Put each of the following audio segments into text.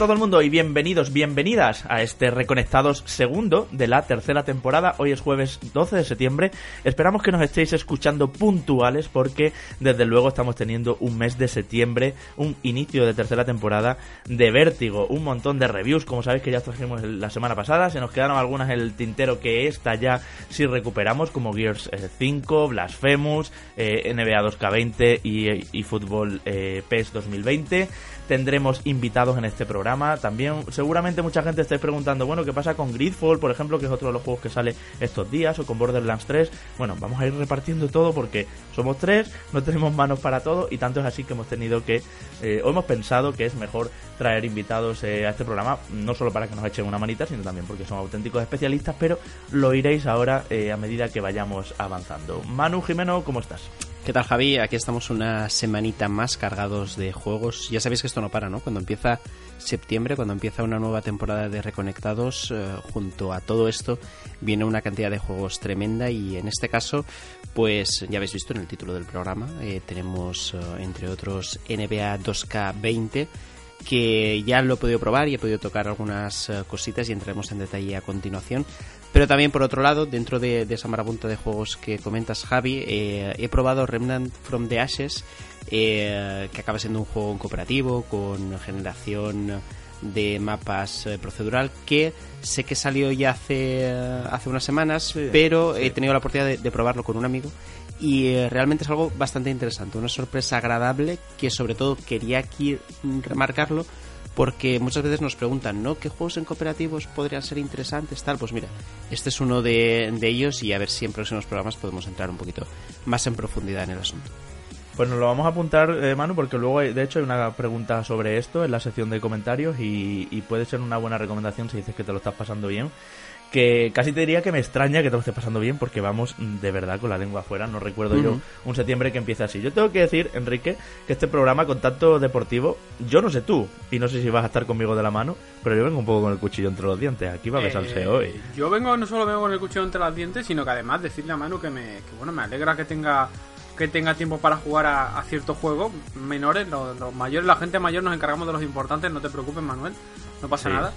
Todo el mundo y bienvenidos, bienvenidas a este Reconectados segundo de la tercera temporada. Hoy es jueves 12 de septiembre. Esperamos que nos estéis escuchando puntuales porque desde luego estamos teniendo un mes de septiembre, un inicio de tercera temporada de vértigo, un montón de reviews, como sabéis que ya trajimos la semana pasada, se nos quedaron algunas en el tintero que esta ya si recuperamos como Gears 5, eh, Blasphemous, eh, NBA 2K20 y, y Fútbol eh, PES 2020 tendremos invitados en este programa. También seguramente mucha gente esté preguntando, bueno, ¿qué pasa con Gridfall, por ejemplo, que es otro de los juegos que sale estos días, o con Borderlands 3? Bueno, vamos a ir repartiendo todo porque somos tres, no tenemos manos para todo y tanto es así que hemos tenido que, eh, o hemos pensado que es mejor traer invitados eh, a este programa, no solo para que nos echen una manita, sino también porque son auténticos especialistas, pero lo iréis ahora eh, a medida que vayamos avanzando. Manu Jimeno, ¿cómo estás? ¿Qué tal Javi? Aquí estamos una semanita más cargados de juegos. Ya sabéis que esto no para, ¿no? Cuando empieza septiembre, cuando empieza una nueva temporada de Reconectados, eh, junto a todo esto viene una cantidad de juegos tremenda y en este caso, pues ya habéis visto en el título del programa, eh, tenemos eh, entre otros NBA 2K20 que ya lo he podido probar y he podido tocar algunas cositas y entraremos en detalle a continuación. Pero también, por otro lado, dentro de, esa marabunta de juegos que comentas, Javi, eh, he probado Remnant from the Ashes, eh, que acaba siendo un juego cooperativo con generación de mapas eh, procedural que sé que salió ya hace, hace unas semanas, pero he tenido la oportunidad de, probarlo con un amigo y realmente es algo bastante interesante, una sorpresa agradable que sobre todo quería aquí remarcarlo porque muchas veces nos preguntan, ¿no? ¿Qué juegos en cooperativos podrían ser interesantes? Tal, pues mira, este es uno de, ellos y a ver si en próximos programas podemos entrar un poquito más en profundidad en el asunto. Pues nos lo vamos a apuntar, eh, Manu, porque luego, de hecho, hay una pregunta sobre esto en la sección de comentarios y, y puede ser una buena recomendación si dices que te lo estás pasando bien que casi te diría que me extraña que te lo esté pasando bien porque vamos de verdad con la lengua afuera. No recuerdo yo un septiembre que empiece así. Yo tengo que decir, Enrique, que este programa con tanto deportivo, yo no sé tú, y no sé si vas a estar conmigo de la mano, pero yo vengo un poco con el cuchillo entre los dientes. Aquí va a besarse eh, hoy. Yo vengo, no solo vengo con el cuchillo entre los dientes, sino que además decirle a Manu que me, que, bueno, me alegra que tenga que tenga tiempo para jugar a, ciertos juegos menores, los, mayores, la gente mayor nos encargamos de los importantes, no te preocupes Manuel, no pasa nada.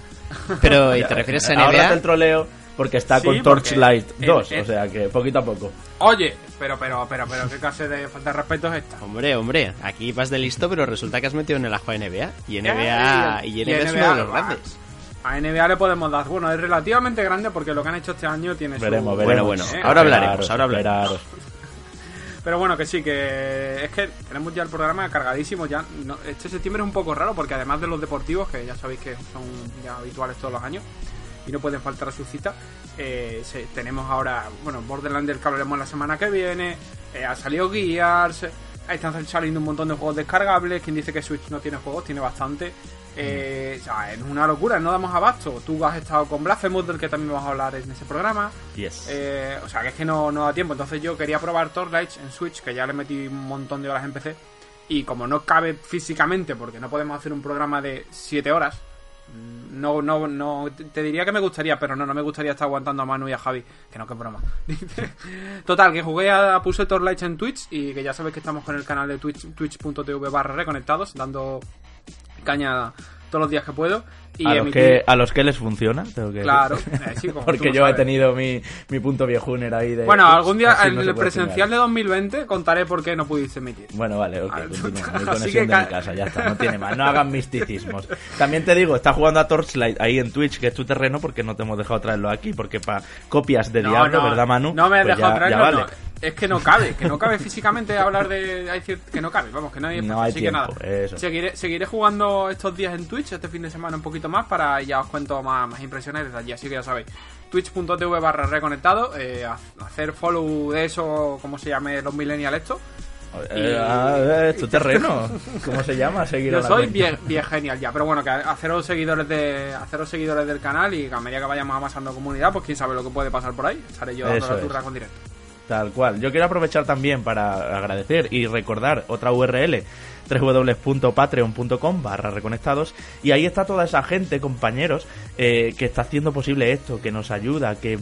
Pero, ¿y te refieres a NBA? Ahora el troleo porque está con Torchlight 2, o sea que poquito a poco. Oye, pero, pero, pero, pero, ¿qué clase de falta de respeto es esta? Hombre, hombre, aquí vas de listo, pero resulta que has metido en el ajo a NBA. Y NBA, y, NBA, es uno de los grandes. A NBA le podemos dar. Bueno, es relativamente grande porque lo que han hecho este año tiene veremos, su... Veremos, bueno, bueno. Ahora hablaremos, ahora hablaremos. Pero bueno, que sí, que es que tenemos ya el programa cargadísimo. ya Este septiembre es un poco raro porque además de los deportivos, que ya sabéis que son ya habituales todos los años, y no pueden faltar a su cita. Eh, tenemos ahora, bueno, Borderlands que hablaremos la semana que viene. Eh, ha salido Gears. Están saliendo un montón de juegos descargables. Quien dice que Switch no tiene juegos, tiene bastante. Eh, o sea, es una locura, no damos abasto. Tú has estado con Blasphemous, del que también vamos a hablar en ese programa. Yes. o sea, que es que no, no da tiempo. Entonces yo quería probar Torchlight en Switch, que ya le metí un montón de horas en PC. Y como no cabe físicamente, porque no podemos hacer un programa de 7 horas, no, no, no, te diría que me gustaría, pero no, no me gustaría estar aguantando a Manu y a Javi, que no, que broma. Total, que jugué a, puse Torlight en Twitch y que ya sabéis que estamos con el canal de Twitch, twitch.tv barra reconectados, dando caña todos los días que puedo. Y a, los que, a los que les funciona, tengo que Claro, eh, porque yo he tenido mi, mi punto viejuner ahí de... Bueno, algún día en el presencial de 2020 contaré por qué no pudiste emitir. Bueno, vale, ok, Mi conexión de mi casa, ya está, no tiene más, no hagan misticismos. También te digo, está jugando a Torchlight ahí en Twitch, que es tu terreno, porque no te hemos dejado traerlo aquí, porque para copias de Diablo, ¿verdad, Manu? No me has pues dejado traerlo, es que no cabe, que no cabe físicamente hablar de. Hay que no cabe, vamos, que no hay, no hay tiempo, nada. Eso. Seguiré, seguiré jugando estos días en Twitch, este fin de semana un poquito más, para ya os cuento más, más impresiones desde allí, así que ya sabéis. Twitch.tv barra reconectado, eh, hacer follow de eso, como se llame los millennials esto. Eh, ah, tu terreno. ¿Cómo se llama? Seguir Yo soy bien, bien, genial ya, pero bueno, que haceros seguidores de haceros seguidores del canal y a medida que vayamos amasando comunidad, pues quién sabe lo que puede pasar por ahí. Estaré yo dando la turra con directo. Tal cual. Yo quiero aprovechar también para agradecer y recordar otra URL www.patreon.com barra reconectados y ahí está toda esa gente, compañeros, eh, que está haciendo posible esto, que nos ayuda, que,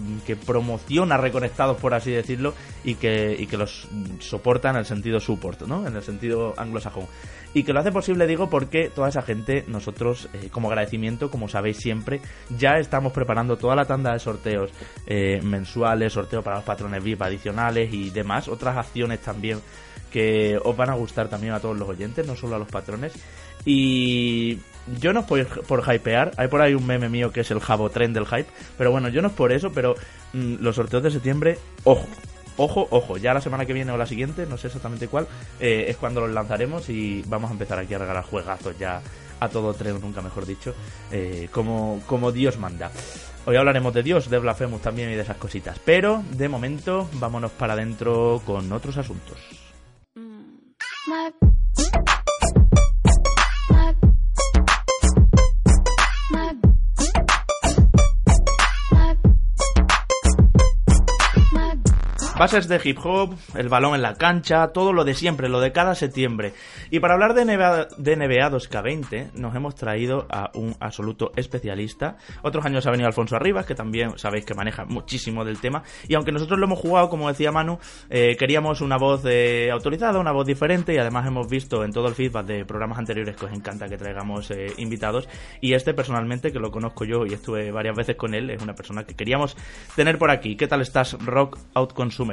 promociona reconectados, por así decirlo, y que, y que los soporta en el sentido support, ¿no? En el sentido anglosajón. Y que lo hace posible, digo, porque toda esa gente, nosotros, eh, como agradecimiento, como sabéis siempre, ya estamos preparando toda la tanda de sorteos eh, mensuales, sorteos para los patrones VIP adicionales y demás, otras acciones también que os van a gustar también a todos los oyentes, no solo a los patrones. Y yo no es por, por hypear, hay por ahí un meme mío que es el jabo tren del hype, pero bueno, yo no es por eso, pero mm, los sorteos de septiembre, ojo, ojo, ojo, ya la semana que viene o la siguiente, no sé exactamente cuál, eh, es cuando los lanzaremos y vamos a empezar aquí a regalar juegazos ya a todo tren, nunca mejor dicho, eh, como, como Dios manda. Hoy hablaremos de Dios, de Blasphemous también y de esas cositas, pero de momento vámonos para adentro con otros asuntos. Bases de hip hop, el balón en la cancha, todo lo de siempre, lo de cada septiembre. Y para hablar de NBA, de NBA 2K20 nos hemos traído a un absoluto especialista. Otros años ha venido Alfonso Arribas, que también sabéis que maneja muchísimo del tema. Y aunque nosotros lo hemos jugado, como decía Manu, eh, queríamos una voz eh, autorizada, una voz diferente y además hemos visto en todo el feedback de programas anteriores que os encanta que traigamos eh, invitados. Y este personalmente, que lo conozco yo y estuve varias veces con él, es una persona que queríamos tener por aquí. ¿Qué tal estás, Rock Out Consumer?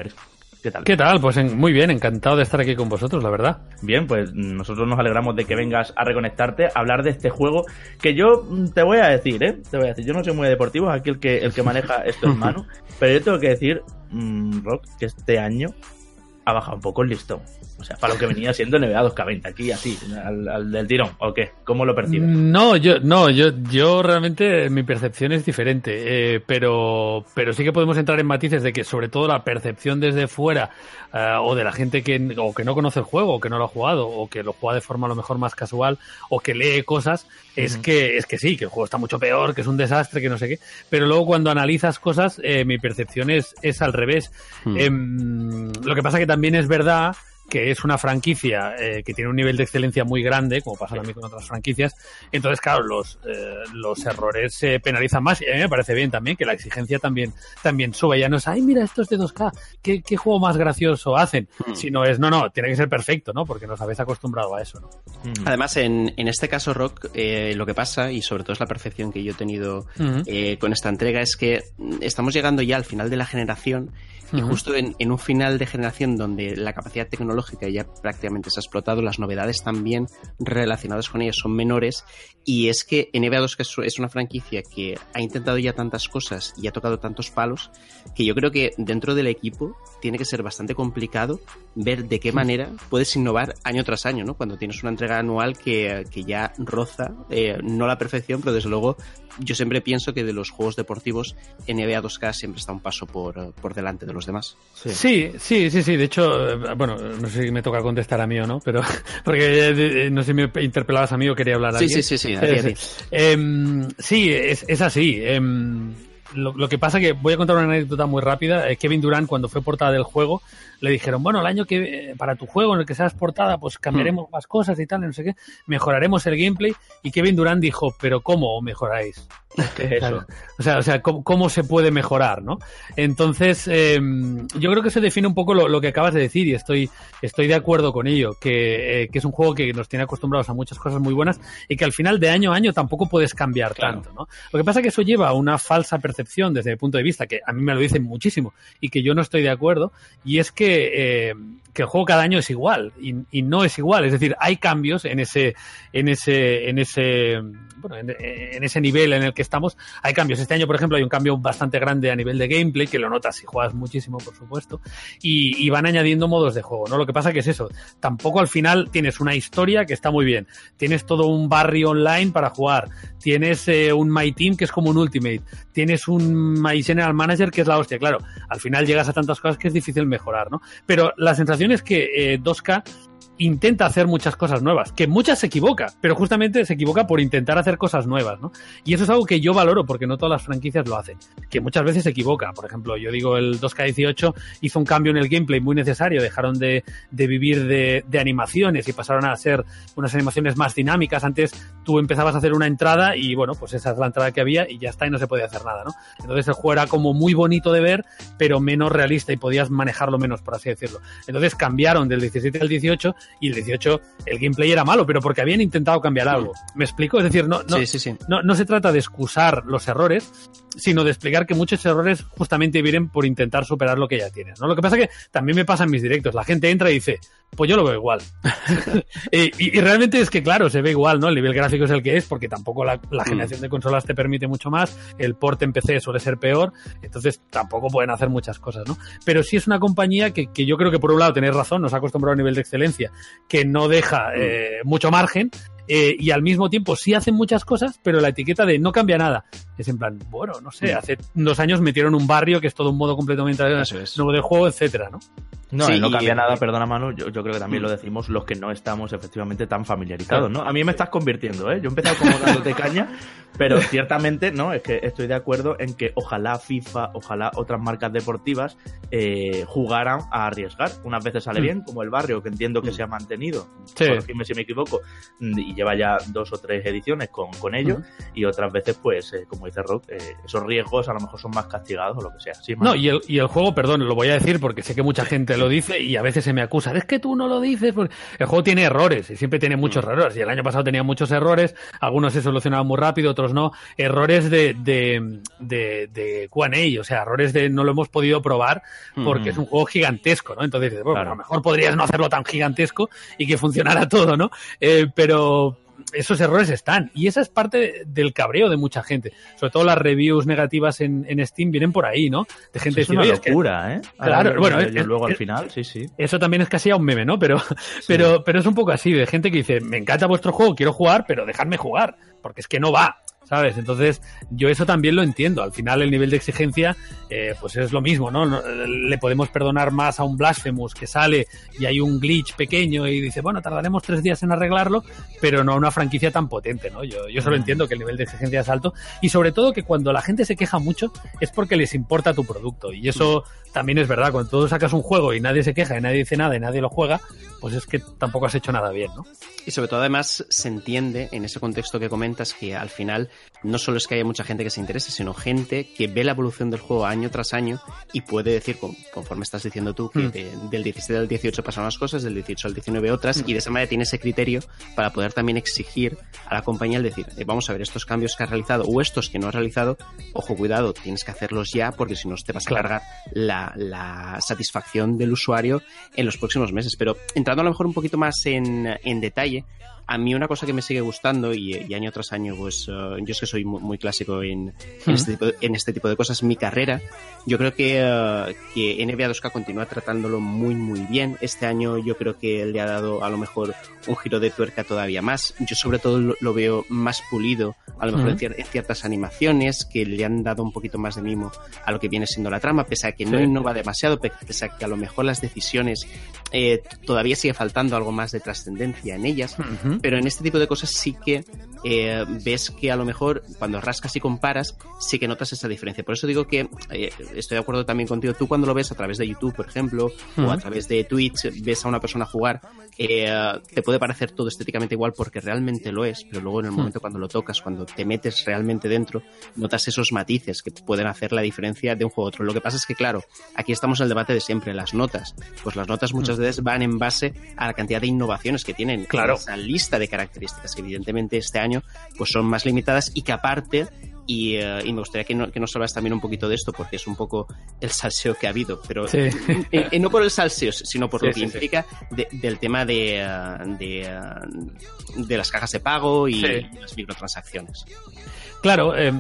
¿Qué tal? ¿Qué tal? Pues muy bien, encantado de estar aquí con vosotros, la verdad. Bien, pues nosotros nos alegramos de que vengas a reconectarte, a hablar de este juego que yo mm, te voy a decir, ¿eh? Te voy a decir, yo no soy muy deportivo, aquí el que, el que maneja esto en mano, pero yo tengo que decir, mm, Rock, que este año ha bajado un poco el listón. O sea, para lo que venía siendo NBA 2K20, aquí así, al, del tirón, ¿o qué? ¿Cómo lo percibes? No, yo, no, yo, yo realmente mi percepción es diferente, eh, pero, pero sí que podemos entrar en matices de que sobre todo la percepción desde fuera eh, o de la gente que, o que no conoce el juego, o que no lo ha jugado, o que lo juega de forma a lo mejor más casual, o que lee cosas, es que, es que sí, que el juego está mucho peor, que es un desastre, que no sé qué. Pero luego cuando analizas cosas, eh, mi percepción es, es al revés. Hmm. Em, lo que pasa que también es verdad que es una franquicia eh, que tiene un nivel de excelencia muy grande, como pasa también con otras franquicias. Entonces, claro, los, eh, los errores se penalizan más y a mí me parece bien también que la exigencia también, también sube. Ya no es, ay, mira, esto es de 2K, ¿qué, qué juego más gracioso hacen? Hmm. Sino es, no, no, tiene que ser perfecto, ¿no? Porque nos habéis acostumbrado a eso, ¿no? Hmm. Además, en, en este caso, Rock, eh, lo que pasa, y sobre todo es la percepción que yo he tenido con esta entrega, es que estamos llegando ya al final de la generación y justo en, en, un final de generación donde la capacidad tecnológica ya prácticamente se ha explotado, las novedades también relacionadas con ellas son menores. Y es que NBA 2 que es una franquicia que ha intentado ya tantas cosas y ha tocado tantos palos que yo creo que dentro del equipo tiene que ser bastante complicado ver de qué manera puedes innovar año tras año, ¿no? Cuando tienes una entrega anual que, que ya roza, eh, no la perfección, pero desde luego yo siempre pienso que de los juegos deportivos NBA 2K siempre está un paso por, por delante de los demás. Sí. sí, sí, sí, De hecho, eh, bueno, no sé si me toca contestar a mí o no, pero porque eh, no sé si me interpelabas a mí o quería hablar a sí, Sí, sí, sí. Em, sí, es, es así. Em, lo, que pasa que voy a contar una anécdota muy rápida. Kevin Durant, cuando fue portada del juego, le dijeron, bueno, el año que para tu juego en el que seas portada, pues cambiaremos hmm. más cosas y tal, no sé qué, mejoraremos el gameplay. Y Kevin Durant dijo, pero ¿cómo mejoráis? O sea, o sea ¿cómo, se puede mejorar, ¿no? Entonces, em, yo creo que se define un poco lo, que acabas de decir y estoy, estoy de acuerdo con ello, que, eh, que, es un juego que nos tiene acostumbrados a muchas cosas muy buenas y que al final de año a año tampoco puedes cambiar tanto, ¿no? Lo que pasa es que eso lleva a una falsa percepción desde mi punto de vista, que a mí me lo dicen muchísimo y que yo no estoy de acuerdo, y es que, eh, que el juego cada año es igual y, y, no es igual, es decir, hay cambios en ese, en ese, en ese, bueno, en, ese nivel en el que estamos, hay cambios. Este año, por ejemplo, hay un cambio bastante grande a nivel de gameplay, que lo notas si juegas muchísimo, por supuesto, y, van añadiendo modos de juego, ¿no? Lo que pasa que es eso, tampoco al final tienes una historia que está muy bien, tienes todo un barrio online para jugar, tienes eh, un My Team que es como un Ultimate, tienes un My General Manager que es la hostia, claro, al final llegas a tantas cosas que es difícil mejorar, ¿no? Pero la sensación es que 2K eh, intenta hacer muchas cosas nuevas, que muchas se equivoca, pero justamente se equivoca por intentar hacer cosas nuevas, ¿no? Y eso es algo que yo valoro porque no todas las franquicias lo hacen, que muchas veces se equivoca. Por ejemplo, yo digo, el 2K18 hizo un cambio en el gameplay muy necesario, dejaron de, de vivir de, de, animaciones y pasaron a ser unas animaciones más dinámicas. Antes tú empezabas a hacer una entrada y bueno, pues esa es la entrada que había y ya está y no se podía hacer nada, ¿no? Entonces el juego era como muy bonito de ver, pero menos realista y podías manejarlo menos, por así decirlo. Entonces cambiaron del 17 al 18 y el 18 el gameplay era malo, pero porque habían intentado cambiar algo. ¿Me explico? Es decir, no, no, sí, sí, sí. no, no se trata de excusar los errores, sino de explicar que muchos errores justamente vienen por intentar superar lo que ya tienes. ¿no? Lo que pasa que también me pasa en mis directos. La gente entra y dice, pues yo lo veo igual. y, y, realmente es que, claro, se ve igual, ¿no? El nivel gráfico es el que es, porque tampoco la, la generación de consolas te permite mucho más. El port en PC suele ser peor, entonces tampoco pueden hacer muchas cosas, ¿no? Pero sí es una compañía que, que yo creo que, por un lado, tenéis razón, nos ha acostumbrado a un nivel de excelencia que no deja eh, mucho margen, eh, y al mismo tiempo sí hacen muchas cosas, pero la etiqueta de no cambia nada. Es en plan, bueno, no sé, hace dos años metieron un barrio que es todo un modo completamente nuevo de juego, etcétera, ¿no? No, sí, no cambia y, nada, perdona Manu, yo, yo, creo que también lo decimos los que no estamos efectivamente tan familiarizados, ¿no? A mí me estás convirtiendo, ¿eh? Yo he empezado como dándote caña, pero ciertamente, ¿no? Es que estoy de acuerdo en que ojalá FIFA, ojalá otras marcas deportivas eh, jugaran a arriesgar. Unas veces sale mm. bien, como el barrio, que entiendo que mm. se ha mantenido, sí. corregidme si me equivoco, y lleva ya dos o tres ediciones con, con ello, mm. y otras veces, pues, eh, como dice Rock, eh, esos riesgos a lo mejor son más castigados o lo que sea. Sí, no, y el, y el juego, perdón, lo voy a decir porque sé que mucha gente lo dice y a veces se me acusa, es que tú no lo dices. Porque... El juego tiene errores y siempre tiene muchos mm. errores. Y el año pasado tenía muchos errores, algunos se solucionaban muy rápido, otros no. Errores de, de, de, de Q&A, o sea, errores de no lo hemos podido probar porque mm. es un juego gigantesco, ¿no? Entonces, bueno, claro. a lo mejor podrías no hacerlo tan gigantesco y que funcionara todo, ¿no? Eh, pero esos errores están. Y esa es parte del cabreo de mucha gente. Sobre todo las reviews negativas en, en Steam vienen por ahí, ¿no? De gente es una locura, ¿eh? Claro, Ahora, bueno, es, luego al final, sí, sí. Eso también es casi a un meme, ¿no? Pero, sí. pero, pero es un poco así, de gente que dice, me encanta vuestro juego, quiero jugar, pero dejadme jugar, porque es que no va. ¿Sabes? Entonces, yo eso también lo entiendo. Al final, el nivel de exigencia, eh, pues es lo mismo, ¿no? Le podemos perdonar más a un Blasphemous que sale y hay un glitch pequeño y dice, bueno, tardaremos tres días en arreglarlo, pero no a una franquicia tan potente, ¿no? Yo, yo solo entiendo que el nivel de exigencia es alto y sobre todo que cuando la gente se queja mucho es porque les importa tu producto y eso también es verdad. Cuando tú sacas un juego y nadie se queja y nadie dice nada y nadie lo juega, pues es que tampoco has hecho nada bien, ¿no? Y sobre todo, además, se entiende en ese contexto que comentas que al final no solo es que haya mucha gente que se interese, sino gente que ve la evolución del juego año tras año y puede decir, conforme estás diciendo tú, que mm. de, del 17 al 18 pasan unas cosas, del 18 al 19 otras, mm. y de esa manera tiene ese criterio para poder también exigir a la compañía el decir, eh, vamos a ver estos cambios que has realizado o estos que no has realizado, ojo, cuidado, tienes que hacerlos ya porque si no te vas a cargar la, la, satisfacción del usuario en los próximos meses. Pero entrando a lo mejor un poquito más en, en detalle, a mí una cosa que me sigue gustando y, y año tras año, pues uh, yo es que soy muy, muy clásico en, en, este tipo, en, este tipo, de cosas, mi carrera, yo creo que, uh, que NBA 2K continúa tratándolo muy, muy bien. Este año yo creo que le ha dado a lo mejor un giro de tuerca todavía más. Yo sobre todo lo, lo veo más pulido, a lo mejor uh -huh. en, ciertas animaciones, que le han dado un poquito más de mimo a lo que viene siendo la trama, pese a que sí. no innova demasiado, pese a que a lo mejor las decisiones eh, todavía sigue faltando algo más de trascendencia en ellas. -huh pero en este tipo de cosas sí que eh, ves que a lo mejor cuando rascas y comparas sí que notas esa diferencia. Por eso digo que eh, estoy de acuerdo también contigo. Tú cuando lo ves a través de YouTube, por ejemplo, uh -huh. o a través de Twitch, ves a una persona jugar, eh, te puede parecer todo estéticamente igual porque realmente lo es, pero luego en el uh -huh. momento cuando lo tocas, cuando te metes realmente dentro, notas esos matices que pueden hacer la diferencia de un juego a otro. Lo que pasa es que, claro, aquí estamos en el debate de siempre, las notas. Pues las notas muchas uh -huh. veces van en base a la cantidad de innovaciones que tienen claro. esa lista de características que evidentemente este año pues son más limitadas y que aparte y, uh, y, me gustaría que, no, que nos hablas también un poquito de esto porque es un poco el salseo que ha habido, pero sí. eh, eh, no por el salseo, sino por sí, lo que sí, implica de, del tema de, uh, de, uh, de, las cajas de pago y, y las microtransacciones. Claro, eh,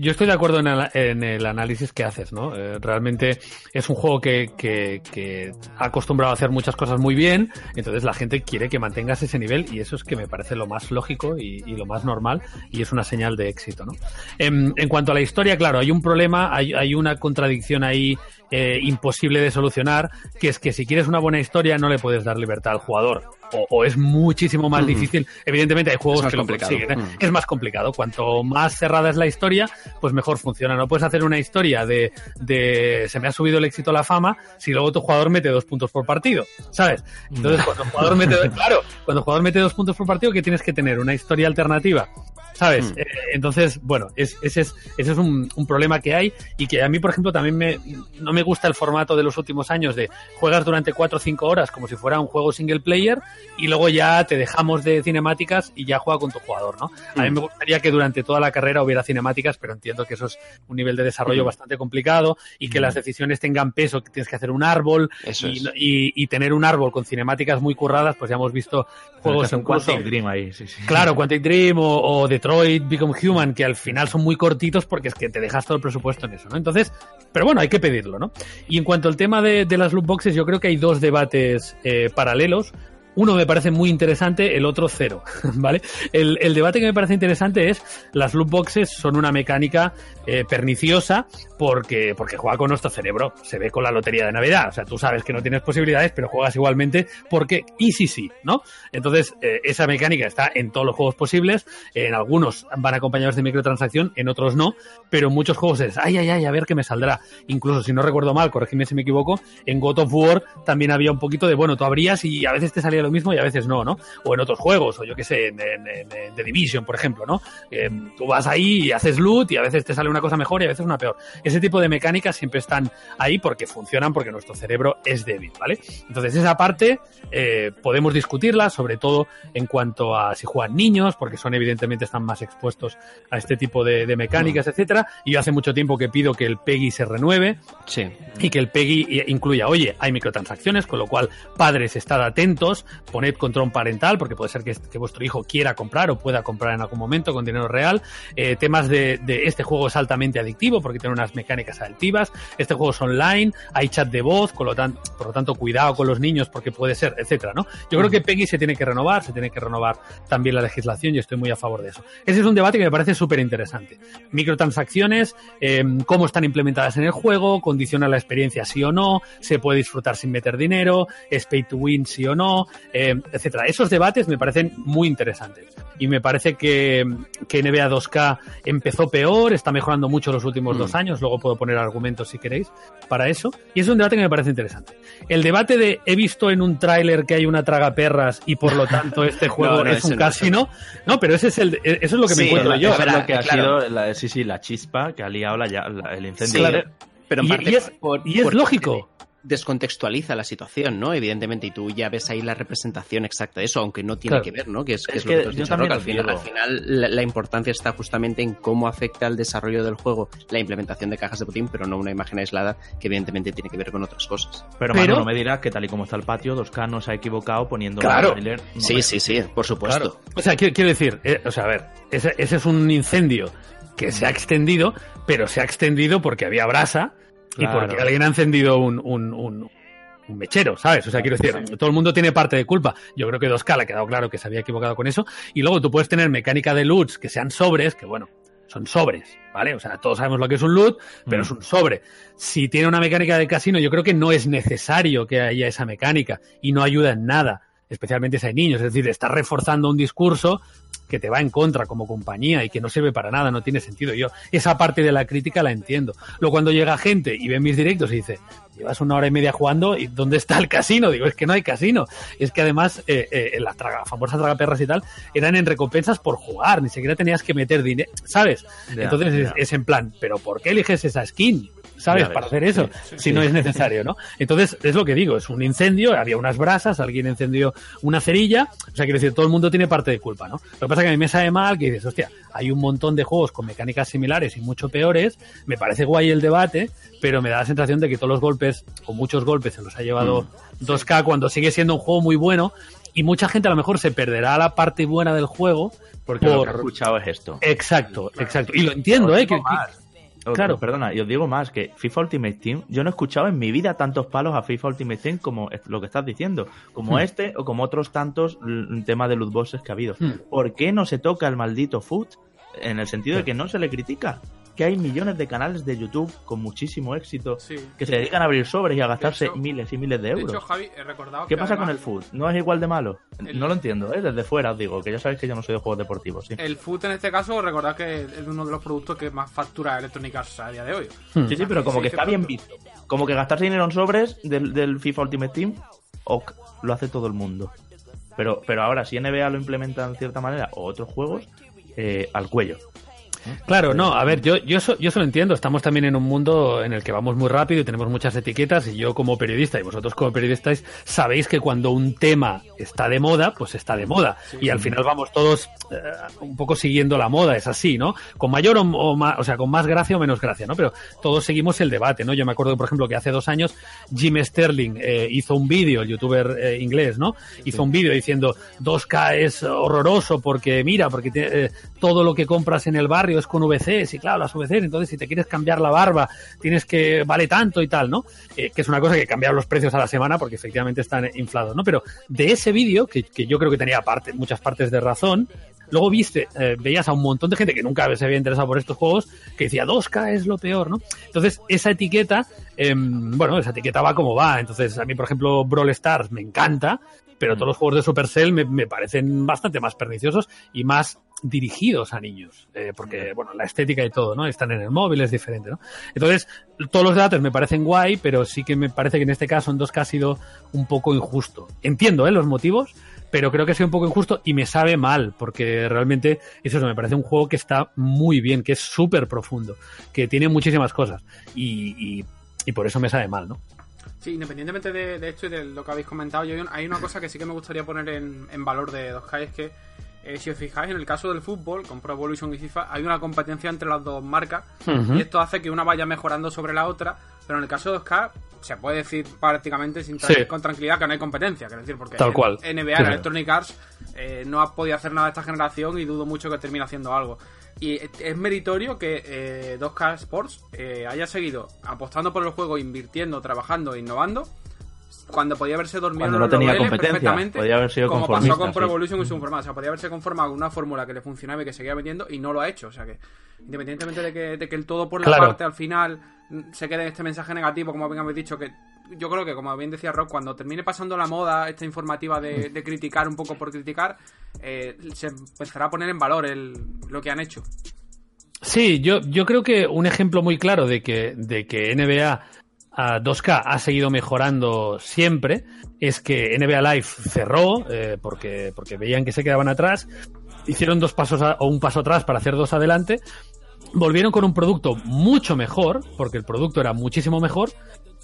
yo estoy de acuerdo en el, análisis que haces, ¿no? Eh, realmente es un juego que, que, que, ha acostumbrado a hacer muchas cosas muy bien, entonces la gente quiere que mantengas ese nivel y eso es que me parece lo más lógico y, lo más normal y es una señal de éxito, ¿no? En, en, cuanto a la historia, claro, hay un problema, hay, hay una contradicción ahí eh, imposible de solucionar, que es que si quieres una buena historia no le puedes dar libertad al jugador. O, es muchísimo más difícil. Evidentemente hay juegos que lo consiguen, ¿eh? es más complicado. Cuanto más cerrada es la historia, pues mejor funciona. No puedes hacer una historia de, de se me ha subido el éxito a la fama si luego tu jugador mete dos puntos por partido, ¿sabes? Entonces, cuando el jugador mete, claro, cuando el jugador mete dos puntos por partido, que tienes que tener una historia alternativa ¿Sabes? Mm. Eh, entonces, bueno, ese es, ese es un, problema que hay y que a mí, por ejemplo, también me, no me gusta el formato de los últimos años de juegas durante 4 o 5 horas como si fuera un juego single player y luego ya te dejamos de cinemáticas y ya juega con tu jugador, ¿no? A mí mm. me gustaría que durante toda la carrera hubiera cinemáticas, pero entiendo que eso es un nivel de desarrollo mm. bastante complicado y que las decisiones tengan peso, que tienes que hacer un árbol y, tener un árbol con cinemáticas muy curradas, pues ya hemos visto juegos en Quantic Dream ahí, sí, sí. Claro, Quantic Dream o, o de Detroit Become Human, que al final son muy cortitos porque es que te dejas todo el presupuesto en eso, ¿no? Entonces, pero bueno, hay que pedirlo, ¿no? Y en cuanto al tema de, las loot boxes, yo creo que hay dos debates eh, paralelos. Uno me parece muy interesante, el otro cero, ¿vale? El, debate que me parece interesante es las loot boxes son una mecánica eh, perniciosa porque, porque juega con nuestro cerebro. Se ve con la lotería de Navidad. O sea, tú sabes que no tienes posibilidades, pero juegas igualmente porque y sí, sí, ¿no? Entonces, eh, esa mecánica está en todos los juegos posibles. En algunos van acompañados de microtransacción, en otros no, pero en muchos juegos es, ay, ay, ay, a ver qué me saldrá. Incluso si no recuerdo mal, corregidme si me equivoco, en God of War también había un poquito de, bueno, tú abrías y a veces te salía lo mismo y a veces no, ¿no? O en otros juegos, o yo qué sé, en, The Division, por ejemplo, ¿no? Eh, tú vas ahí y haces loot y a veces te sale una cosa mejor y a veces una peor. Ese tipo de mecánicas siempre están ahí porque funcionan, porque nuestro cerebro es débil, ¿vale? Entonces esa parte eh, podemos discutirla, sobre todo en cuanto a si juegan niños, porque son evidentemente están más expuestos a este tipo de, mecánicas, mm. etcétera. Y yo hace mucho tiempo que pido que el PEGI se renueve sí. y que el PEGI incluya, oye, hay microtransacciones, con lo cual padres estad atentos, poned control parental, porque puede ser que, vuestro hijo quiera comprar o pueda comprar en algún momento con dinero real. Eh, temas de, de este juego es altamente adictivo porque tiene unas mecánicas adictivas. Este juego es online, hay chat de voz, con lo tanto, por lo tanto, cuidado con los niños porque puede ser, etcétera, ¿no? Yo creo que Peggy se tiene que renovar, se tiene que renovar también la legislación y estoy muy a favor de eso. Ese es un debate que me parece súper interesante. Microtransacciones, em, cómo están implementadas en el juego, condiciona la experiencia sí o no, se puede disfrutar sin meter dinero, es pay to win sí o no, eh, etcétera. Esos debates me parecen muy interesantes y me parece que, que NBA 2K empezó peor, está mejorando mucho los últimos dos mm. años, luego puedo poner argumentos si queréis para eso, y es un debate que me parece interesante. El debate de he visto en un tráiler que hay una traga perras y por lo tanto este juego es un casino, no, pero ese es el, eso es lo que me encuentro yo. Eso es lo que ha sido, la, sí, sí, la chispa que ha liado el incendio. Pero y, es, y es lógico descontextualiza la situación, ¿no? Evidentemente, y tú ya ves ahí la representación exacta de eso, aunque no tiene que ver, ¿no? Que es, lo que yo también al final, al final la, importancia está justamente en cómo afecta al desarrollo del juego la implementación de cajas de botín, pero no una imagen aislada que evidentemente tiene que ver con otras cosas. Pero, pero... no me dirás que tal y como está el patio, 2K no se ha equivocado poniendo claro. sí, sí, sí, por supuesto. O sea, quiero, decir, eh, o sea, a ver, ese, ese es un incendio que se ha extendido, pero se ha extendido porque había brasa y porque alguien ha encendido un, un, un, mechero, ¿sabes? O sea, quiero decir, todo el mundo tiene parte de culpa. Yo creo que 2K le ha quedado claro que se había equivocado con eso. Y luego tú puedes tener mecánica de loots que sean sobres, que bueno, son sobres, ¿vale? O sea, todos sabemos lo que es un loot, pero es mm. un sobre. Si tiene una mecánica de casino, yo creo que no es necesario que haya esa mecánica y no ayuda en nada, especialmente si hay niños. Es decir, está reforzando un discurso que te va en contra como compañía y que no sirve para nada, no tiene sentido. Yo esa parte de la crítica la entiendo. Luego cuando llega gente y ve mis directos y dice, llevas una hora y media jugando y ¿dónde está el casino? Digo, es que no hay casino. Es que además eh, eh, las traga, famosas tragaperras y tal eran en recompensas por jugar, ni siquiera tenías que meter dinero, ¿sabes? Entonces es, en plan, ¿pero por qué eliges esa skin? ¿Sabes? Para hacer eso, si no es necesario, ¿no? Entonces, es lo que digo, es un incendio, había unas brasas, alguien encendió una cerilla, o sea, quiero decir, todo el mundo tiene parte de culpa, ¿no? Lo que pasa es que a mí me sabe mal que dices, hostia, hay un montón de juegos con mecánicas similares y mucho peores, me parece guay el debate, pero me da la sensación de que todos los golpes, o muchos golpes, se los ha llevado 2K mm. cuando sigue siendo un juego muy bueno, y mucha gente a lo mejor se perderá la parte buena del juego porque lo que he escuchado es esto. Exacto, exacto. Y lo entiendo, ¿eh? Que, Claro. Perdona, y os digo más, que FIFA Ultimate Team, yo no he escuchado en mi vida tantos palos a FIFA Ultimate Team como lo que estás diciendo, como hmm. este o como otros tantos tema de loot boxes que ha habido. Hmm. ¿Por qué no se toca el maldito foot? En el sentido de que no se le critica. Que hay millones de canales de YouTube con muchísimo éxito Sí. que se dedican a abrir sobres y a gastarse hecho- miles y miles de De euros. hecho, Javi, he recordado ¿Qué que pasa con el food? ¿No es igual de malo? El- No lo entiendo, ¿eh? Desde fuera os digo, que ya sabéis que yo no soy de juegos deportivos, sí. El food en este caso, recordad que es uno de los productos que más factura Electronic Arts a día de hoy. Hmm. Sí, sí, pero como que está bien visto. Como que gastarse dinero en sobres del, del FIFA Ultimate Team, ok, lo hace todo el mundo. Pero, pero ahora, si NBA lo implementa de cierta manera, o otros juegos, eh, al cuello. Claro, no, a ver, yo, yo, eso, yo eso lo entiendo. Estamos también en un mundo en el que vamos muy rápido y tenemos muchas etiquetas y yo como periodista y vosotros como periodistas sabéis que cuando un tema está de moda, pues está de moda. y al final vamos todos eh, un poco siguiendo la moda, es así, ¿no? Con mayor o, o más, o sea, con más gracia o menos gracia, ¿no? Pero todos seguimos el debate, ¿no? Yo me acuerdo, por ejemplo, que hace dos años Jim Sterling eh, hizo un vídeo, el youtuber eh, inglés, ¿no? Hizo un vídeo diciendo 2K es horroroso porque mira, porque te- eh, todo lo que compras en el barrio es con VCs y claro, las VCs, entonces si te quieres cambiar la barba tienes que vale tanto y tal, ¿no? Eh, que es una cosa que cambiaron los precios a la semana porque efectivamente están inflados, ¿no? Pero de ese vídeo, que, que yo creo que tenía parte, muchas partes de razón, Luego viste, eh, veías a un montón de gente que nunca se había interesado por estos juegos que decía 2K es lo peor, ¿no? Entonces, esa etiqueta, em, bueno, esa etiqueta va como va. Entonces, a mí, por ejemplo, Brawl Stars me encanta, pero todos los juegos de Supercell me, me parecen bastante más perniciosos y más dirigidos a niños. eh, porque, bueno, la estética y todo, ¿no? Están en el móvil, es diferente, ¿no? Entonces, todos los datos me parecen guay, pero sí que me parece que en este caso en 2K ha sido un poco injusto. Entiendo, ¿eh? Los motivos, pero creo que ha sido un poco injusto y me sabe mal, porque realmente eso me parece un juego que está muy bien, que es súper profundo, que tiene muchísimas cosas y, y, y por eso me sabe mal, ¿no? Sí, independientemente de, de esto y de lo que habéis comentado, yo hay una cosa que sí que me gustaría poner en, en valor de 2K, es que eh, si os fijáis, en el caso del fútbol, con Pro Evolution y FIFA, hay una competencia entre las dos marcas y esto hace que una vaya mejorando sobre la otra, pero en el caso de 2K se puede decir prácticamente sin tra- Sí. con tranquilidad que no hay competencia, quiero decir, porque Tal cual. NBA. Electronic Arts, eh, no ha podido hacer nada esta generación y dudo mucho que termine haciendo algo. Y es meritorio que eh, 2K Sports eh, haya seguido apostando por el juego, invirtiendo, trabajando, innovando, cuando podía haberse dormido Cuando en no tenía competencia, perfectamente, podía haber sido como pasó con Pro. Evolution y su. O sea, podía haberse conformado con una fórmula que le funcionaba y que seguía vendiendo y no lo ha hecho. O sea que, independientemente de que, de que el todo por la Claro. parte al final mm, se quede en este mensaje negativo, como bien habéis dicho, que yo creo que, como bien decía Rock, cuando termine pasando la moda esta informativa de, criticar un poco por criticar, eh, se empezará a poner en valor el, lo que han hecho. Sí, yo, yo creo que un ejemplo muy claro de que, de que NBA a 2K ha seguido mejorando siempre es que NBA Live cerró eh, porque, porque veían que se quedaban atrás, hicieron dos pasos o un paso atrás para hacer dos adelante, volvieron con un producto mucho mejor, porque el producto era muchísimo mejor,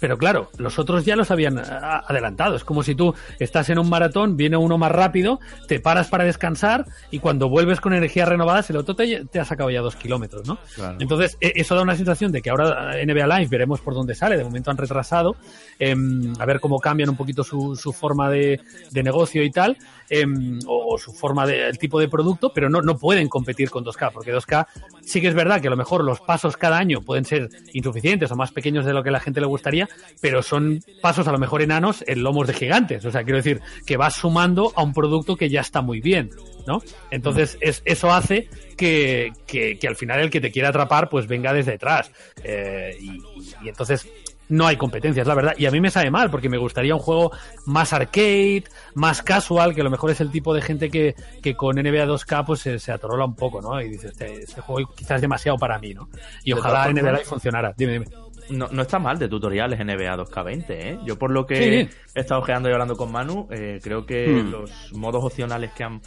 pero claro, los otros ya los habían a- adelantado. Es como si tú estás en un maratón, viene uno más rápido, te paras para descansar y cuando vuelves con energías renovadas, el otro te, te ha sacado ya dos kilómetros, ¿no? Claro. Entonces, e- eso da una sensación de que ahora eh, NBA Live veremos por dónde sale. De momento han retrasado, em, a ver cómo cambian un poquito su, su forma de, de negocio y tal, em, o, o su forma de, el tipo de producto, pero no, no pueden competir con 2K, porque 2K sí que es verdad que a lo mejor los pasos cada año pueden ser insuficientes o más pequeños de lo que a la gente le gustaría, pero son pasos a lo mejor enanos en lomos de gigantes. O sea, quiero decir que vas sumando a un producto que ya está muy bien, ¿no? Entonces, es, eso hace que, que, que al final el que te quiera atrapar, pues venga desde detrás. Eh, y, y entonces no hay competencias, la verdad. Y a mí me sabe mal, porque me gustaría un juego más arcade, más casual, que a lo mejor es el tipo de gente que, que con NBA 2K pues se, se atorola un poco, ¿no? Y dice, este, este juego quizás es demasiado para mí, ¿no? Y ojalá NBA Live funcionara. Dime, dime. No, no está mal de tutoriales NBA 2K20, ¿eh? Yo por lo que Sí. he estado ojeando y hablando con Manu, eh, creo que Hmm. los modos opcionales que han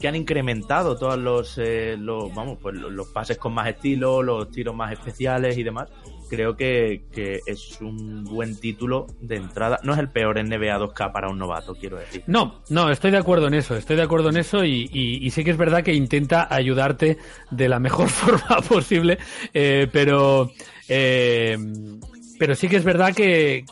que han incrementado todos los, eh, los vamos pues los, los pases con más estilo, los tiros más especiales y demás, creo que, que es un buen título de entrada. No es el peor NBA 2K para un novato, quiero decir. No, no, estoy de acuerdo en eso, estoy de acuerdo en eso y, y- y sí que es verdad que intenta ayudarte de la mejor forma posible, eh, pero, eh, pero sí que es verdad que,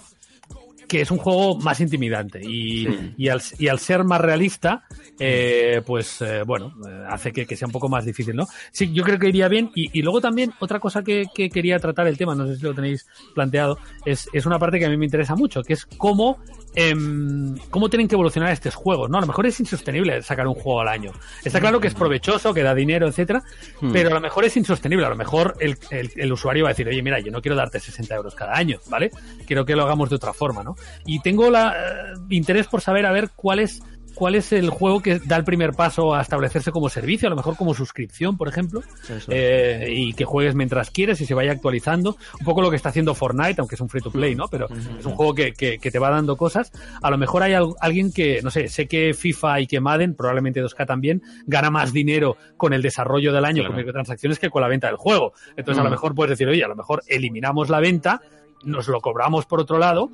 que es un juego más intimidante y, Sí. y, al, y al ser más realista, eh, pues eh, bueno, eh, hace que, que sea un poco más difícil, ¿no? Sí, yo creo que iría bien y, y luego también otra cosa que, que quería tratar el tema, no sé si lo tenéis planteado, es, es una parte que a mí me interesa mucho, que es cómo em, cómo tienen que evolucionar estos juegos, ¿no? A lo mejor es insostenible sacar un juego al año. Está claro que es provechoso, que da dinero, etcétera, Hmm. pero a lo mejor es insostenible. A lo mejor el, el- el usuario va a decir, oye, mira, yo no quiero darte 60 euros cada año, ¿vale? Quiero que lo hagamos de otra forma, ¿no? Y tengo la eh, interés por saber a ver cuál es cuál es el juego que da el primer paso a establecerse como servicio, a lo mejor como suscripción, por ejemplo, eh, y que juegues mientras quieres y se vaya actualizando. Un poco lo que está haciendo Fortnite, aunque es un free to play, ¿no? Pero es un juego que, que- que te va dando cosas. A lo mejor hay al- alguien que, no sé, sé que FIFA y que Madden, probablemente 2K también, gana más dinero con el desarrollo del año Claro. con microtransacciones que con la venta del juego. Entonces, a lo mejor puedes decir, oye, a lo mejor eliminamos la venta, nos lo cobramos por otro lado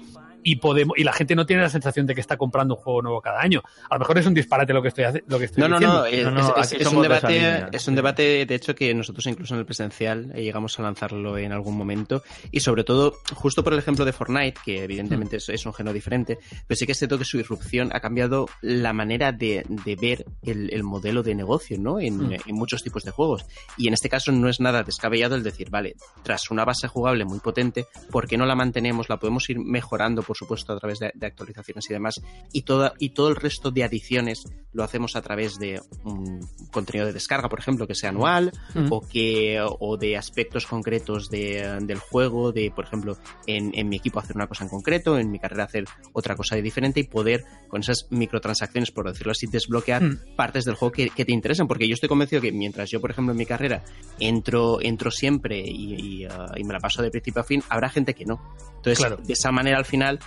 y podemos y la gente no tiene la sensación de que está comprando un juego nuevo cada año. A lo mejor es un disparate lo que estoy lo que estoy No, no, diciendo. no, es, No, no, es- un de debate, línea. es un debate, de hecho, que nosotros incluso en el presencial eh, llegamos a lanzarlo en algún momento y sobre todo, justo por el ejemplo de Fortnite, que evidentemente es, es un género diferente, pero sí que es cierto que su irrupción ha cambiado la manera de, de ver el, el modelo de negocio, ¿no? En, Mm. en muchos tipos de juegos. Y en este caso no es nada descabellado el decir, vale, tras una base jugable muy potente, ¿por qué no la mantenemos? La podemos ir mejorando, por supuesto, a través de, de actualizaciones y demás. Y, toda, y todo el resto de adiciones lo hacemos a través de un contenido de descarga, por ejemplo, que sea anual o que o de aspectos concretos de, del juego, de, por ejemplo, en, en mi equipo hacer una cosa en concreto, en mi carrera hacer otra cosa diferente y poder, con esas microtransacciones, por decirlo así, desbloquear Mm. partes del juego que, que te interesan. Porque yo estoy convencido que mientras yo, por ejemplo, en mi carrera entro, entro siempre y, y, uh, y me la paso de principio a fin, habrá gente que no. Entonces, Claro. de esa manera, al final,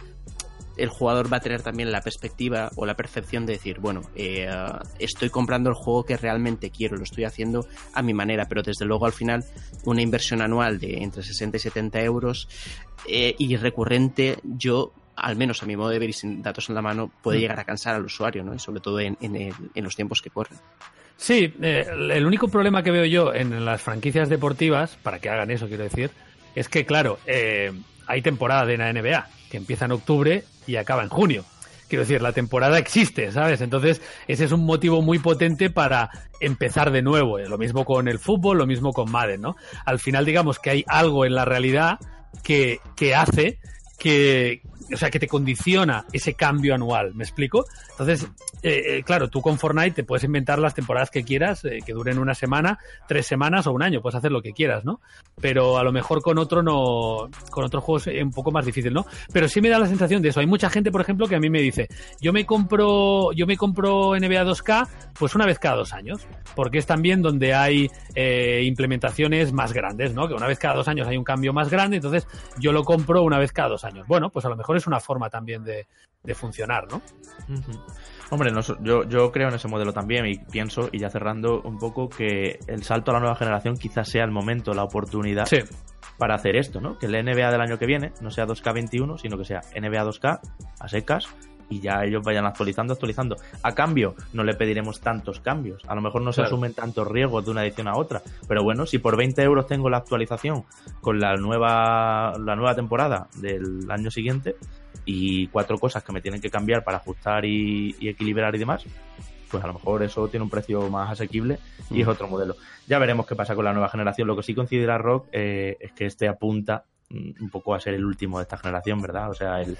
el jugador va a tener también la perspectiva o la percepción de decir, bueno, eh, estoy comprando el juego que realmente quiero, lo estoy haciendo a mi manera, pero desde luego al final una inversión anual de entre 60 y 70 euros eh, y recurrente, yo, al menos a mi modo de ver y sin datos en la mano, puede Mm. llegar a cansar al usuario, ¿no? Y sobre todo en, en el- en los tiempos que corren. Sí, eh, el único problema que veo yo en las franquicias deportivas, para que hagan eso, quiero decir, es que, claro, eh, hay temporada de la NBA que empieza en octubre y acaba en junio. Quiero decir, la temporada existe, ¿sabes? Entonces, ese es un motivo muy potente para empezar de nuevo. Lo mismo con el fútbol, lo mismo con Madden, ¿no? Al final, digamos que hay algo en la realidad que, que hace que, o sea, que te condiciona ese cambio anual, ¿me explico? Entonces, eh, eh, claro, tú con Fortnite te puedes inventar las temporadas que quieras, eh, que duren una semana, tres semanas o un año, puedes hacer lo que quieras, ¿no? Pero a lo mejor con otro no, con otro juego es un poco más difícil, ¿no? Pero sí me da la sensación de eso. Hay mucha gente, por ejemplo, que a mí me dice, yo me compro, yo me compro NBA 2K, pues una vez cada dos años, porque es también donde hay implementaciones más grandes, ¿no? Que una vez cada dos años hay un cambio más grande, entonces yo lo compro una vez cada dos años. Bueno, pues a lo mejor es una forma también de, de funcionar, ¿no? Hombre, no yo, yo creo en ese modelo también y pienso, y ya cerrando un poco, que el salto a la nueva generación quizás sea el momento, la oportunidad Sí. para hacer esto, ¿no? Que el NBA del año que viene no sea 2K21, sino que sea NBA 2K a secas y ya ellos vayan actualizando, actualizando. A cambio, no le pediremos tantos cambios. A lo mejor no se Claro. asumen tantos riesgos de una edición a otra. Pero bueno, si por 20 euros tengo la actualización con la nueva, la nueva temporada del año siguiente y cuatro cosas que me tienen que cambiar para ajustar y, y equilibrar y demás, pues a lo mejor eso tiene un precio más asequible y es Mm. otro modelo. Ya veremos qué pasa con la nueva generación. Lo que sí considera Rock eh, es que este apunta un poco a ser el último de esta generación, ¿verdad? O sea, el-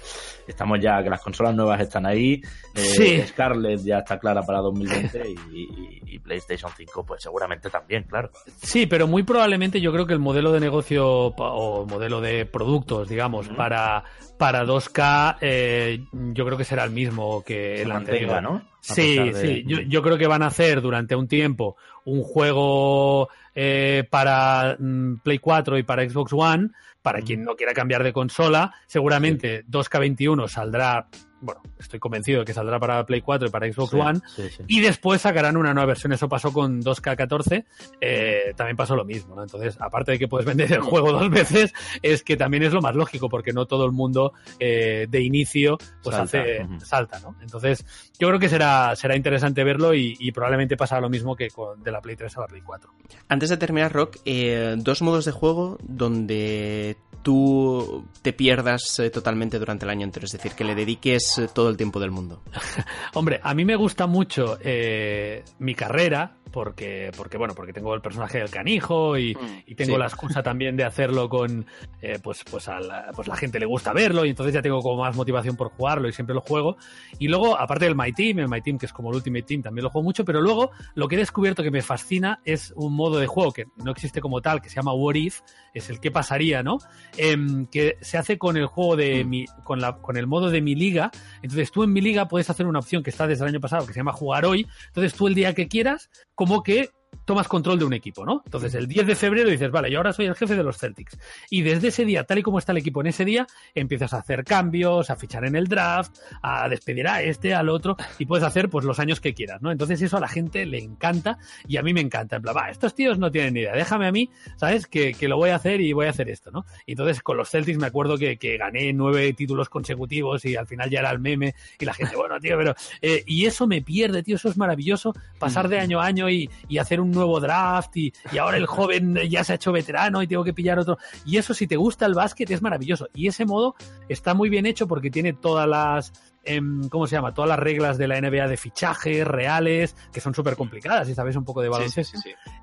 estamos ya, que las consolas nuevas están ahí, eh, Sí. Scarlett ya está clara para 2020 y, y- y PlayStation 5 pues seguramente también, claro. Sí, pero muy probablemente yo creo que el modelo de negocio o modelo de productos, digamos, para, para 2K, eh, yo creo que será el mismo que Se el mantenga, anterior. ¿no? A Sí, de- sí. Yo, yo creo que van a hacer durante un tiempo un juego eh, para mm, Play 4 y para Xbox One. Para Ujú. quien no quiera cambiar de consola, seguramente 2K21 saldrá, bueno, estoy convencido de que saldrá para Play 4 y para Xbox Sí, One. sí, sí. Y después sacarán una nueva versión. Eso pasó con 2K14. eh, también pasó lo mismo, ¿no? Entonces, aparte de que puedes vender el juego dos veces, es que también es lo más lógico, porque no todo el mundo eh, de inicio pues Salta, hace salta, ¿no? Entonces, yo creo que será, será interesante verlo y, y probablemente pasará lo mismo que con de la Play 3 a la Play 4. Antes de terminar, Rock, eh, dos modos de juego donde tú te pierdas eh, totalmente durante el año entero, es decir, que le dediques eh, todo el tiempo del mundo. Hombre, a mí me gusta mucho eh, mi carrera, porque, porque bueno, porque tengo el personaje del canijo y, mm, tengo la excusa también de hacerlo con, eh, pues, pues a la, pues la gente le gusta verlo y entonces ya tengo como más motivación por jugarlo y siempre lo juego. Y luego, aparte del My Team, el My Team que es como el Ultimate Team, también lo juego mucho, pero luego lo que he descubierto que me fascina es un modo de juego que no existe como tal, que se llama What If, es el que pasaría, ¿no? Em, que se hace con el juego de mm. mi, con, la, con el modo de mi liga. Entonces tú en mi liga puedes hacer una opción que está desde el año pasado, que se llama jugar hoy. Entonces tú el día que quieras, como que tomas control de un equipo, ¿no? Entonces, el 10 de febrero dices, vale, yo ahora soy el jefe de los Celtics. Y desde ese día, tal y como está el equipo en ese día, empiezas a hacer cambios, a fichar en el draft, a despedir a este, al otro, y puedes hacer pues los años que quieras, ¿no? Entonces eso a la gente le encanta y a mí me encanta. En plan, va, estos tíos no tienen ni idea, déjame a mí, ¿sabes? Que, que, lo voy a hacer y voy a hacer esto, ¿no? Y entonces con los Celtics me acuerdo que, que, gané nueve títulos consecutivos y al final ya era el meme y la gente, bueno, tío, pero... Eh, y eso me pierde, tío, eso es maravilloso, pasar de año a año y, y hacer un nuevo draft y, ahora el joven ya se ha hecho veterano y tengo que pillar otro. Y eso, si te gusta el básquet, es maravilloso. Y ese modo está muy bien hecho porque tiene todas las. Em, ¿Cómo se llama? Todas las reglas de la NBA de fichaje reales, que son súper complicadas, si sabes un poco de baloncesto.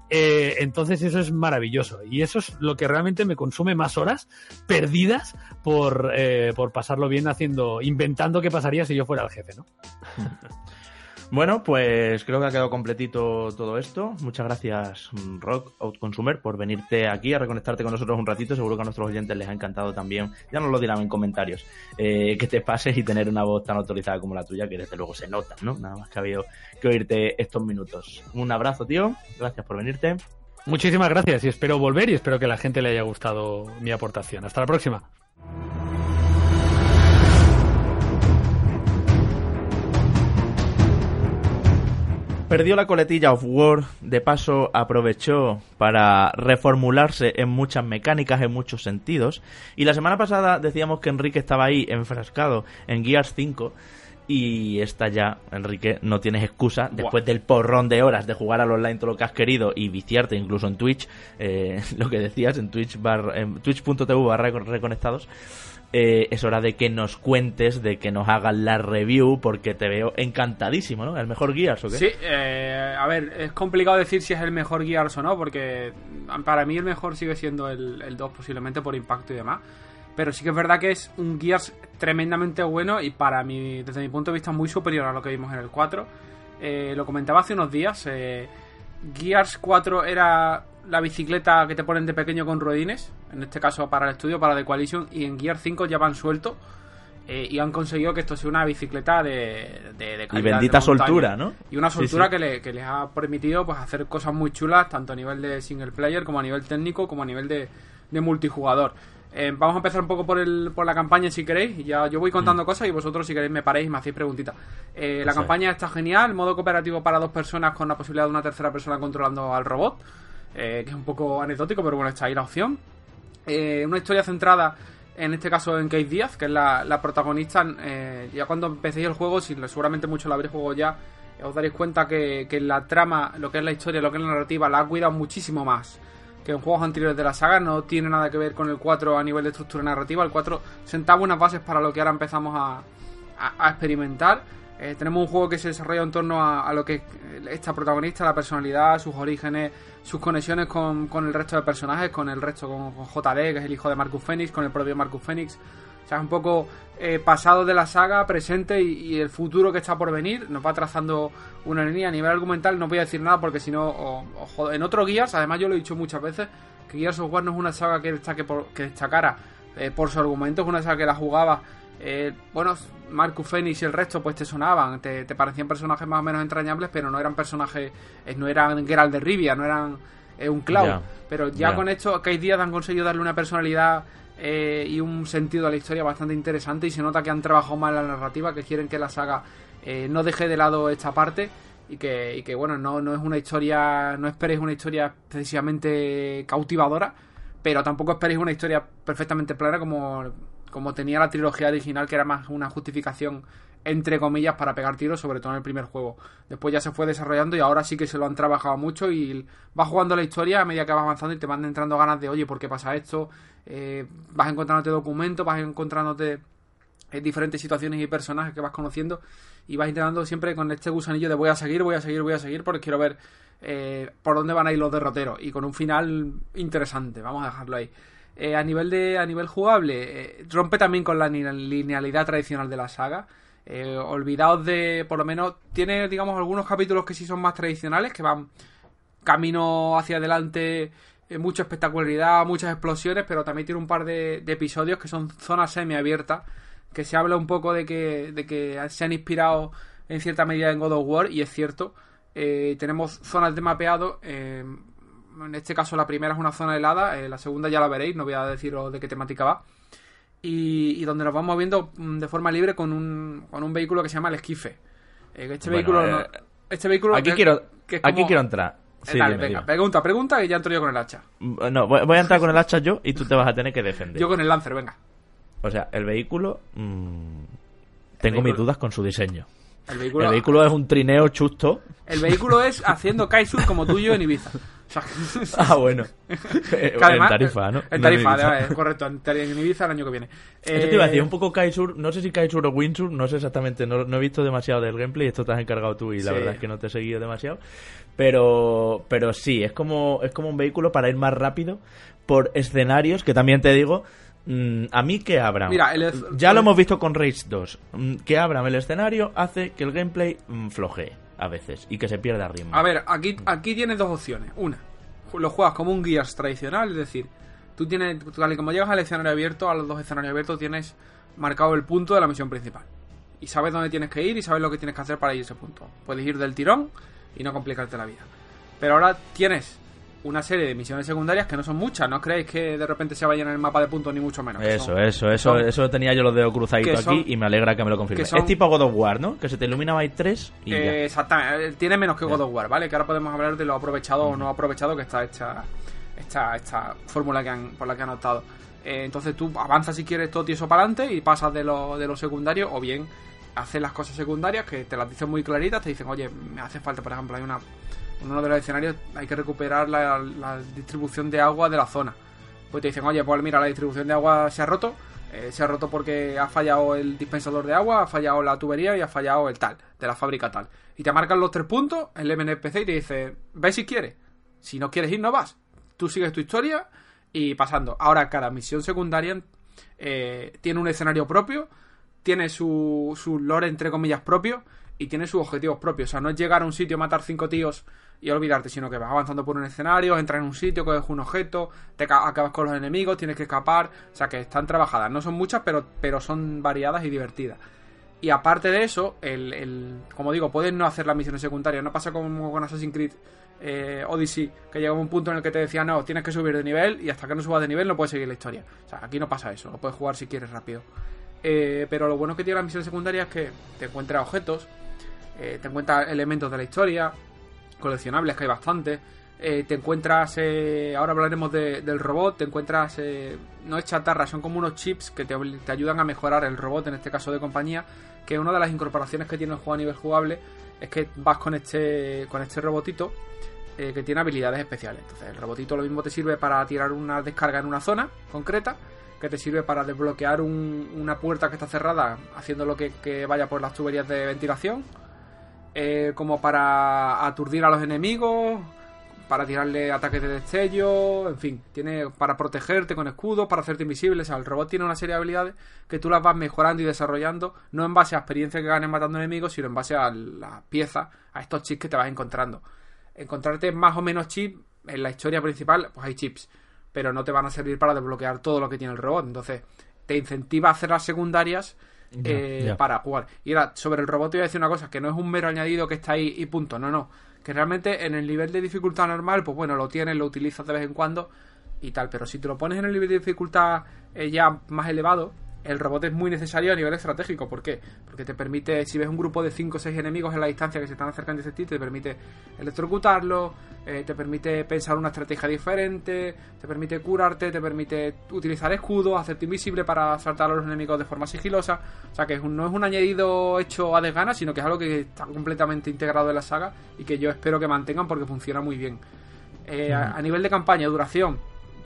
Eh, entonces, eso es maravilloso. Y eso es lo que realmente me consume más horas perdidas por, eh, por pasarlo bien haciendo, inventando qué pasaría si yo fuera el jefe, ¿no? Bueno, pues creo que ha quedado completito todo esto. Muchas gracias, Rock Outconsumer, por venirte aquí a reconectarte con nosotros un ratito. Seguro que a nuestros oyentes les ha encantado también. Ya nos lo dirán en comentarios. Eh, que te pases y tener una voz tan autorizada como la tuya, que desde luego se nota, ¿no? Nada más que ha habido que oírte estos minutos. Un abrazo, tío. Gracias por venirte. Muchísimas gracias y espero volver y espero que la gente le haya gustado mi aportación. Hasta la próxima. Perdió la coletilla of War, de paso aprovechó para reformularse en muchas mecánicas, en muchos sentidos. Y la semana pasada decíamos que Enrique estaba ahí enfrascado en Gears 5. Y esta ya, Enrique, no tienes excusa. Después del porrón de horas de jugar al online todo lo que has querido y viciarte incluso en Twitch, eh, lo que decías en Twitch en twitch.tv barra reconectados, eh, es hora de que nos cuentes, de que nos hagan la review, porque te veo encantadísimo, ¿no? ¿El mejor Gears o qué? Sí, eh, a ver, es complicado decir si es el mejor Gears o no, porque para mí el mejor sigue siendo el, el 2 posiblemente por impacto y demás. Pero sí que es verdad que es un Gears tremendamente bueno y para mí, desde mi punto de vista, muy superior a lo que vimos en el 4. Eh, lo comentaba hace unos días. Gears 4 era la bicicleta que te ponen de pequeño con ruedines, en este caso para el estudio, para The Coalition, y en Gear 5 ya van suelto eh, y han conseguido que esto sea una bicicleta de, de, Y bendita soltura, ¿no? Y una soltura Que, le, que, les ha permitido pues hacer cosas muy chulas, tanto a nivel de single player, como a nivel técnico, como a nivel de, multijugador. Eh, vamos a empezar un poco por, el, por la campaña si queréis. Ya yo voy contando mm. cosas y vosotros si queréis me paréis y me hacéis preguntitas. Eh, la campaña está genial, modo cooperativo para dos personas con la posibilidad de una tercera persona controlando al robot. Eh, que es un poco anecdótico, pero bueno, está ahí la opción. Eh, una historia centrada, en este caso, en Kate Díaz, que es la, protagonista. Eh, ya cuando empecéis el juego, si seguramente muchos lo habréis jugado ya, os daréis cuenta que, que, la trama, lo que es la historia, lo que es la narrativa, la ha cuidado muchísimo más que en juegos anteriores de la saga. No tiene nada que ver con el 4 a nivel de estructura narrativa. El 4 sentaba unas bases para lo que ahora empezamos a, a experimentar. Eh, tenemos un juego que se desarrolla en torno a, lo que es esta protagonista, la personalidad, sus orígenes, sus conexiones con, el resto de personajes, con el resto, con, JD, que es el hijo de Marcus Phoenix, con el propio Marcus Phoenix. O sea, es un poco eh, pasado de la saga, presente y, el futuro que está por venir. Nos va trazando una línea a nivel argumental. No voy a decir nada porque si no, en otro Gears, además yo lo he dicho muchas veces, que Gears of War no es una saga que, destaque por, que destacara eh, por su argumento, es una saga que la jugaba eh, bueno, Marcus Phoenix y el resto pues te sonaban, te, parecían personajes más o menos entrañables, pero no eran personajes, eh, no eran Geralt de Rivia, no eran eh, un Cloud. pero ya con esto, Kate Díaz han conseguido darle una personalidad y un sentido a la historia bastante interesante y se nota que han trabajado mal la narrativa, que quieren que la saga no deje de lado esta parte y que, y que bueno, no, no es una historia, no esperéis una historia precisamente cautivadora, pero tampoco esperéis una historia perfectamente plana como como tenía la trilogía original, que era más una justificación, entre comillas, para pegar tiros, sobre todo en el primer juego. Después ya se fue desarrollando y ahora sí que se lo han trabajado mucho y va jugando la historia a medida que vas avanzando y te van entrando ganas de, oye, ¿por qué pasa esto? Eh, vas encontrándote documentos, vas encontrándote eh, diferentes situaciones y personajes que vas conociendo y vas intentando siempre con este gusanillo de voy a seguir, voy a seguir, voy a seguir porque quiero ver eh, por dónde van a ir los derroteros y con un final interesante, vamos a dejarlo ahí. Eh, a nivel de a nivel jugable, rompe también con la linealidad tradicional de la saga. olvidaos de, por lo menos, tiene, digamos, algunos capítulos que sí son más tradicionales, que van camino hacia adelante, mucha espectacularidad, muchas explosiones, pero también tiene un par de, de episodios que son zonas semiabiertas que se habla un poco de que, de que se han inspirado en cierta medida en God of War, y es cierto. Eh, tenemos zonas de mapeado. Eh, en este caso, la primera es una zona helada, eh, la segunda ya la veréis, no voy a deciros de qué temática va. Y, donde nos vamos moviendo mm, de forma libre con un, con un vehículo que se llama el esquife. este vehículo. este vehículo. Aquí, quiero, aquí quiero entrar. dale, venga, pregunta, pregunta y ya entro yo con el hacha. Mm, no, voy, a entrar con el hacha yo y tú te vas a tener que defender. Yo con el Lancer, venga. O sea, el vehículo. Mmm, tengo mis dudas con su diseño. El vehículo, es un trineo chusto. El vehículo es haciendo kitesurf como tuyo en Ibiza. ah, bueno. en Tarifa, ¿no? En Tarifa, es correcto. En Ibiza el año que viene. Esto te iba a decir, eh, un poco kitesurf, no sé si kitesurf o windsurf, no sé exactamente, no, he visto demasiado del gameplay, esto te has encargado tú y la verdad es que no te he seguido demasiado. Pero, pero sí, es como, es como un vehículo para ir más rápido por escenarios que también te digo Mm, a mí que abran. Mira, ya lo hemos visto con Rage 2. Mm, que abran el escenario hace que el gameplay mm, flojee a veces y que se pierda ritmo. A ver, aquí, aquí tienes dos opciones. Una, lo juegas como un Gears tradicional, es decir, tú tienes, tal y como llegas al escenario abierto, a los dos escenarios abiertos, tienes marcado el punto de la misión principal. Y sabes dónde tienes que ir y sabes lo que tienes que hacer para ir a ese punto. Puedes ir del tirón y no complicarte la vida. Pero ahora tienes una serie de misiones secundarias que no son muchas. No creéis que de repente se vayan en el mapa de puntos ni mucho menos. Eso, eso, eso, eso tenía yo los dedos cruzaditos aquí y me alegra que me lo confirme. Es tipo God of War, ¿no? Que se te ilumina hay tres y eh, Exactamente, tiene menos que God of War, ¿vale? Que ahora podemos hablar de lo aprovechado o no aprovechado que está esta, esta, esta fórmula que han, por la que han optado. Eh, entonces tú avanzas si quieres todo tieso para adelante y pasas de lo, de lo secundario o bien haces las cosas secundarias que te las dicen muy claritas, te dicen, oye, me hace falta, por ejemplo, hay una en uno de los escenarios hay que recuperar la, distribución de agua de la zona. Pues te dicen, oye, pues mira, la distribución de agua se ha roto. Eh, se ha roto porque ha fallado el dispensador de agua, ha fallado la tubería y ha fallado el tal, de la fábrica tal. Y te marcan los tres puntos, el MNPC y te dice, ve si quieres. Si no quieres ir, no vas. Tú sigues tu historia y pasando. Ahora, cada misión secundaria eh, tiene un escenario propio, tiene su, su lore, entre comillas, propio y tiene sus objetivos propios. O sea, no es llegar a un sitio, matar cinco tíos y olvidarte, sino que vas avanzando por un escenario, entras en un sitio, coges un objeto, te acabas con los enemigos, tienes que escapar. O sea, que están trabajadas. No son muchas, pero, pero son variadas y divertidas. Y aparte de eso, el, como digo, puedes no hacer las misiones secundarias. No pasa como con Assassin's Creed eh, Odyssey, que llega un punto en el que te decía, no, tienes que subir de nivel y hasta que no subas de nivel no puedes seguir la historia. O sea, aquí no pasa eso, lo puedes jugar si quieres rápido. Eh, pero lo bueno que tiene las misiones secundarias es que te encuentras objetos, eh, te encuentras elementos de la historia, coleccionables, que hay bastante. Eh, te encuentras, eh, ahora hablaremos del robot, te encuentras, no es chatarra, son como unos chips que te, ayudan a mejorar el robot, en este caso de compañía, que una de las incorporaciones que tiene el juego a nivel jugable es que vas con este, con este robotito que tiene habilidades especiales. Entonces el robotito lo mismo te sirve para tirar una descarga en una zona concreta, que te sirve para desbloquear una puerta que está cerrada, haciendo lo que vaya por las tuberías de ventilación eh, como para aturdir a los enemigos, para tirarle ataques de destello, en fin, tiene para protegerte con escudos, para hacerte invisible. O sea, el robot tiene una serie de habilidades que tú las vas mejorando y desarrollando, no en base a experiencia que ganes matando enemigos, sino en base a las piezas, a estos chips que te vas encontrando. Encontrarte más o menos chips en la historia principal, pues hay chips, pero no te van a servir para desbloquear todo lo que tiene el robot. Entonces, te incentiva a hacer las secundarias eh, para jugar. Y ahora, sobre el robot te voy a decir una cosa, que no es un mero añadido que está ahí y punto, no, no. Que realmente en el nivel de dificultad normal, pues bueno, lo tienes, lo utilizas de vez en cuando y tal, pero si te lo pones en el nivel de dificultad eh, ya más elevado, el robot es muy necesario a nivel estratégico. ¿Por qué? Porque te permite, si ves un grupo de 5 o 6 enemigos en la distancia que se están acercando a sitio, te permite electrocutarlo, eh, te permite pensar una estrategia diferente, te permite curarte, te permite utilizar escudos, hacerte invisible para saltar a los enemigos de forma sigilosa. O sea que no es un añadido hecho a desgana, sino que es algo que está completamente integrado en la saga y que yo espero que mantengan porque funciona muy bien. Eh, a nivel de campaña, duración,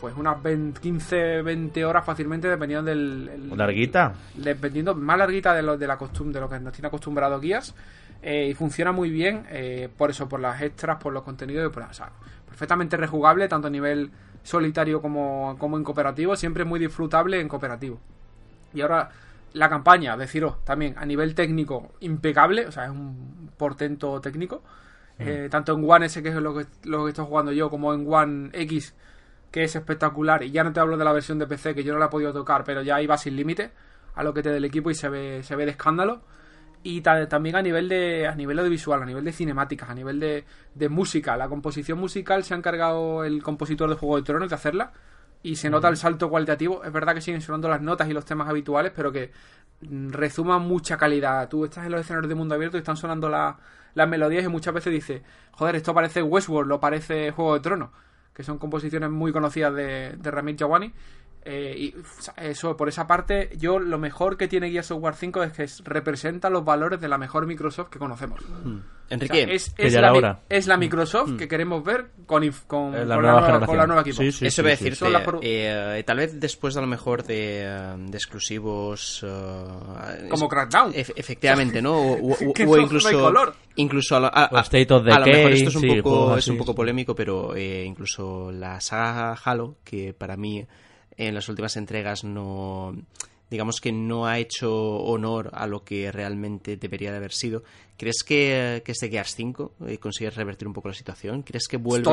pues unas 20, 15, 20 horas fácilmente, dependiendo del. el- ¿Larguita? dependiendo más larguita de lo, de la costumbre, de lo que nos tiene acostumbrado guías. eh, y funciona muy bien, eh, por eso, por las extras, por los contenidos, y por, o sea, perfectamente rejugable, tanto a nivel solitario como, como en cooperativo, siempre muy disfrutable en cooperativo. Y ahora la campaña, deciros también a nivel técnico impecable, o sea, es un portento técnico. Eh, tanto en One S, que es lo que, lo que estoy jugando yo, como en One X, que es espectacular. Y ya no te hablo de la versión de PC, que yo no la he podido tocar, pero ya iba sin límite a lo que te dé el equipo y se ve, se ve de escándalo. Y ta- también a nivel de a nivel audiovisual, a nivel de cinemáticas, a nivel de, de música. La composición musical se ha encargado el compositor de Juego de Tronos de hacerla. Y se nota el salto cualitativo. Es verdad que siguen sonando las notas y los temas habituales, pero que mm, resuman mucha calidad. Tú estás en los escenarios de mundo abierto y están sonando la- las melodías y muchas veces dices, joder, esto parece Westworld o parece Juego de Tronos, que son composiciones muy conocidas de, de Ramit Jawani. Eh, y eso, por esa parte, yo lo mejor que tiene Gears of War 5 es que es- representa los valores de la mejor Microsoft que conocemos. Enrique, O sea, es, la, es la Microsoft que queremos ver con, con, la con nueva con la nueva equipo. Sí, sí, Eso sí, voy a decirte, pro- eh, tal vez después a lo mejor de, de exclusivos... eh, Como es- Crackdown. ef- efectivamente, ¿no? O, incluso... Incluso a, lo- a- a- State of a lo mejor esto es un sí, poco, es un poco polémico, pero eh, incluso la saga Halo, que para mí en las últimas entregas no digamos que no ha hecho honor a lo que realmente debería de haber sido. ¿Crees que, que este Gears 5 eh, consigue revertir un poco la situación? ¿Crees que vuelve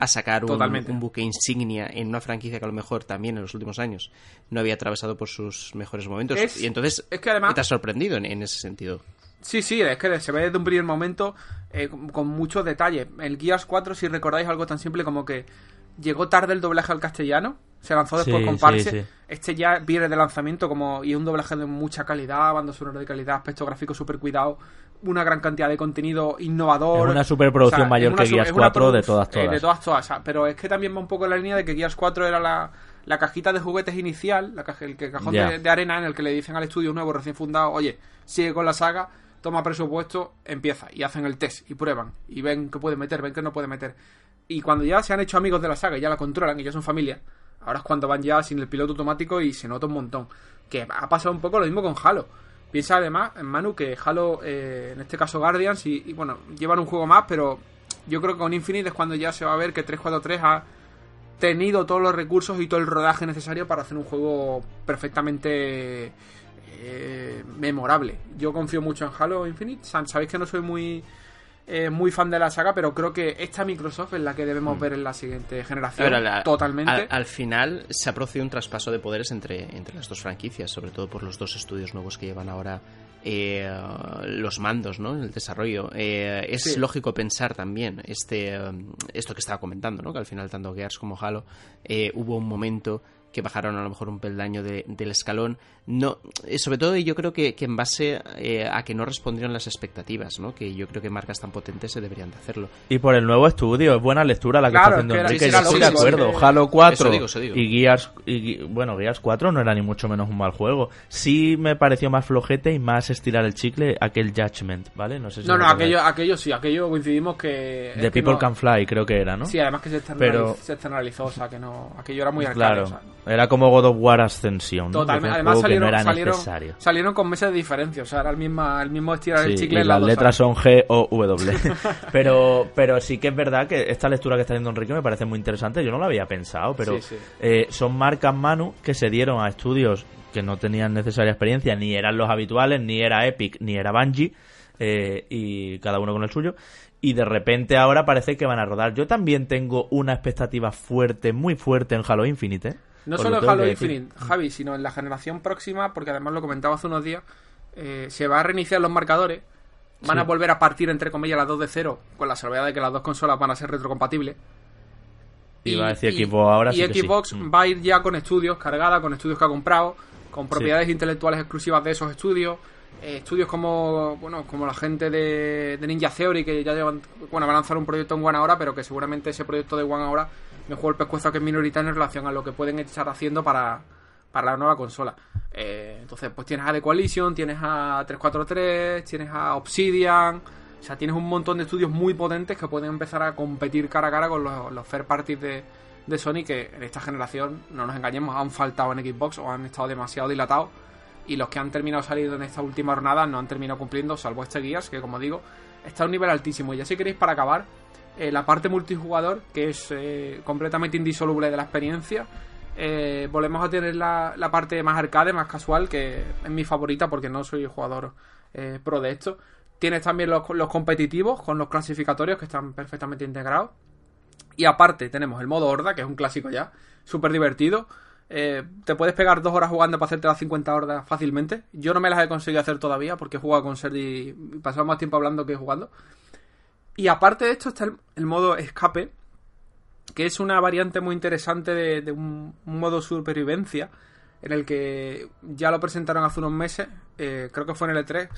a sacar un, buque insignia en una franquicia que a lo mejor también en los últimos años no había atravesado por sus mejores momentos? Es- y entonces es que además- te has sorprendido en, en ese sentido. Sí, sí, es que se ve desde un primer momento eh, con, con muchos detalles. El Gears 4, si recordáis algo tan simple como que llegó tarde el doblaje al castellano, se lanzó después Sí, con parche. sí, sí. Este ya viene de lanzamiento como y es un doblaje de mucha calidad, banda sonora de calidad, aspecto gráfico súper cuidado, una gran cantidad de contenido innovador. Es una superproducción mayor una que Gears es una 4 de produ- todas, eh, todas. de todas, todas. o sea, Pero es que también va un poco en la línea de que Gears 4 era la, la cajita de juguetes inicial, la caja- el que- cajón de, de arena en el que le dicen al estudio nuevo recién fundado, oye, sigue con la saga, toma presupuesto, empieza. Y hacen el test y prueban. Y ven que puede meter, ven que no puede meter. Y cuando ya se han hecho amigos de la saga y ya la controlan y ya son familia, ahora es cuando van ya sin el piloto automático y se nota un montón. Que ha pasado un poco lo mismo con Halo. Piensa además, Manu, que Halo, eh, en este caso Guardians, y, bueno, llevan un juego más, pero yo creo que con Infinite es cuando ya se va a ver que 343 ha tenido todos los recursos y todo el rodaje necesario para hacer un juego perfectamente eh, memorable. Yo confío mucho en Halo Infinite. Sa- Sabéis que no soy muy eh, muy fan de la saga, pero creo que esta Microsoft es la que debemos ver en la siguiente generación. ver, totalmente. Al, al final se ha producido un traspaso de poderes entre, entre las dos franquicias, sobre todo por los dos estudios nuevos que llevan ahora eh, los mandos, ¿no? El desarrollo. Eh, es Sí. lógico pensar también este eh, esto que estaba comentando, ¿no? Que al final tanto Gears como Halo eh, hubo un momento que bajaron a lo mejor un peldaño de- del escalón. No, eh, sobre todo yo creo que, que en base eh, a que no respondieron las expectativas, ¿no? Que yo creo que marcas tan potentes se deberían de hacerlo. Y por el nuevo estudio, es buena lectura la que Claro, está haciendo Enrique. sí, Yo estoy de acuerdo. que- Halo 4 Eso digo, eso digo. y Gears, y, bueno, Gears 4 no era ni mucho menos un mal juego. Sí me pareció más flojete y más estirar el chicle aquel Judgment, ¿vale? No sé si no, no, aquello, aquello sí, aquello coincidimos que... The que People no- Can Fly, creo que era, ¿no? Sí, además que se, externaliz- Pero- se externalizó, o sea, que no... Aquello era muy arcade, claro. o sea, Era como God of War fue Totalmente. Además salieron, no salieron, necesario. salieron con meses de diferencia. O sea, era el mismo, el mismo estirar el chicle y en las dos letras son G o W. pero, pero sí que es verdad que esta lectura que está haciendo Enrique me parece muy interesante. Yo no lo había pensado, pero Sí, sí. eh, son marcas Manu que se dieron a estudios que no tenían necesaria experiencia, ni eran los habituales, ni era Epic, ni era Bungie, eh, y cada uno con el suyo. Y de repente ahora parece que van a rodar. Yo también tengo una expectativa fuerte, muy fuerte en Halo Infinite. ¿eh? No Os solo lo en Halo. Infinite, Javi, sino en la generación próxima, porque además lo comentaba hace unos días, eh, se va a reiniciar los marcadores. Van Sí. a volver a partir, entre comillas, las dos de cero, con la salvedad de que las dos consolas van a ser retrocompatibles. Y va a decir Xbox ahora y sí que sí. Xbox va a ir ya con estudios cargada, con estudios que ha comprado, con propiedades intelectuales exclusivas de esos estudios. eh, estudios como bueno como la gente de, de Ninja Theory que ya llevan bueno van a lanzar un proyecto en One ahora pero que seguramente ese proyecto de One ahora me juego el pescuezo que es minoritario en relación a lo que pueden estar haciendo para, para la nueva consola Eh, entonces pues tienes a The Coalition tienes a 343 tienes a Obsidian O sea, tienes un montón de estudios muy potentes que pueden empezar a competir cara a cara con los, los fair parties de, de Sony que en esta generación, no nos engañemos, han faltado en Xbox o han estado demasiado dilatados y los que han terminado saliendo en esta última jornada no han terminado cumpliendo, salvo este Gears, que como digo, está a un nivel altísimo. Y ya si queréis, para acabar, eh, la parte multijugador, que es eh, completamente indisoluble de la experiencia, eh, volvemos a tener la, la, parte más arcade, más casual, que es mi favorita porque no soy jugador pro de esto. Tienes también los, los competitivos con los clasificatorios que están perfectamente integrados. Y aparte tenemos el modo horda, que es un clásico ya, súper divertido. Te puedes pegar dos horas jugando para hacerte las 50 hordas fácilmente. Yo no me las he conseguido hacer todavía porque he jugado con Sergi y pasado más tiempo hablando que jugando. Y aparte de esto está el, modo escape, que es una variante muy interesante de, un, modo supervivencia, en el que ya lo presentaron hace unos meses, eh, creo que fue en el E3.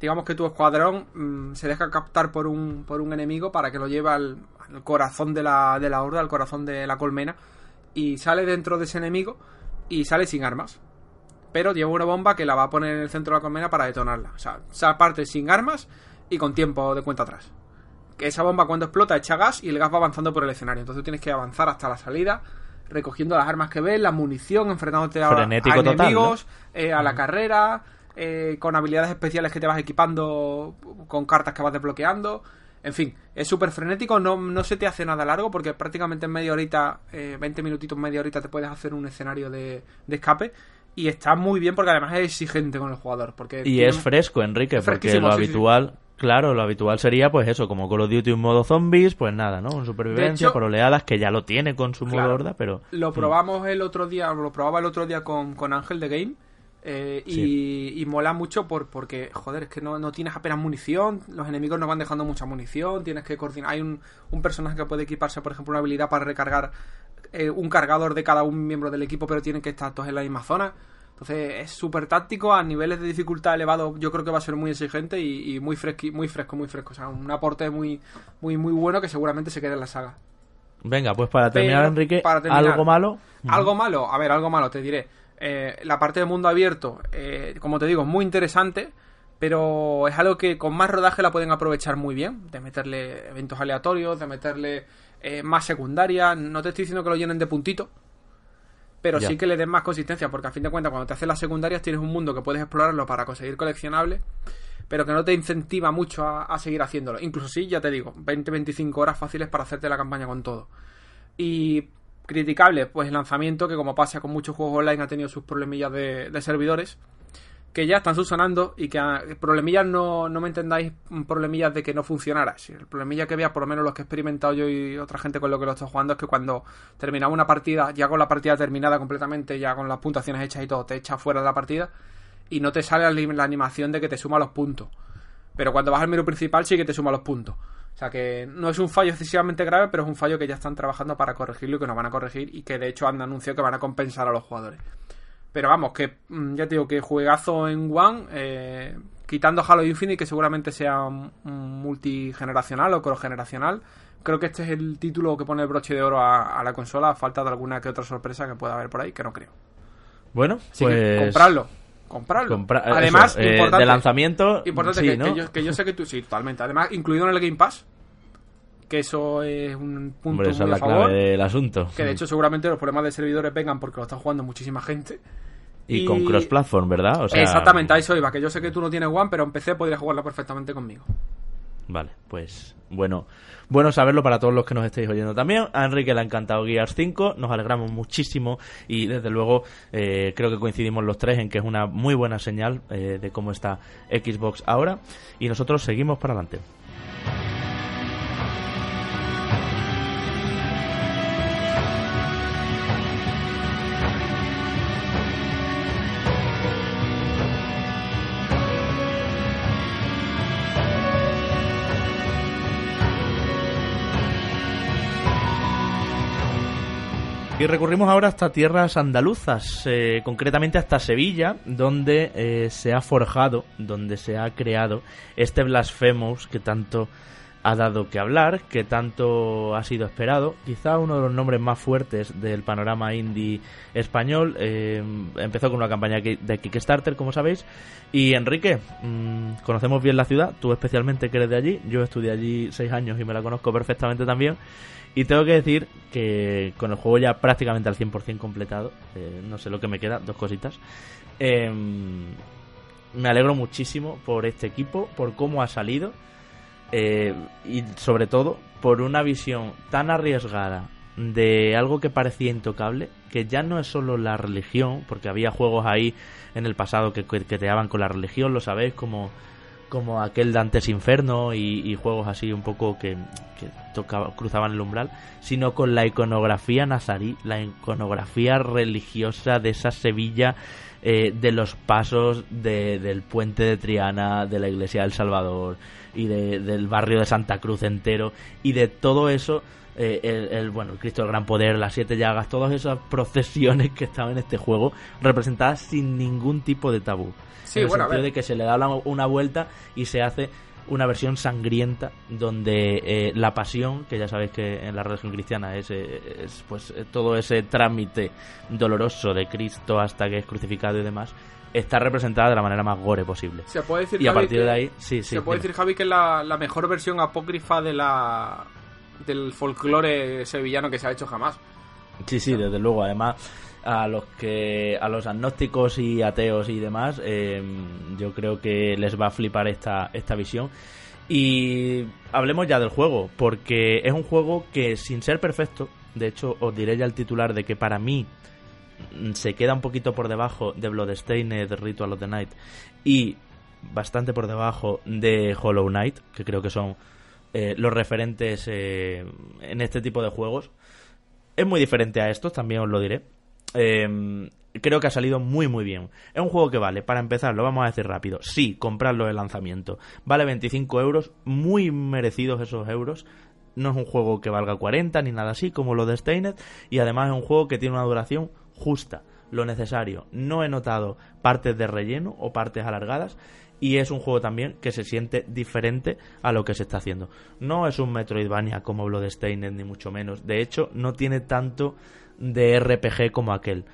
Digamos que tu escuadrón mm, se deja captar por un, por un enemigo para que lo lleve al, corazón de la, de la horda, al corazón de la colmena, y sale dentro de ese enemigo y sale sin armas. Pero lleva una bomba que la va a poner en el centro de la colmena para detonarla. O sea, sale parte sin armas y con tiempo de cuenta atrás. Esa bomba cuando explota echa gas y el gas va avanzando por el escenario. Entonces tienes que avanzar hasta la salida, recogiendo las armas que ves, la munición, enfrentándote a, a enemigos, eh, a la carrera, eh, con habilidades especiales que te vas equipando con cartas que vas desbloqueando. En fin, es súper frenético, no, no se te hace nada largo porque prácticamente en media horita, eh, 20 minutitos, media horita te puedes hacer un escenario de, escape. Y está muy bien porque además es exigente con el jugador. Porque y es fresco, Enrique, porque lo habitual, claro, lo habitual sería pues eso, como Call of Duty un modo zombies, pues nada, ¿no? Un supervivencia, por oleadas, que ya lo tiene con su modo horda, pero... Lo mm. probamos el otro día, lo probaba el otro día con, con Ángel de Game eh, y, mola mucho por, porque, joder, es que no, tienes apenas munición, los enemigos no van dejando mucha munición, tienes que coordinar. Hay un, personaje que puede equiparse, por ejemplo, una habilidad para recargar eh, un cargador de cada un miembro del equipo, pero tienen que estar todos en la misma zona. Entonces es súper táctico, a niveles de dificultad elevado yo creo que va a ser muy exigente y, muy, fresqui, muy fresco, muy fresco. O sea, un aporte muy, muy, muy bueno que seguramente se quede en la saga. Venga, pues para terminar, Enrique, ¿algo malo? Algo malo, a ver, algo malo, te diré eh, la parte de mundo abierto, eh, como te digo, es muy interesante, pero es algo que con más rodaje la pueden aprovechar muy bien, de meterle eventos aleatorios, de meterle eh, más secundaria, no te estoy diciendo que lo llenen de puntito, pero sí que le den más consistencia, porque a fin de cuentas cuando te haces las secundarias tienes un mundo que puedes explorarlo para conseguir coleccionables, pero que no te incentiva mucho a, a seguir haciéndolo. Incluso sí, ya te digo, 20-25 horas fáciles para hacerte la campaña con todo. Y criticable, pues el lanzamiento, que como pasa con muchos juegos online ha tenido sus problemillas de, servidores, que ya están subsanando y que ah, problemillas no, no me entendáis problemillas de que no funcionara. Si el problemilla que veas, por lo menos los que he experimentado yo y otra gente con lo que lo estoy jugando, es que cuando terminaba una partida, ya con la partida terminada completamente, ya con las puntuaciones hechas y todo, te echa fuera de la partida y no te sale la animación de que te suma los puntos. Pero cuando vas al menú principal sí que te suma los puntos. O sea que no es un fallo excesivamente grave, pero es un fallo que ya están trabajando para corregirlo y que nos van a corregir y que de hecho han anunciado que van a compensar a los jugadores. Pero vamos, que mm, ya te digo que juegazo en One, eh, quitando Halo Infinite, que seguramente sea multigeneracional o crogeneracional. Creo que este es el título que pone el broche de oro a, la consola, a falta de alguna que otra sorpresa que pueda haber por ahí, que no creo. Bueno, pues... comprarlo comprarlo. Además, eh, de lanzamiento. Importante que, yo, sé que tú sí, totalmente. Además, incluido en el Game Pass, que eso es un punto Hombre, muy la clave del asunto. Que de hecho, seguramente los problemas de servidores vengan porque lo están jugando muchísima gente. Y, con cross-platform, ¿verdad? Exactamente, a eso iba. Que yo sé que tú no tienes One, pero en PC podrías jugarlo perfectamente conmigo. Vale, pues bueno, bueno saberlo para todos los que nos estéis oyendo también. A Enrique le ha encantado Gears 5, nos alegramos muchísimo y desde luego eh, creo que coincidimos los tres en que es una muy buena señal eh, de cómo está Xbox ahora y nosotros seguimos para adelante. Y recurrimos ahora hasta tierras andaluzas, eh, concretamente hasta Sevilla, donde eh, se ha forjado, donde se ha creado este Blasphemous que tanto ha dado que hablar, que tanto ha sido esperado. Quizá uno de los nombres más fuertes del panorama indie español. Eh, empezó con una campaña de Kickstarter, como sabéis. Y Enrique, mm, conocemos bien la ciudad, tú especialmente que eres de allí. Yo estudié allí seis años y me la conozco perfectamente también. Y tengo que decir que con el juego ya prácticamente al 100% completado, eh, no sé lo que me queda, dos cositas. Em, me alegro muchísimo por este equipo, por cómo ha salido eh, y sobre todo por una visión tan arriesgada de algo que parecía intocable, que ya no es solo la religión, porque había juegos ahí en el pasado que, que, te daban con la religión, lo sabéis, como, como aquel Dantes Inferno y, juegos así un poco que, cruzaban el umbral, sino con la iconografía nazarí, la iconografía religiosa de esa Sevilla eh, de los pasos del puente de Triana, de la iglesia del Salvador y del barrio de Santa Cruz entero y de todo eso. Eh, el, bueno, el Cristo del Gran Poder, las siete llagas, todas esas procesiones que estaban en este juego representadas sin ningún tipo de tabú. Sí, en el bueno, sentido de que se le da una vuelta y se hace una versión sangrienta donde eh, la pasión, que ya sabéis que en la religión cristiana es, eh, pues eh, todo ese trámite doloroso de Cristo hasta que es crucificado y demás, está representada de la manera más gore posible. Se puede decir, y a Javi, partir que, de ahí, sí, sí. Se puede decir, Javi, que es la, la mejor versión apócrifa de la del folclore sevillano que se ha hecho jamás. Sí, sí, desde luego. Además, a los que a los agnósticos y ateos y demás eh, yo creo que les va a flipar esta esta visión. Y hablemos ya del juego porque es un juego que sin ser perfecto de hecho os diré ya el titular de que para mí se queda un poquito por debajo de Bloodstained Ritual of the Night y bastante por debajo de Hollow Knight que creo que son eh, los referentes eh, en este tipo de juegos. Es muy diferente a estos también os lo diré eh, creo que ha salido muy muy bien. Es un juego que vale, para empezar, lo vamos a decir rápido. Sí, comprarlo de lanzamiento. Vale 25 euros, muy merecidos esos euros. No es un juego que valga 40 ni nada así como lo de Stainet. Y además es un juego que tiene una duración justa, lo necesario. No he notado partes de relleno o partes alargadas. Y es un juego también que se siente diferente a lo que se está haciendo. No es un Metroidvania como lo de Stainet, ni mucho menos. De hecho, no tiene tanto de RPG como aquel.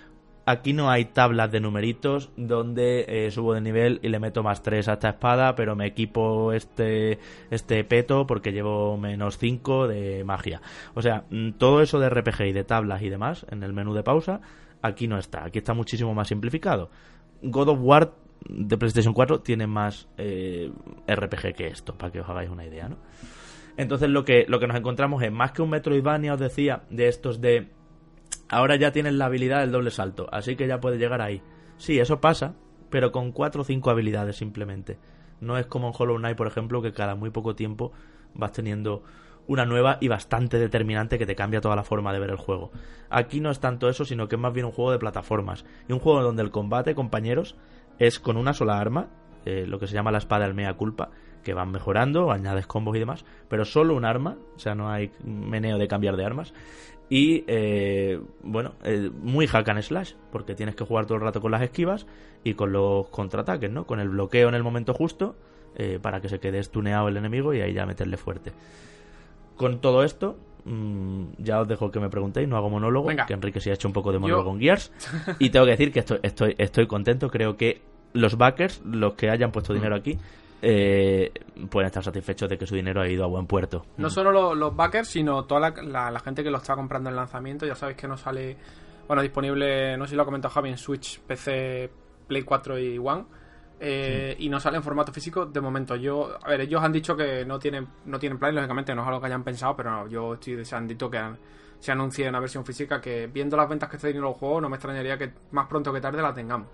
Aquí no hay tablas de numeritos donde eh, subo de nivel y le meto más 3 a esta espada, pero me equipo este, este peto porque llevo menos 5 de magia. O sea, mm, todo eso de RPG y de tablas y demás en el menú de pausa, aquí no está. Aquí está muchísimo más simplificado. God of War de PlayStation 4 tiene más eh, RPG que esto, para que os hagáis una idea, ¿no? Entonces lo que, lo que nos encontramos es más que un Metroidvania, os decía, de estos de ahora ya tienes la habilidad del doble salto, así que ya puedes llegar ahí. Sí, eso pasa, pero con cuatro o cinco habilidades simplemente. No es como en Hollow Knight, por ejemplo, que cada muy poco tiempo vas teniendo una nueva y bastante determinante que te cambia toda la forma de ver el juego. Aquí no es tanto eso, sino que es más bien un juego de plataformas. Y un juego donde el combate, compañeros, es con una sola arma, eh, lo que se llama la espada del mea culpa, que van mejorando, añades combos y demás, pero solo un arma, o sea, no hay meneo de cambiar de armas. Y eh, bueno, eh, muy hack and slash, porque tienes que jugar todo el rato con las esquivas y con los contraataques, ¿no? Con el bloqueo en el momento justo eh, para que se quede estuneado el enemigo y ahí ya meterle fuerte. Con todo esto, mmm, ya os dejo que me preguntéis, no hago monólogo, Venga. que Enrique se ha hecho un poco de monólogo Yo- con Gears. Y tengo que decir que estoy, estoy, estoy contento, creo que los backers, los que hayan puesto dinero aquí, eh, pueden estar satisfechos de que su dinero ha ido a buen puerto. No solo lo- los backers, sino toda la, la- la gente que lo está comprando en lanzamiento. Ya sabéis que no sale, bueno, disponible, no sé si lo ha comentado Javi, en Switch, PC, Play 4 y One. Eh, Y no sale en formato físico de momento. Yo, a ver, ellos han dicho que no tienen, no tienen plan, lógicamente no es algo que hayan pensado, pero no, yo estoy deseandito que an- se anuncie una versión física que viendo las ventas que está teniendo el juego no me extrañaría que más pronto que tarde la tengamos.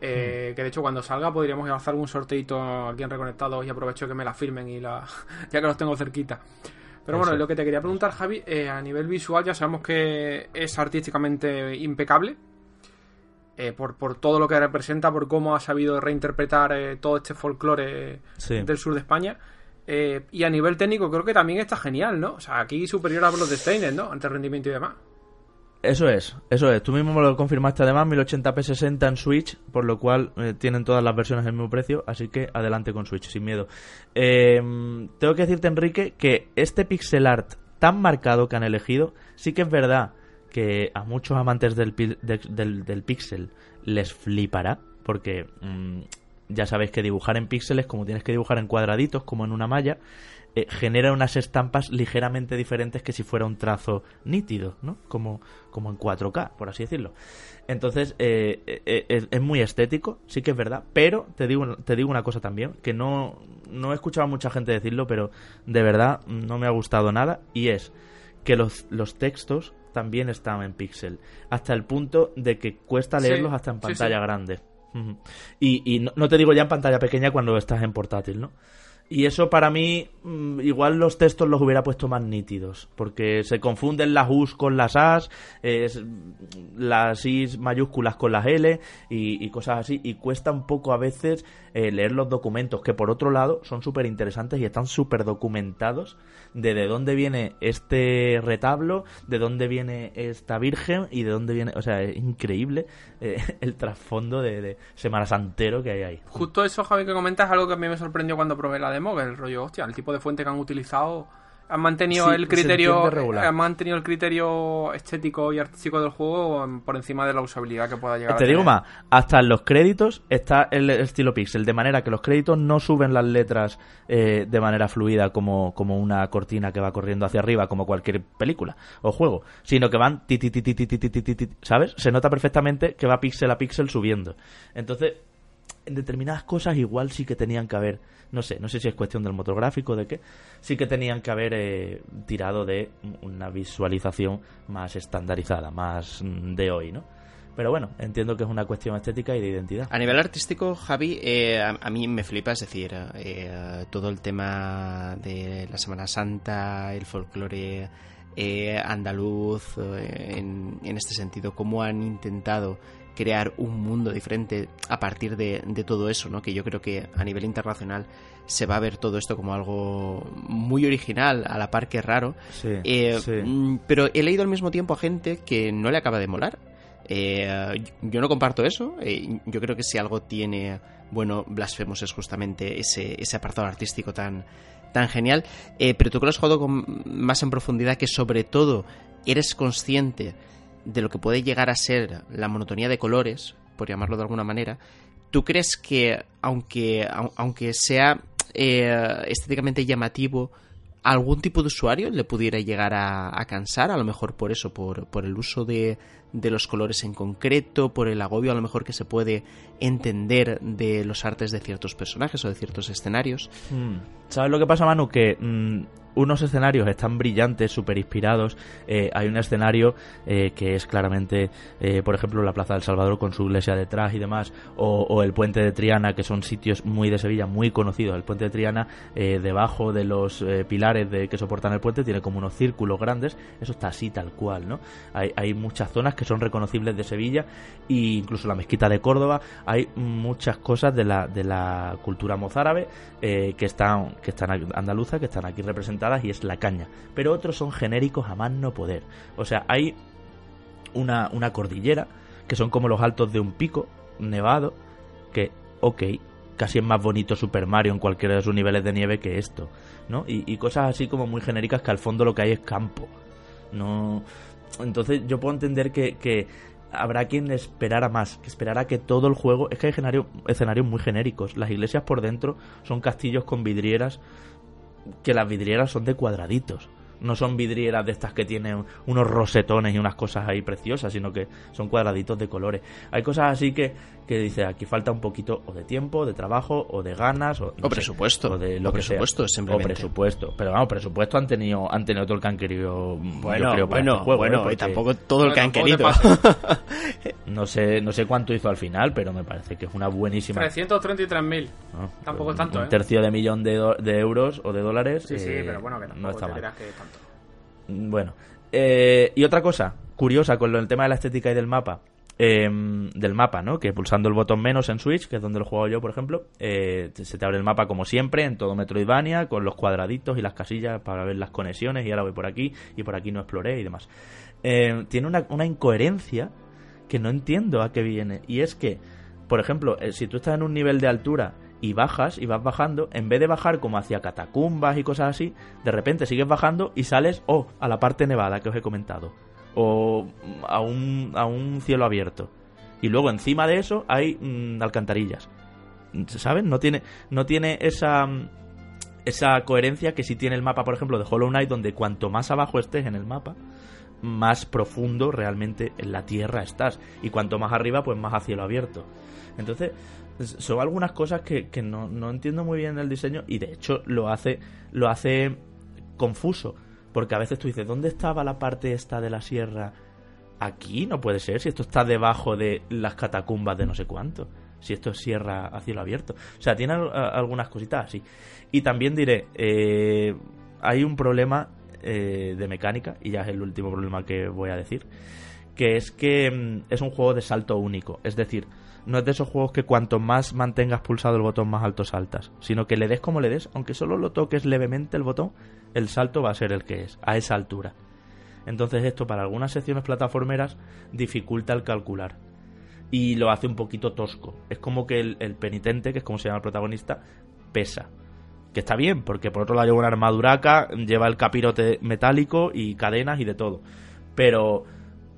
Eh, Que de hecho cuando salga podríamos hacer un sorteito aquí en Reconectados y aprovecho que me la firmen y la ya que los tengo cerquita. Pero bueno, Eso. lo que te quería preguntar, Javi, eh, a nivel visual ya sabemos que es artísticamente impecable. eh, por, por todo lo que representa, por cómo ha sabido reinterpretar todo este folclore Sí. del sur de España. Y a nivel técnico creo que también está genial, ¿no? O sea, aquí superior a Bloodstained, ¿no? Ante rendimiento y demás. Eso es, eso es. Tú mismo me lo confirmaste además, 1080p 60 en Switch, por lo cual eh, tienen todas las versiones al mismo precio, así que adelante con Switch, sin miedo. Eh, tengo que decirte, Enrique, que este pixel art tan marcado que han elegido, sí que es verdad que a muchos amantes del, del, del pixel les flipará, porque mm, ya sabéis que dibujar en píxeles, como tienes que dibujar en cuadraditos, como en una malla, eh, genera unas estampas ligeramente diferentes que si fuera un trazo nítido, ¿no? Como, como en 4K, por así decirlo. Entonces, eh, eh, es, muy estético, sí que es verdad, pero te digo, te digo una cosa también, que no, no he escuchado a mucha gente decirlo, pero de verdad no me ha gustado nada, y es que los, los textos también están en píxel, hasta el punto de que cuesta leerlos hasta en pantalla grande. Y, y no, te digo ya en pantalla pequeña cuando estás en portátil, ¿no? Y eso para mí, mm, igual los textos los hubiera puesto más nítidos, porque se confunden las U's con las A's, las I's mayúsculas con las L y, cosas así, y cuesta un poco a veces eh, leer los documentos, que por otro lado son súper interesantes y están súper documentados de de dónde viene este retablo, de dónde viene esta Virgen y de dónde viene, o sea, es increíble eh, el trasfondo de, de Semana que hay ahí. Justo eso, Javi, que comentas, algo que a mí me sorprendió cuando probé la demo, que el rollo, hostia, el tipo de fuente que han utilizado han mantenido el criterio han mantenido el criterio estético y artístico del juego por encima de la usabilidad que pueda llegar te digo más hasta en los créditos está el estilo pixel de manera que los créditos no suben las letras eh, de manera fluida como, como una cortina que va corriendo hacia arriba como cualquier película o juego sino que van ti, ti, ti, ti, ti, ti, ti, ti, sabes se nota perfectamente que va pixel a pixel subiendo entonces en determinadas cosas igual sí que tenían que haber no sé, no sé si es cuestión del motor gráfico, de qué, sí que tenían que haber eh, tirado de una visualización más estandarizada, más mm, de hoy, ¿no? Pero bueno, entiendo que es una cuestión estética y de identidad. A nivel artístico, Javi, eh, a, mí me flipa, es decir, eh, todo el tema de la Semana Santa, el folclore andaluz, en, en, este sentido, cómo han intentado crear un mundo diferente a partir de, todo eso, ¿no? Que yo creo que a nivel internacional se va a ver todo esto como algo muy original, a la par que raro. Eh, mm, pero he leído al mismo tiempo a gente que no le acaba de molar. Eh, yo no comparto eso. Eh, yo creo que si algo tiene bueno Blasphemous es justamente ese, ese apartado artístico tan, tan genial. pero tú que lo has jugado con, más en profundidad, que sobre todo eres consciente de lo que puede llegar a ser la monotonía de colores, por llamarlo de alguna manera, ¿tú crees que aunque, aunque sea eh, estéticamente llamativo, algún tipo de usuario le pudiera llegar a, cansar, a lo mejor por eso, por, por el uso de, de, los colores en concreto, por el agobio a lo mejor que se puede entender de los artes de ciertos personajes o de ciertos escenarios. Hmm. ¿Sabes lo que pasa, Manu? Que mm, unos escenarios están brillantes, súper inspirados. Eh, hay un escenario eh, que es claramente, eh, por ejemplo, la Plaza del Salvador con su iglesia detrás y demás, o, el Puente de Triana, que son sitios muy de Sevilla, muy conocidos. El Puente de Triana, debajo de los pilares de, que soportan el puente, tiene como unos círculos grandes. Eso está así, tal cual, ¿no? Hay, hay muchas zonas que son reconocibles de Sevilla, e incluso la mezquita de Córdoba. Hay muchas cosas de la, de la cultura mozárabe que están, que están andaluza, que están aquí representadas y es la caña. Pero otros son genéricos a más no poder. O sea, hay una, una cordillera que son como los altos de un pico nevado que, ok, casi es más bonito Super Mario en cualquiera de sus niveles de nieve que esto, ¿no? Y, cosas así como muy genéricas que al fondo lo que hay es campo. No. Entonces yo puedo entender que, que habrá quien esperara más, que esperara que todo el juego. Es que hay escenarios muy genéricos. Las iglesias por dentro son castillos con vidrieras que las vidrieras son de cuadraditos. No son vidrieras de estas que tienen unos rosetones y unas cosas ahí preciosas, sino que son cuadraditos de colores. Hay cosas así que, que dice aquí falta un poquito o de tiempo, de trabajo, o de ganas, o, presupuesto. o de lo que presupuesto, simplemente. O presupuesto. Pero vamos, presupuesto han tenido, han tenido todo el que han querido. Bueno, bueno, este juego, bueno, ¿eh? y tampoco todo el que han querido. no sé, no sé cuánto hizo al final, pero me parece que es una buenísima. 333.000. tampoco es tanto. Un ¿eh? tercio de millón de, de, euros o de dólares. Sí, sí, eh, pero bueno, que no está mal. Que tanto. Bueno. Eh, y otra cosa curiosa con el tema de la estética y del mapa. Em, del mapa, ¿no? Que pulsando el botón menos en Switch, que es donde lo juego yo, por ejemplo, eh, se te abre el mapa como siempre, en todo Metroidvania, con los cuadraditos y las casillas para ver las conexiones, y ahora voy por aquí, y por aquí no exploré y demás. eh, tiene una, una incoherencia que no entiendo a qué viene. Y es que, por ejemplo, eh, si tú estás en un nivel de altura y bajas y vas bajando, en vez de bajar como hacia catacumbas y cosas así, de repente sigues bajando y sales, oh, a la parte nevada que os he comentado. O a un, a un cielo abierto. Y luego encima de eso hay mm, alcantarillas. ¿Sabes? No tiene, no tiene esa, mm, esa coherencia que si tiene el mapa, por ejemplo, de Hollow Knight, donde cuanto más abajo estés en el mapa, más profundo realmente en la tierra estás. Y cuanto más arriba, pues más a cielo abierto. Entonces, son algunas cosas que, que no, no, entiendo muy bien el diseño y de hecho lo hace, lo hace confuso. Porque a veces tú dices, ¿dónde estaba la parte esta de la sierra? Aquí no puede ser, si esto está debajo de las catacumbas de no sé cuánto. Si esto es sierra a cielo abierto. O sea, tiene algunas cositas así. Y también diré, eh, hay un problema eh, de mecánica, y ya es el último problema que voy a decir, que es que mm, es un juego de salto único. Es decir, no es de esos juegos que cuanto más mantengas pulsado el botón más alto saltas, sino que le des como le des, aunque solo lo toques levemente el botón, el salto va a ser el que es, a esa altura. Entonces esto para algunas secciones plataformeras dificulta el calcular y lo hace un poquito tosco. Es como que el, penitente, que es como se llama el protagonista, pesa que está bien, porque por otro lado lleva una armaduraca, lleva el capirote metálico y cadenas y de todo. Pero,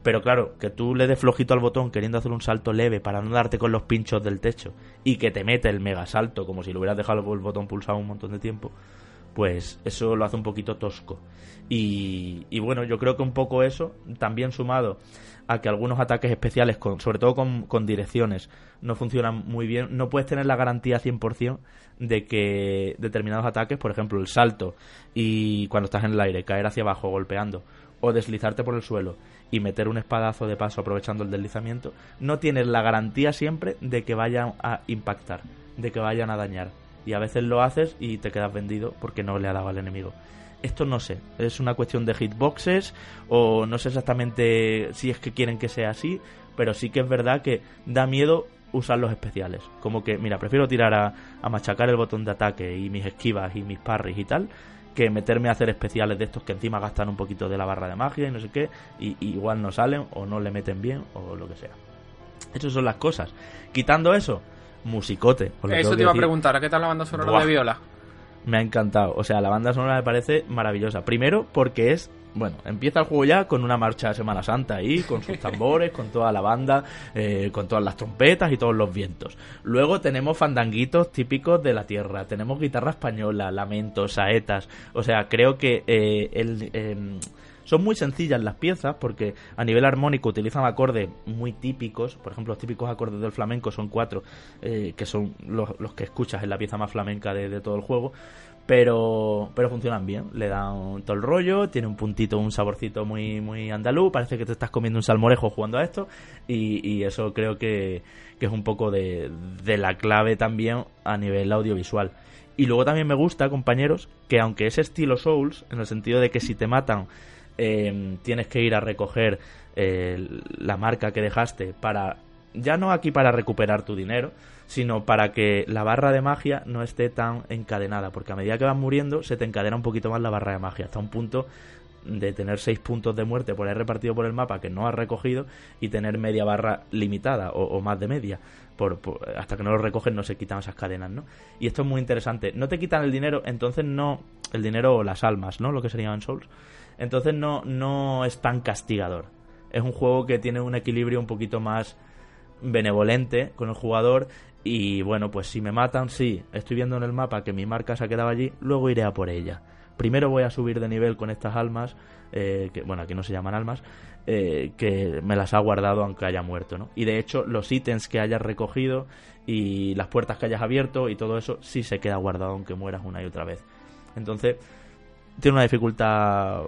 pero claro, que tú le des flojito al botón queriendo hacer un salto leve para no darte con los pinchos del techo y que te mete el mega salto como si lo hubieras dejado el botón pulsado un montón de tiempo, pues eso lo hace un poquito tosco. Y, bueno, yo creo que un poco eso, también sumado a que algunos ataques especiales, con, sobre todo con, direcciones, no funcionan muy bien, no puedes tener la garantía 100% de que determinados ataques, por ejemplo el salto y cuando estás en el aire, caer hacia abajo golpeando o deslizarte por el suelo y meter un espadazo de paso aprovechando el deslizamiento, no tienes la garantía siempre de que vayan a impactar, de que vayan a dañar. Y a veces lo haces y te quedas vendido porque no le ha dado al enemigo. Esto no sé, es una cuestión de hitboxes o no sé exactamente si es que quieren que sea así, pero sí que es verdad que da miedo usar los especiales. Como que, mira, prefiero tirar a, machacar el botón de ataque y mis esquivas y mis parries y tal, que meterme a hacer especiales de estos que encima gastan un poquito de la barra de magia y no sé qué, y, igual no salen o no le meten bien o lo que sea. Esas son las cosas. Quitando eso, musicote. Eso te iba a preguntar, ¿qué tal la banda sonora de Viola? me ha encantado. O sea, la banda sonora me parece maravillosa. Primero porque es, bueno, empieza el juego ya con una marcha de Semana Santa ahí, con sus tambores, con toda la banda, eh, con todas las trompetas y todos los vientos. Luego tenemos fandanguitos típicos de la tierra, tenemos guitarra española, lamentos, saetas. O sea, creo que eh, el... Em, son muy sencillas las piezas porque a nivel armónico utilizan acordes muy típicos. Por ejemplo, los típicos acordes del flamenco son cuatro, eh, que son los, que escuchas en la pieza más flamenca de, todo el juego. Pero, pero funcionan bien, le dan todo el rollo, tiene un puntito, un saborcito muy, muy andaluz, parece que te estás comiendo un salmorejo jugando a esto. Y, eso creo que, que, es un poco de, de la clave también a nivel audiovisual. Y luego también me gusta, compañeros, que aunque es estilo Souls, en el sentido de que si te matan eh, tienes que ir a recoger eh, la marca que dejaste para, ya no aquí para recuperar tu dinero, sino para que la barra de magia no esté tan encadenada, porque a medida que vas muriendo se te encadena un poquito más la barra de magia, hasta un punto de tener seis puntos de muerte por ahí repartido por el mapa que no has recogido y tener media barra limitada o, más de media. Por, hasta que no lo recogen no se quitan esas cadenas, ¿no? Y esto es muy interesante. No te quitan el dinero, entonces no... El dinero o las almas, ¿no? Lo que serían Souls. Entonces no, no es tan castigador. Es un juego que tiene un equilibrio un poquito más benevolente con el jugador y bueno, pues si me matan, sí, estoy viendo en el mapa que mi marca se ha quedado allí, luego iré a por ella. Primero voy a subir de nivel con estas almas, eh, que bueno, aquí no se llaman almas, eh, que me las ha guardado aunque haya muerto, ¿no? Y de hecho, los ítems que hayas recogido y las puertas que hayas abierto y todo eso sí se queda guardado aunque mueras una y otra vez. Entonces, tiene una dificultad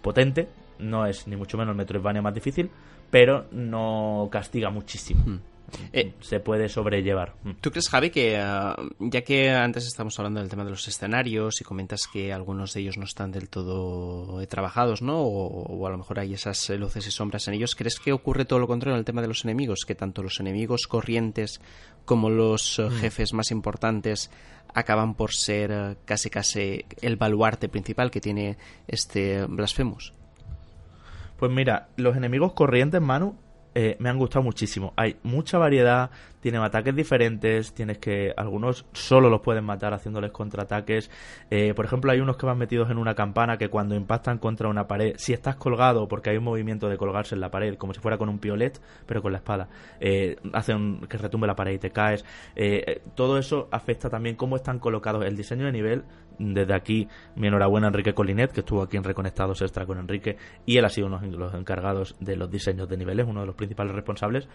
potente, no es ni mucho menos el Metroidvania más difícil, pero no castiga muchísimo. Hmm. Eh, se puede sobrellevar. Hmm. ¿Tú crees, Javi, que ah, ya que antes estamos hablando del tema de los escenarios y comentas que algunos de ellos no están del todo trabajados, ¿no? O, a lo mejor hay esas luces y sombras en ellos, ¿crees que ocurre todo lo contrario en el tema de los enemigos? Que tanto los enemigos corrientes como los eh, hmm. jefes más importantes acaban por ser eh, casi casi el baluarte principal que tiene este Blasphemous. Pues mira, los enemigos corrientes, Manu, eh, me han gustado muchísimo. Hay mucha variedad, tienen ataques diferentes, tienes que algunos solo los pueden matar haciéndoles contraataques. Eh, por ejemplo, hay unos que van metidos en una campana que cuando impactan contra una pared, si estás colgado, porque hay un movimiento de colgarse en la pared, como si fuera con un piolet, pero con la espada, eh, hacen que retumbe la pared y te caes. todo eso afecta también cómo están colocados el diseño de nivel. Desde aquí, mi enhorabuena a Enrique Colinet, que estuvo aquí en Reconectados Extra con Enrique, y él ha sido uno de los encargados de los diseños de niveles, uno de los principales responsables,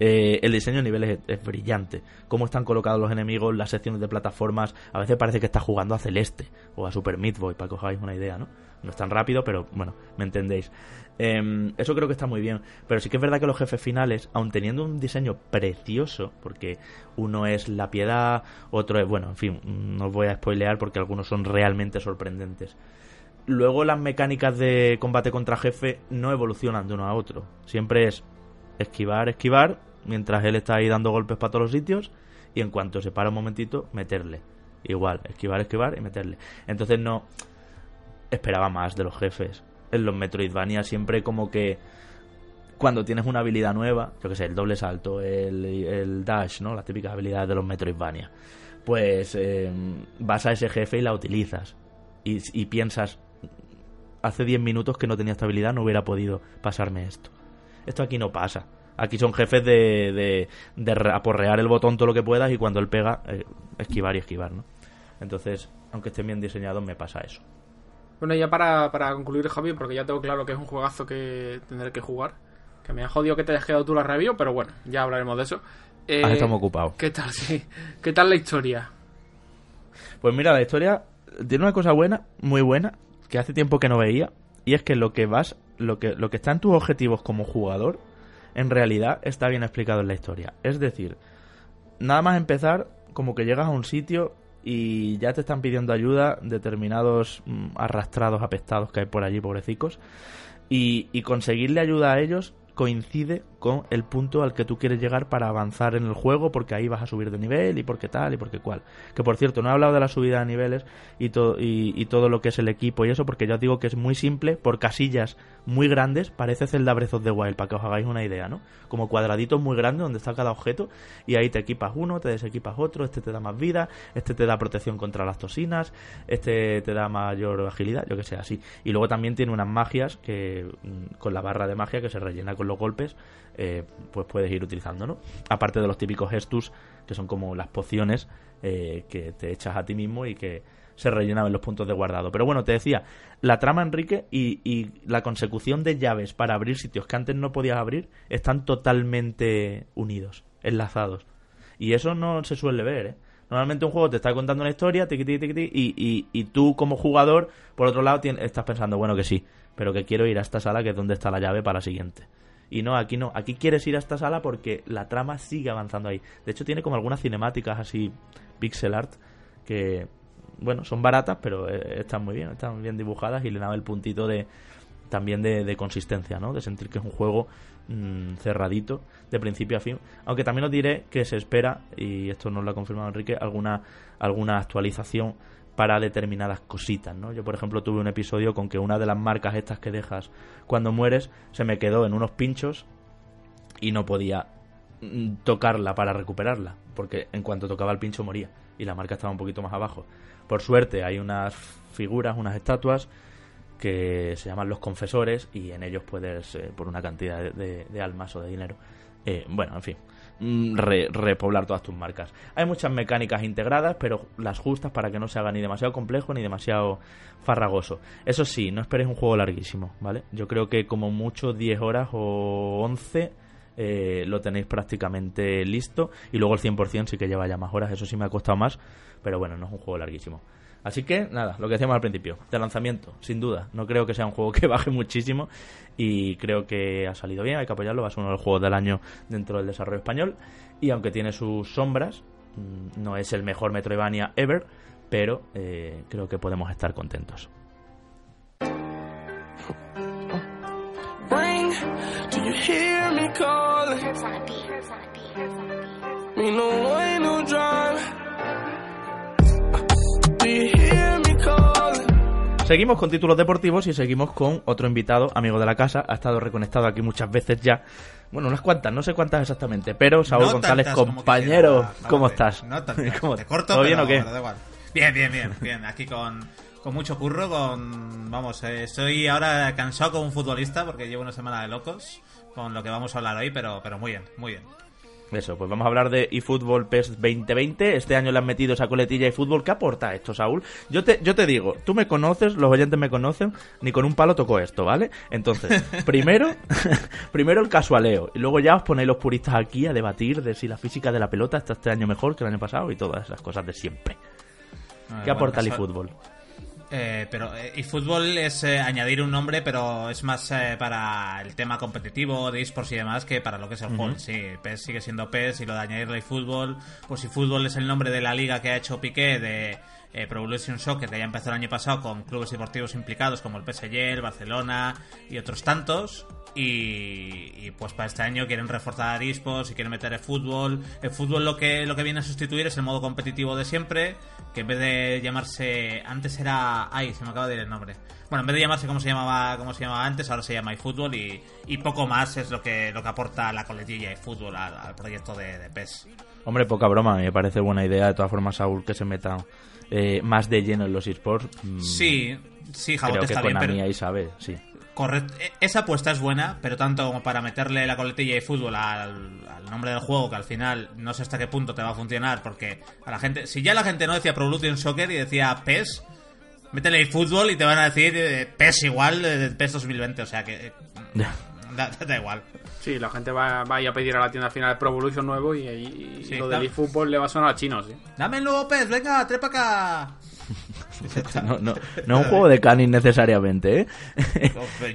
eh, el diseño de niveles es, brillante. Cómo están colocados los enemigos, las secciones de plataformas, a veces parece que está jugando a Celeste o a Super Meat Boy, para que os hagáis una idea, ¿no? No es tan rápido, pero bueno, me entendéis. Em, eso creo que está muy bien. Pero sí que es verdad que los jefes finales, aun teniendo un diseño precioso, porque uno es la piedad, otro es, bueno, en fin, no os voy a spoilear porque algunos son realmente sorprendentes luego las mecánicas de combate contra jefe no evolucionan de uno a otro. Siempre es esquivar, esquivar, mientras él está ahí dando golpes para todos los sitios, y en cuanto se para un momentito, meterle. Igual, esquivar, esquivar y meterle. Entonces no esperaba más de los jefes. En los Metroidvania siempre como que cuando tienes una habilidad nueva, yo que sé, el doble salto, el, dash, ¿no? Las típicas habilidades de los Metroidvania. Pues eh, vas a ese jefe y la utilizas. Y, y piensas, hace 10 minutos que no tenía estabilidad, no hubiera podido pasarme esto. Esto aquí no pasa. Aquí son jefes de, de, aporrear el botón todo lo que puedas y cuando él pega, eh, esquivar y esquivar, ¿no? Entonces, aunque estén bien diseñados, me pasa eso. Bueno, ya para, para concluir, Javi, porque ya tengo claro que es un juegazo que tendré que jugar. Que me ha jodido que te hayas quedado tú la review, pero bueno, ya hablaremos de eso. Eh, estamos ocupados. ¿Qué tal, sí? ¿Qué tal la historia? Pues mira, la historia tiene una cosa buena, muy buena, que hace tiempo que no veía, y es que lo que vas, lo que, lo que está en tus objetivos como jugador, en realidad está bien explicado en la historia. Es decir, nada más empezar, como que llegas a un sitio y ya te están pidiendo ayuda determinados mm, arrastrados, apestados que hay por allí, pobrecicos, y, y conseguirle ayuda a ellos coincide con el punto al que tú quieres llegar para avanzar en el juego, porque ahí vas a subir de nivel y porque tal y porque cual. Que por cierto, no he hablado de la subida de niveles y, todo y, todo lo que es el equipo y eso, porque ya os digo que es muy simple, por casillas muy grandes, parece Zelda Breath of the Wild, para que os hagáis una idea, ¿no? Como cuadraditos muy grandes donde está cada objeto y ahí te equipas uno, te desequipas otro, este te da más vida, este te da protección contra las toxinas, este te da mayor agilidad, yo que sé, así. Y luego también tiene unas magias que mm, con la barra de magia que se rellena con los golpes, eh, pues puedes ir utilizando, ¿no? Aparte de los típicos gestus, que son como las pociones eh, que te echas a ti mismo y que se rellenan en los puntos de guardado. Pero bueno, te decía, la trama, Enrique, y, la consecución de llaves para abrir sitios que antes no podías abrir están totalmente unidos, enlazados. Y eso no se suele ver, ¿eh? Normalmente un juego te está contando una historia, y, y, y, tú como jugador, por otro lado, estás pensando, bueno, que sí, pero que quiero ir a esta sala que es donde está la llave para la siguiente. Y no, aquí no. Aquí quieres ir a esta sala porque la trama sigue avanzando ahí. De hecho, tiene como algunas cinemáticas así, pixel art, que, bueno, son baratas, pero eh, están muy bien, están bien dibujadas y le da el puntito de también de, consistencia, ¿no? De sentir que es un juego mm, cerradito, de principio a fin. Aunque también os diré que se espera, y esto nos lo ha confirmado Enrique, alguna, alguna actualización para determinadas cositas, ¿no? Yo, por ejemplo, tuve un episodio con que una de las marcas estas que dejas cuando mueres se me quedó en unos pinchos y no podía mm, tocarla para recuperarla, porque en cuanto tocaba el pincho moría y la marca estaba un poquito más abajo. Por suerte hay unas figuras, unas estatuas que se llaman los confesores y en ellos puedes, eh, por una cantidad de, almas o de dinero, eh, bueno, en fin, Mm, repoblar todas tus marcas. Hay muchas mecánicas integradas, pero las justas para que no se haga ni demasiado complejo ni demasiado farragoso. Eso sí, no esperéis un juego larguísimo, ¿vale? Yo creo que como mucho 10 horas o 11 eh, lo tenéis prácticamente listo y luego el 100% sí que lleva ya más horas, eso sí me ha costado más, pero bueno, no es un juego larguísimo. Así que nada, lo que decíamos al principio, de lanzamiento, sin duda. No creo que sea un juego que baje muchísimo y creo que ha salido bien, hay que apoyarlo, va a ser uno de los juegos del año dentro del desarrollo español y aunque tiene sus sombras, mm, no es el mejor Metroidvania ever, pero eh, creo que podemos estar contentos. Seguimos con títulos deportivos y seguimos con otro invitado, amigo de la casa. Ha estado reconectado aquí muchas veces ya. Bueno, unas cuantas, no sé cuántas exactamente, pero Saúl No González, como compañero, quisiera, ¿cómo vale, estás? No tantas. ¿Cómo- Te corto, ¿Todo bien pero o qué? da igual. Bien, bien, bien, bien. Aquí con, con mucho curro, con... Vamos, eh, estoy ahora cansado como un futbolista porque llevo una semana de locos con lo que vamos a hablar hoy, pero, pero muy bien, muy bien. Eso, pues vamos a hablar de eFootball PES 2020. Este año le han metido esa coletilla eFootball. ¿Qué aporta esto, Saúl? Yo te, yo te digo, tú me conoces, los oyentes me conocen, ni con un palo tocó esto, ¿vale? Entonces, primero, primero el casualeo, y luego ya os ponéis los puristas aquí a debatir de si la física de la pelota está este año mejor que el año pasado y todas esas cosas de siempre. Eh, ¿Qué aporta el eFootball? Eh, pero eh, eFootball es eh, añadir un nombre, pero es más eh, para el tema competitivo de esports y demás que para lo que es el juego. en Sí, PES sigue siendo PES y lo de añadirle eFootball, pues eFootball es el nombre de la liga que ha hecho Piqué de eh, Pro Evolution Soccer, que ya empezó el año pasado con clubes deportivos implicados como el PSG, el Barcelona y otros tantos. Y, y, pues para este año quieren reforzar esports y quieren meter el fútbol. El fútbol lo que, lo que viene a sustituir es el modo competitivo de siempre, que en vez de llamarse antes era ay se me acaba de ir el nombre bueno en vez de llamarse como se llamaba como se llamaba antes ahora se llama eFootball y, y poco más es lo que lo que aporta la coletilla eFootball al, al proyecto de, de PES Hombre, poca broma, me parece buena idea de todas formas, Saúl, que se meta eh, más de lleno en los esports. Mm, sí sí creo Jabote que está bien pero ahí sabe, sí. correcto e- esa apuesta es buena pero tanto como para meterle la coletilla eFootball al, al nombre del juego que al final no sé hasta qué punto te va a funcionar porque a la gente si ya la gente no decía Pro Evolution Soccer y decía PES métele eFootball y te van a decir eh, PES igual de PES 2020 o sea que eh, da, da igual Sí, la gente va, va a ir a pedir a la tienda al final el Pro Evolution nuevo y, y- y Sí, lo del eFootball le va a sonar a chinos, el nuevo PES, venga, trepa acá. No, no, no es un juego de canis necesariamente, ¿eh?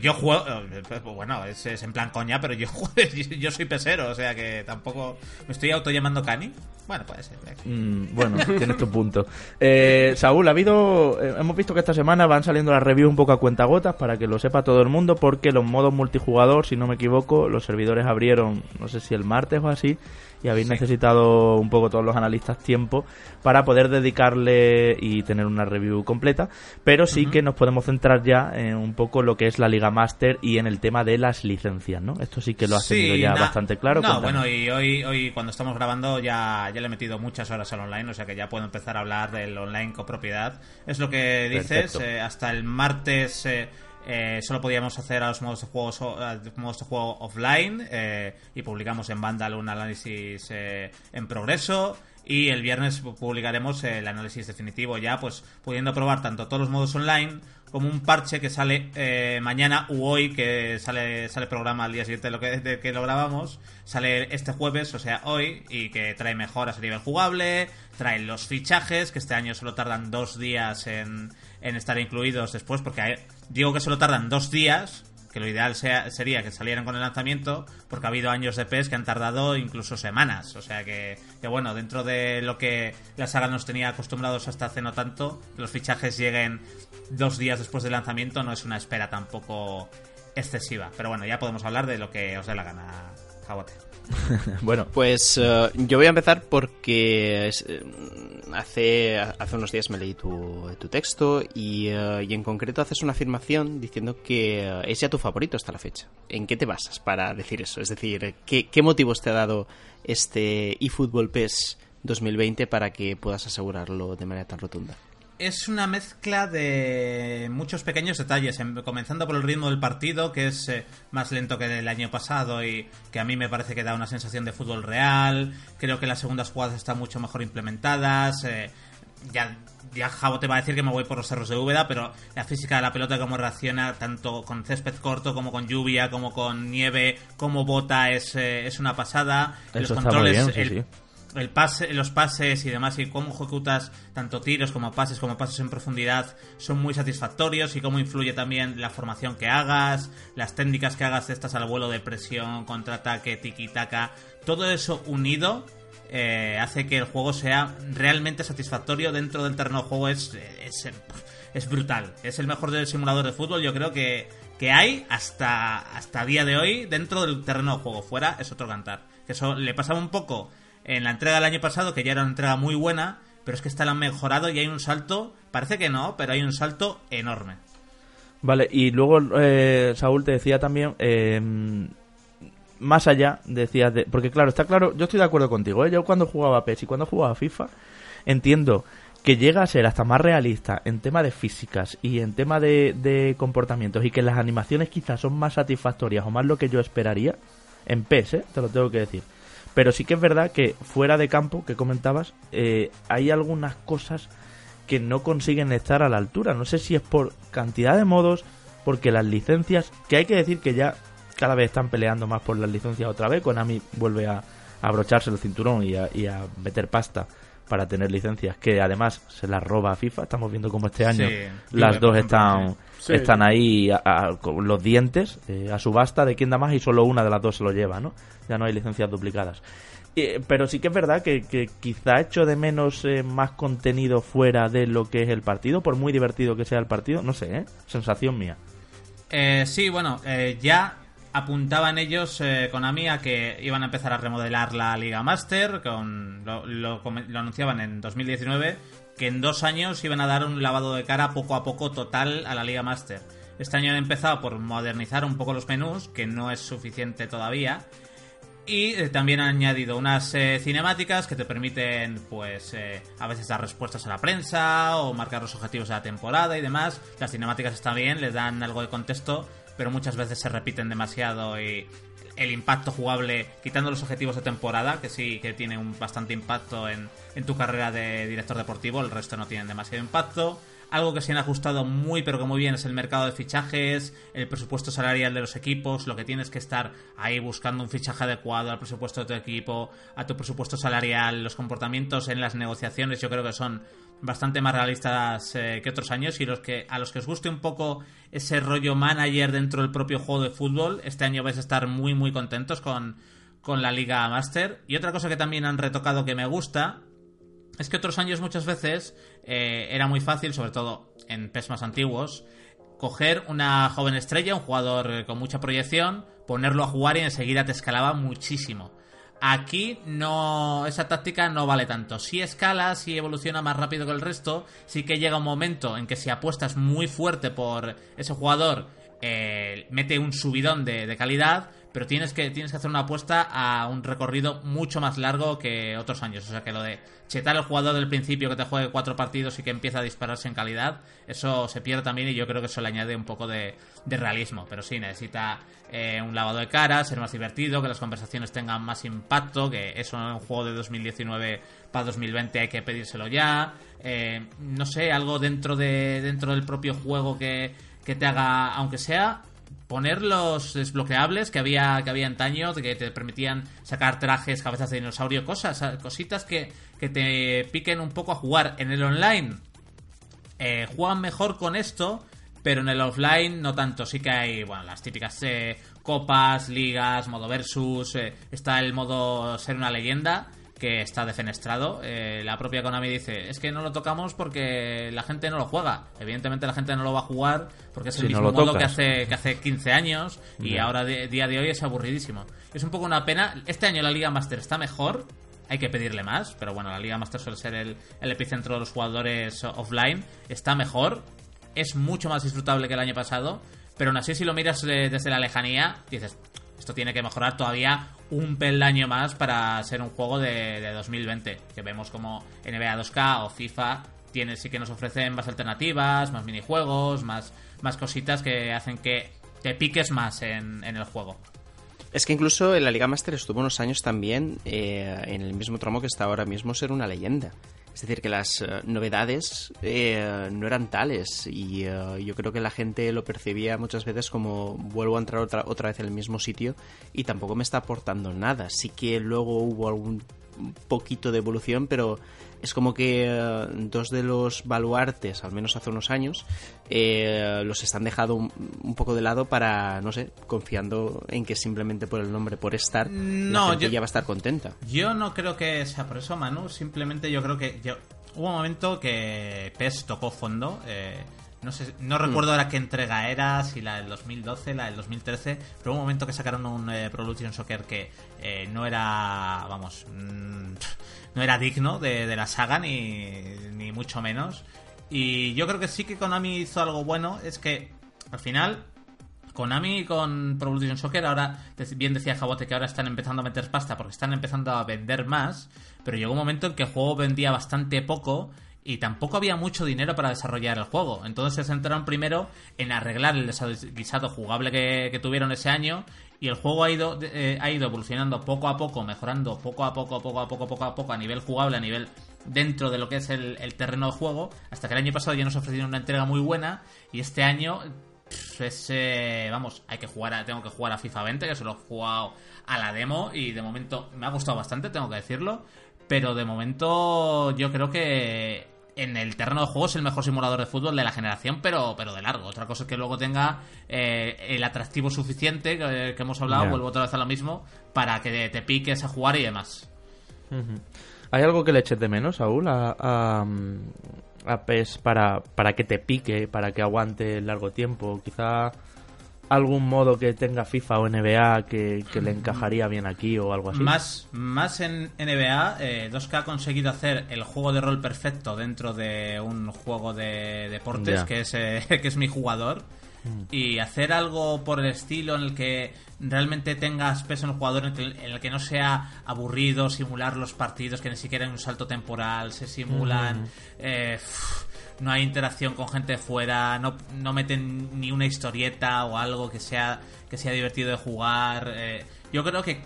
Yo juego, eh, bueno, es, es en plan coña, pero yo yo soy pesero, o sea que tampoco me estoy auto llamando Cani. Bueno, puede ser. Mm, bueno, tienes tu punto. Eh, Saúl, ha habido. eh, hemos visto que esta semana van saliendo las reviews un poco a cuentagotas para que lo sepa todo el mundo, porque los modos multijugador, si no me equivoco, los servidores abrieron, no sé si el martes o así, y habéis necesitado un poco todos los analistas tiempo para poder dedicarle y tener una review completa. Pero sí que nos podemos centrar ya en un poco lo que es la Liga Master y en el tema de las licencias, ¿no? Esto sí que lo has tenido ya bastante claro. No, bueno, y hoy, hoy cuando estamos grabando ya, ya le he metido muchas horas al online, o sea que ya puedo empezar a hablar del online copropiedad. Es lo que dices, eh, hasta el martes eh, eh, solo podíamos hacer a los modos de juego, modos de juego offline eh, y publicamos en Vandal un análisis eh, en progreso. Y el viernes pu- publicaremos el análisis definitivo ya, pues pudiendo probar tanto todos los modos online como un parche que sale eh, mañana u hoy, que sale sale programa al día siguiente de lo que, de que lo grabamos, sale este jueves, o sea, hoy, y que trae mejoras a nivel jugable, trae los fichajes, que este año solo tardan dos días en, en estar incluidos después, porque digo que solo tardan dos días, que lo ideal sea, sería que salieran con el lanzamiento, porque ha habido años de PES que han tardado incluso semanas. O sea que, que bueno, dentro de lo que la saga nos tenía acostumbrados hasta hace no tanto, los fichajes lleguen dos días después del lanzamiento no es una espera tampoco excesiva. Pero bueno, ya podemos hablar de lo que os dé la gana, Jabote. Bueno, Pues eh, yo voy a empezar porque es, eh, hace, hace unos días me leí tu, tu texto y, eh, y en concreto haces una afirmación diciendo que eh, es ya tu favorito hasta la fecha. ¿En qué te basas para decir eso? Es decir, ¿qué, qué motivos te ha dado este eFootball PES 2020 para que puedas asegurarlo de manera tan rotunda? Es una mezcla de muchos pequeños detalles, em- comenzando por el ritmo del partido, que es eh, más lento que el año pasado y que a mí me parece que da una sensación de fútbol real. Creo que las segundas jugadas están mucho mejor implementadas. eh, ya, ya Javo te va a decir que me voy por los cerros de Úbeda, pero la física de la pelota, cómo reacciona tanto con césped corto como con lluvia, como con nieve, cómo bota, es, eh, es una pasada. Eso bien, sí, el- sí. El pase, los pases y demás y cómo ejecutas tanto tiros como pases como pases en profundidad son muy satisfactorios y cómo influye también la formación que hagas, las técnicas que hagas estas al vuelo de presión, contraataque, tiki-taka, todo eso unido eh, hace que el juego sea realmente satisfactorio dentro del terreno de juego es, es, es brutal, es el mejor del simulador de fútbol yo creo que, que hay hasta, hasta día de hoy dentro del terreno de juego, fuera es otro cantar, que eso le pasaba un poco en la entrega del año pasado, que ya era una entrega muy buena, pero es que esta la han mejorado y hay un salto, parece que no, pero hay un salto enorme. Vale, y luego eh, Saúl te decía también, eh, más allá, decías, de, porque claro, está claro, yo estoy de acuerdo contigo, ¿eh? yo cuando jugaba PES y cuando jugaba FIFA, entiendo que llega a ser hasta más realista en tema de físicas y en tema de, de comportamientos y que las animaciones quizás son más satisfactorias o más lo que yo esperaría en PES, ¿eh? te lo tengo que decir. Pero sí que es verdad que fuera de campo, que comentabas, eh, hay algunas cosas que no consiguen estar a la altura. No sé si es por cantidad de modos, porque las licencias, que hay que decir que ya cada vez están peleando más por las licencias otra vez. Konami vuelve a, abrocharse el cinturón y a, y a meter pasta para tener licencias que además se las roba a FIFA. Estamos viendo como este año Sí, las dos están, sí. están ahí a- a- con los dientes eh, a subasta de quién da más y solo una de las dos se lo lleva, ¿no? Ya no hay licencias duplicadas. Eh, pero sí que es verdad que, que quizá echo de menos eh, más contenido fuera de lo que es el partido, por muy divertido que sea el partido, no sé, ¿eh? Sensación mía. Eh, sí, bueno, eh, ya apuntaban ellos eh, Konami a que iban a empezar a remodelar la Liga Master, con, lo, lo anunciaban en 2019, que en dos años iban a dar un lavado de cara poco a poco total a la Liga Master. Este año han empezado por modernizar un poco los menús, que no es suficiente todavía. Y eh, también han añadido unas eh, cinemáticas que te permiten, pues, eh, a veces dar respuestas a la prensa o marcar los objetivos de la temporada y demás. Las cinemáticas están bien, les dan algo de contexto, pero muchas veces se repiten demasiado y el impacto jugable, quitando los objetivos de temporada, que sí que tiene un bastante impacto en, en tu carrera de director deportivo, el resto no tienen demasiado impacto. Algo que se han ajustado muy pero que muy bien es el mercado de fichajes, el presupuesto salarial de los equipos, lo que tienes que estar ahí buscando un fichaje adecuado al presupuesto de tu equipo, a tu presupuesto salarial, los comportamientos en las negociaciones yo creo que son bastante más realistas eh, que otros años y los que a los que os guste un poco ese rollo manager dentro del propio juego de fútbol, este año vais a estar muy muy contentos con, con la Liga Master. Y otra cosa que también han retocado que me gusta es que otros años muchas veces eh, era muy fácil, sobre todo en PES más antiguos, coger una joven estrella, un jugador eh, con mucha proyección, ponerlo a jugar y enseguida te escalaba muchísimo. Aquí no esa táctica no vale tanto. Si escala, si evoluciona más rápido que el resto, sí que llega un momento en que si apuestas muy fuerte por ese jugador, eh, mete un subidón de, de calidad, pero tienes que, tienes que hacer una apuesta a un recorrido mucho más largo que otros años. O sea que lo de chetar al jugador del principio que te juegue cuatro partidos y que empieza a dispararse en calidad, eso se pierde también y yo creo que eso le añade un poco de, de realismo. Pero sí, necesita eh, un lavado de cara, ser más divertido, que las conversaciones tengan más impacto, que eso en un juego de 2019 para 2020 hay que pedírselo ya. Eh, no sé, algo dentro, de, dentro del propio juego que, que te haga, aunque sea poner los desbloqueables que había que había antaño que te permitían sacar trajes, cabezas de dinosaurio, cosas, cositas que, que te piquen un poco a jugar en el online. Eh, juegan mejor con esto, pero en el offline no tanto. Sí que hay, bueno, las típicas eh, copas, ligas, modo versus, eh, está el modo ser una leyenda que está defenestrado. Eh, la propia Konami dice, es que no lo tocamos porque la gente no lo juega. Evidentemente la gente no lo va a jugar porque es el Si no mismo lo modo que hace, que hace 15 años y ahora de, día de hoy es aburridísimo. Es un poco una pena. Este año la Liga Master está mejor. Hay que pedirle más, pero bueno, la Liga Master suele ser el, el epicentro de los jugadores offline. Está mejor, es mucho más disfrutable que el año pasado, pero aún así si lo miras eh, desde la lejanía, dices, esto tiene que mejorar todavía un peldaño más para ser un juego de, de 2020, que vemos como NBA 2K o FIFA tiene, sí que nos ofrecen más alternativas, más minijuegos, más, más cositas que hacen que te piques más en, en el juego. Es que incluso en la Liga Master estuvo unos años también eh, en el mismo tramo que está ahora mismo ser una leyenda. Es decir, que las eh, novedades eh, no eran tales y eh, yo creo que la gente lo percibía muchas veces como vuelvo a entrar otra, otra vez en el mismo sitio y tampoco me está aportando nada. Sí que luego hubo algún poquito de evolución, pero es como que eh, dos de los baluartes, al menos hace unos años, eh, los están dejando un, un poco de lado para, no sé, confiando en que simplemente por el nombre, por estar, No, la gente yo- ya va a estar contenta. Yo no creo que sea por eso, Manu. Simplemente yo creo que yo- hubo un momento que PES tocó fondo. eh, no sé, no recuerdo ahora qué entrega era, si la del 2012, la del 2013, pero hubo un momento que sacaron un eh, Pro Evolution Soccer que eh, no era, vamos, mm, no era digno de, de la saga ni, ni mucho menos. Y yo creo que sí que Konami hizo algo bueno, es que al final Konami con Pro Evolution Soccer ahora, bien decía Jabote que ahora están empezando a meter pasta porque están empezando a vender más, pero llegó un momento en que el juego vendía bastante poco y tampoco había mucho dinero para desarrollar el juego. Entonces se centraron primero en arreglar el desaguisado jugable que, tuvieron ese año y el juego ha ido, eh, ha ido evolucionando poco a poco, mejorando poco a poco, poco a poco, poco a poco a nivel jugable, a nivel dentro de lo que es el, terreno de juego, hasta que el año pasado ya nos ofrecieron una entrega muy buena y este año es, eh, vamos, hay que jugar a- tengo que jugar a FIFA 20, que se lo he jugado a la demo y de momento me ha gustado bastante, tengo que decirlo, pero de momento yo creo que en el terreno de juego es el mejor simulador de fútbol de la generación, pero, pero de largo. Otra cosa es que luego tenga eh, el atractivo suficiente que, que hemos hablado, Ya. vuelvo otra vez a lo mismo, para que te piques a jugar y demás. ¿Hay algo que le eches de menos, Saúl, a, a, a PES para, para que te pique, para que aguante largo tiempo? Quizá algún modo que tenga FIFA o NBA que, que le encajaría bien aquí o algo así. Más, más en NBA, eh, 2K ha conseguido hacer el juego de rol perfecto dentro de un juego de deportes que es, eh, que es mi jugador. Y hacer algo por el estilo en el que realmente tengas peso en el jugador, en el, que, en el que no sea aburrido simular los partidos, que ni siquiera hay un salto temporal, se simulan. eh, uf, no hay interacción con gente fuera, no, no meten ni una historieta o algo que sea, que sea divertido de jugar. eh, yo creo que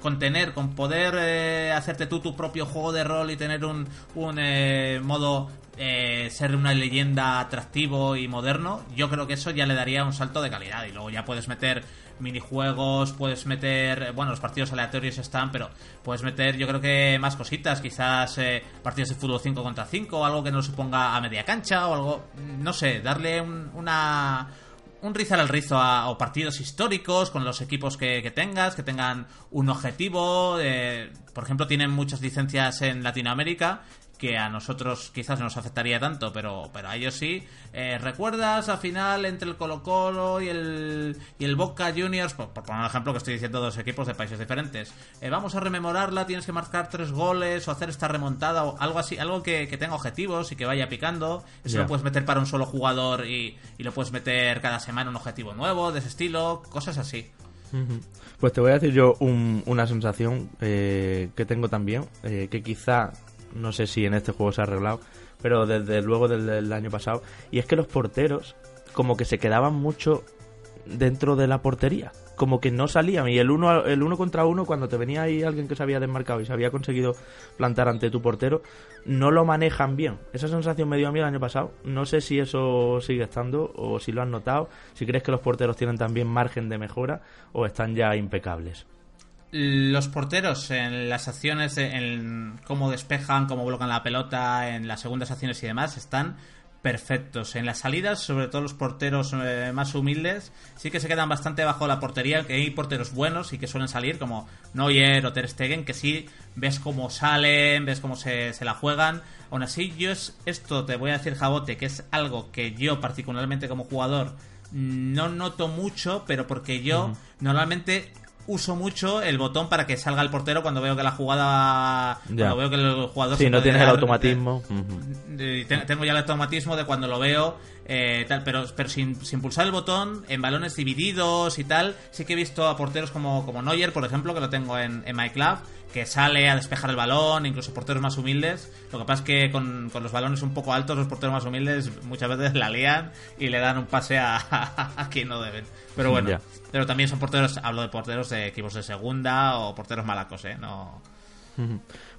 con tener, con poder eh, hacerte tú tu propio juego de rol y tener un, un eh, modo eh, ser una leyenda atractivo y moderno, yo creo que eso ya le daría un salto de calidad. Y luego ya puedes meter minijuegos, puedes meter, eh, bueno, los partidos aleatorios están, pero puedes meter yo creo que más cositas, quizás eh, partidos de fútbol 5 contra 5, algo que no se ponga a media cancha o algo, no sé, darle un- una un rizar al rizo a, partidos históricos con los equipos que, que tengas, que tengan un objetivo. eh, por ejemplo, tienen muchas licencias en Latinoamérica que a nosotros quizás no nos afectaría tanto, pero, pero a ellos sí. Eh, ¿Recuerdas al final entre el Colo Colo y el, y el Boca Juniors? Por, por poner un ejemplo que estoy diciendo dos equipos de países diferentes. Eh, vamos a rememorarla, tienes que marcar tres goles o hacer esta remontada o algo así, algo que, que tenga objetivos y que vaya picando. Eso lo puedes meter para un solo jugador y, y lo puedes meter cada semana un objetivo nuevo de ese estilo, cosas así. Pues te voy a decir yo un- una sensación eh, que tengo también, eh, que quizá, no sé si en este juego se ha arreglado, pero desde luego desde el año pasado, y es que los porteros como que se quedaban mucho dentro de la portería, como que no salían, y el uno, el uno contra uno, cuando te venía ahí alguien que se había desmarcado y se había conseguido plantar ante tu portero, no lo manejan bien. Esa sensación me dio a mí el año pasado, no sé si eso sigue estando o si lo han notado, si crees que los porteros tienen también margen de mejora o están ya impecables. Los porteros en las acciones, en cómo despejan, cómo bloquean la pelota, en las segundas acciones y demás, están perfectos. En las salidas, sobre todo los porteros eh, más humildes, sí que se quedan bastante bajo la portería, que hay porteros buenos y que suelen salir, como Neuer o Ter Stegen, que sí ves cómo salen, ves cómo se, se la juegan. Aún así, yo es, esto te voy a decir, Jabote, que es algo que yo particularmente como jugador no noto mucho, pero porque yo normalmente uso mucho el botón para que salga el portero cuando veo que la jugada Ya. cuando veo que el jugador Sí, no tienes el automatismo. Tengo ya el automatismo de cuando lo veo eh, tal pero pero sin, sin pulsar el botón en balones divididos y tal sí que he visto a porteros como como Neuer por ejemplo que lo tengo en, en my club que sale a despejar el balón incluso porteros más humildes. Lo que pasa es que con, con los balones un poco altos los porteros más humildes muchas veces la lían y le dan un pase a, a quien no deben. Pero bueno pero también son porteros hablo de porteros de equipos de segunda o porteros malacos eh no.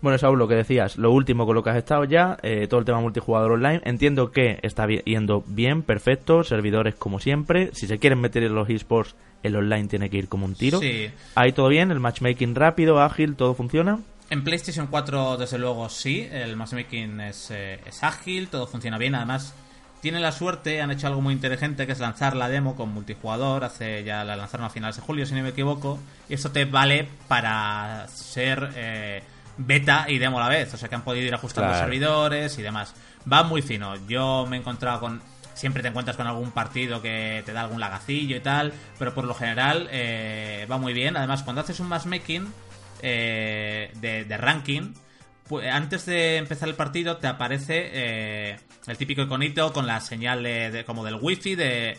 Bueno, Saúl, lo que decías, lo último con lo que has estado ya, eh, todo el tema multijugador online, entiendo que está yendo bien, perfecto, servidores como siempre, si se quieren meter en los esports, el online tiene que ir como un tiro. sí Ahí todo bien, el matchmaking rápido, ágil, todo funciona. En PlayStation 4, desde luego, sí. El matchmaking es, eh, es ágil, todo funciona bien. Además, tienen la suerte, han hecho algo muy inteligente, que es lanzar la demo con multijugador. Hace ya la lanzaron a finales de julio, si no me equivoco. Y esto te vale para ser eh, beta y demo a la vez. O sea que han podido ir ajustando Claro. servidores y demás. Va muy fino. Yo me he encontrado con siempre te encuentras con algún partido que te da algún lagacillo y tal, pero por lo general eh, va muy bien. Además, cuando haces un matchmaking eh, de, de ranking, antes de empezar el partido te aparece eh, el típico iconito con la señal de, como del wifi de,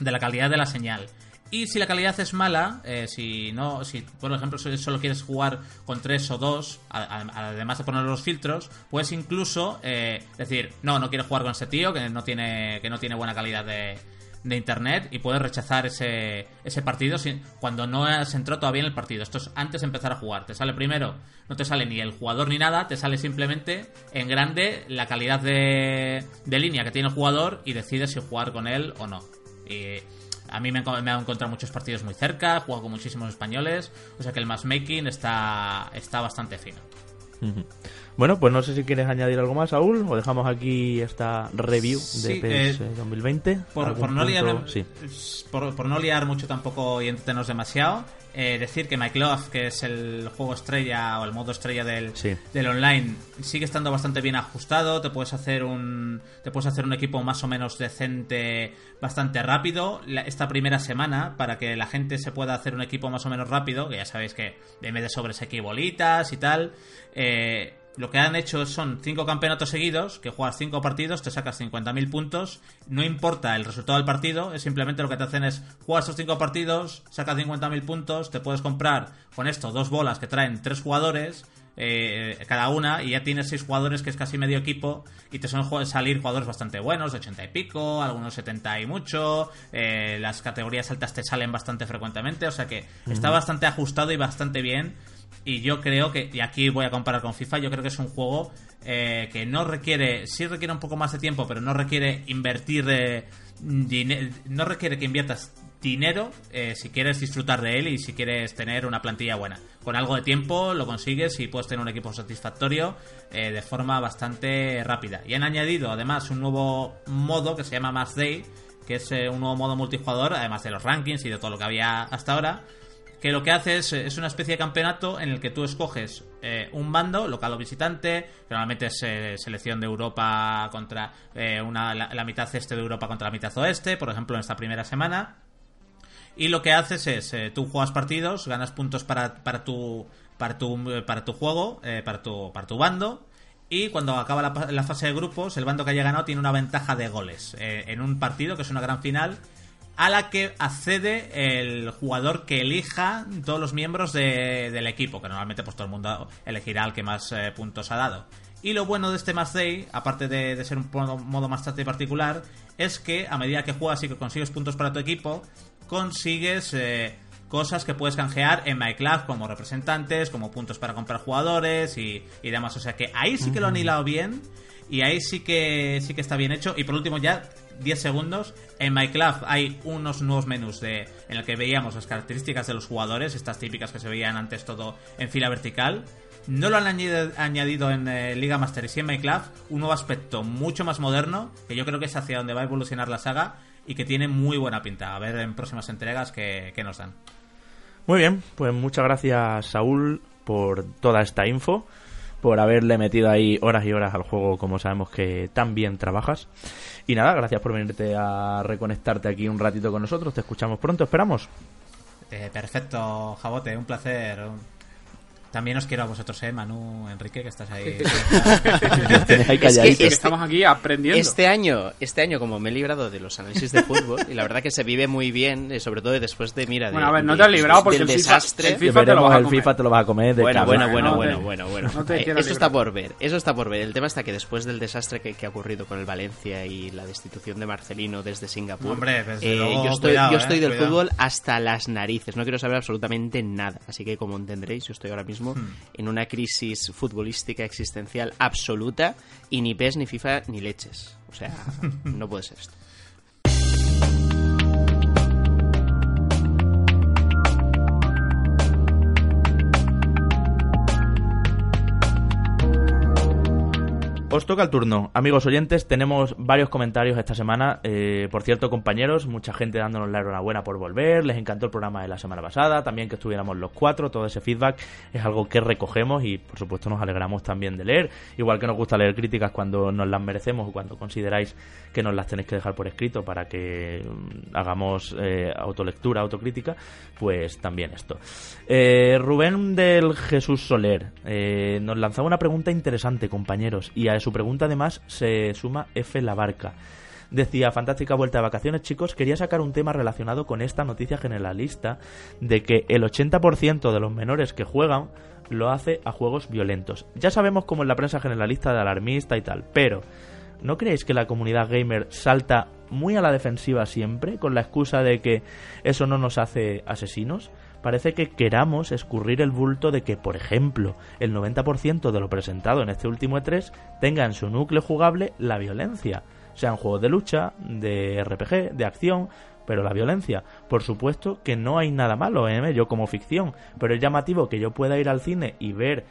de la calidad de la señal. Y si la calidad es mala, eh, si no, si por ejemplo solo quieres jugar con 3 o 2, además de poner los filtros, puedes incluso eh, decir, no, no quiero jugar con ese tío que no tiene, que no tiene buena calidad de, de internet y puedes rechazar ese, ese partido sin, cuando no has entrado todavía en el partido. Esto es antes de empezar a jugar. Te sale primero, no te sale ni el jugador ni nada, te sale simplemente en grande la calidad de, de línea que tiene el jugador y decides si jugar con él o no. Y a mí me, me han encontrado muchos partidos muy cerca, he jugado con muchísimos españoles, o sea que el matchmaking está, está bastante fino. Bueno, pues no sé si quieres añadir algo más, Saúl, o dejamos aquí esta review de 2020. Eh, por, no liar, por, no liar mucho tampoco y entretenernos demasiado, eh, decir que My Love, que es el juego estrella o el modo estrella del, del online, sigue estando bastante bien ajustado. Te puedes hacer un te puedes hacer un equipo más o menos decente, bastante rápido. esta primera semana, para que la gente se pueda hacer un equipo más o menos rápido, que ya sabéis que en vez de sobres aquí bolitas y tal, eh, lo que han hecho son cinco campeonatos seguidos, que juegas cinco partidos, te sacas 50.000 puntos, no importa el resultado del partido, es simplemente lo que te hacen es jugar estos cinco partidos, sacas 50.000 puntos, te puedes comprar con esto dos bolas que traen tres jugadores, eh, cada una y ya tienes seis jugadores que es casi medio equipo y te suelen salir jugadores bastante buenos, de 80 y pico, algunos 70 y mucho, eh, las categorías altas te salen bastante frecuentemente, o sea que está bastante ajustado y bastante bien y yo creo que, y aquí voy a comparar con FIFA, yo creo que es un juego eh, que no requiere, sí requiere un poco más de tiempo, pero no requiere invertir de no requiere que inviertas dinero eh, si quieres disfrutar de él y si quieres tener una plantilla buena. Con algo de tiempo lo consigues y puedes tener un equipo satisfactorio eh, de forma bastante rápida. Y han añadido además un nuevo modo que se llama Mass Day, que es un nuevo modo multijugador, además de los rankings y de todo lo que había hasta ahora que lo que hace es, es, una especie de campeonato en el que tú escoges eh, un bando, local o visitante, normalmente es eh, selección de Europa contra eh, una, la, mitad este de Europa contra la mitad oeste, por ejemplo, en esta primera semana. Y lo que haces es, tú juegas partidos, ganas puntos para, para, tu, para, tu, para tu juego, para, tu, para tu bando, y cuando acaba la, la, fase de grupos, el bando que haya ganado tiene una ventaja de goles en un partido que es una gran final a la que accede el jugador que elija todos los miembros del equipo, que normalmente pues todo el mundo elegirá al que más eh, puntos ha dado. Y lo bueno de este Match Day, aparte de, ser un modo, más bastante particular, es que a medida que juegas y que consigues puntos para tu equipo, consigues eh, cosas que puedes canjear en MyClub como representantes, como puntos para comprar jugadores y, y demás. O sea que ahí sí que lo han hilado bien y ahí sí que sí que está bien hecho. Y por último ya 10 segundos. En MyClub hay unos nuevos menús de, en el que veíamos las características de los jugadores, estas típicas que se veían antes todo en fila vertical. No lo han añadido, en eh, Liga Master y sí en MyClub, un nuevo aspecto mucho más moderno, que yo creo que es hacia donde va a evolucionar la saga y que tiene muy buena pinta. A ver en próximas entregas qué, qué nos dan. Muy bien, pues muchas gracias Saúl por toda esta info por haberle metido ahí horas y horas al juego como sabemos que tan bien trabajas. Y nada, gracias por venirte a reconectarte aquí un ratito con nosotros. Te escuchamos pronto, esperamos. Eh, perfecto, Jabote, un placer. También os quiero a vosotros, eh, Manu, Enrique, que estás ahí. es que estamos aquí aprendiendo. Este año, este año, como me he librado de los análisis de fútbol, y la verdad que se vive muy bien, eh, sobre todo después de, mira, bueno, a ver, no te has librado porque el desastre. el FIFA, te lo, el FIFA te lo vas a comer. De bueno, bueno, bueno, bueno, bueno, bueno, eso está por ver, eso está por ver. El tema está que después del desastre que, ha ocurrido con el Valencia y la destitución de Marcelino desde Singapur, Hombre, eh, yo estoy, yo estoy del fútbol hasta las narices. No quiero saber absolutamente nada. Así que, como entenderéis, yo estoy ahora mismo hmm. en una crisis futbolística existencial absoluta y ni PES, ni FIFA, ni leches. O sea, no puede ser esto. Os toca el turno. Amigos oyentes, tenemos varios comentarios esta semana. Eh, por cierto, compañeros, mucha gente dándonos la enhorabuena por volver. Les encantó el programa de la semana pasada. También que estuviéramos los cuatro. Todo ese feedback es algo que recogemos y, por supuesto, nos alegramos también de leer. Igual que nos gusta leer críticas cuando nos las merecemos o cuando consideráis que nos las tenéis que dejar por escrito para que mm, hagamos eh, autolectura, autocrítica, pues también esto. Eh, Rubén del Jesús Soler nos lanzaba una pregunta interesante, compañeros, y a su pregunta además se suma F. La Barca. Decía, fantástica vuelta de vacaciones chicos, quería sacar un tema relacionado con esta noticia generalista de que el 80% de los menores que juegan lo hace a juegos violentos. Ya sabemos cómo es la prensa generalista de alarmista y tal, pero ¿no creéis que la comunidad gamer salta muy a la defensiva siempre con la excusa de que eso no nos hace asesinos? Parece que queramos escurrir el bulto de que, por ejemplo, el 90% de lo presentado en este último E3 tenga en su núcleo jugable la violencia, sean juegos de lucha, de RPG, de acción, pero la violencia, por supuesto que no hay nada malo en ello como ficción, pero es llamativo que yo pueda ir al cine y ver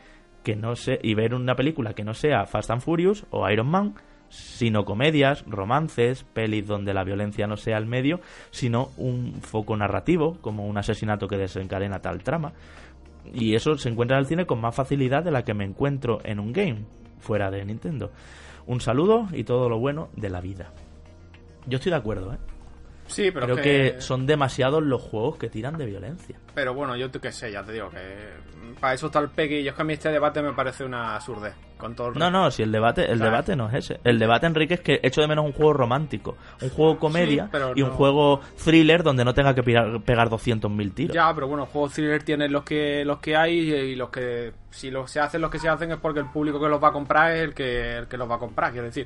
que no sé y ver una película que no sea Fast and Furious o Iron Man sino comedias, romances, pelis donde la violencia no sea el medio, sino un foco narrativo, como un asesinato que desencadena tal trama. Y eso se encuentra en el cine con más facilidad de la que me encuentro en un game, fuera de Nintendo. Un saludo y todo lo bueno de la vida. Yo estoy de acuerdo, ¿eh? Sí, pero Creo que... son demasiados los juegos que tiran de violencia. Pero bueno, yo qué sé, ya te digo que para eso está el Peggy. Y es que a mí este debate me parece una surdez. Con todo el no, no, si el debate, el debate no es ese. El debate, Enrique, es que echo de menos un juego romántico, un juego comedia y un juego thriller donde no tenga que pegar, pegar 200.000 tiros. Ya, pero bueno, juegos thriller tienen los que los que hay y los que si los se hacen los que se hacen es porque el público que los va a comprar es el que el que los va a comprar, quiero decir.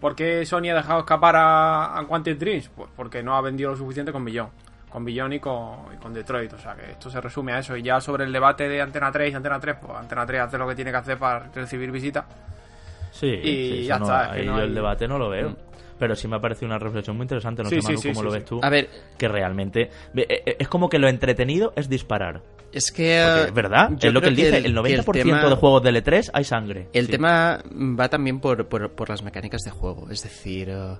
¿Por qué Sony ha dejado escapar a, a Quantic Dreams? Pues porque no ha vendido lo suficiente con Millón. Con Billón y con, Detroit. O sea que esto se resume a eso. Y ya sobre el debate de Antena 3 y Antena 3, pues Antena 3 hace lo que tiene que hacer para recibir visitas. Sí, y ya está. yo el debate no lo veo. Mm. Pero sí me ha parecido una reflexión muy interesante, no sé, Manu, cómo lo ves tú. A ver, que realmente e, e, es como que lo entretenido es disparar. Es que. es verdad, es lo que él dice. El 90% de juegos de L3 hay sangre. El tema va también por, por, las mecánicas de juego. Es decir, eh,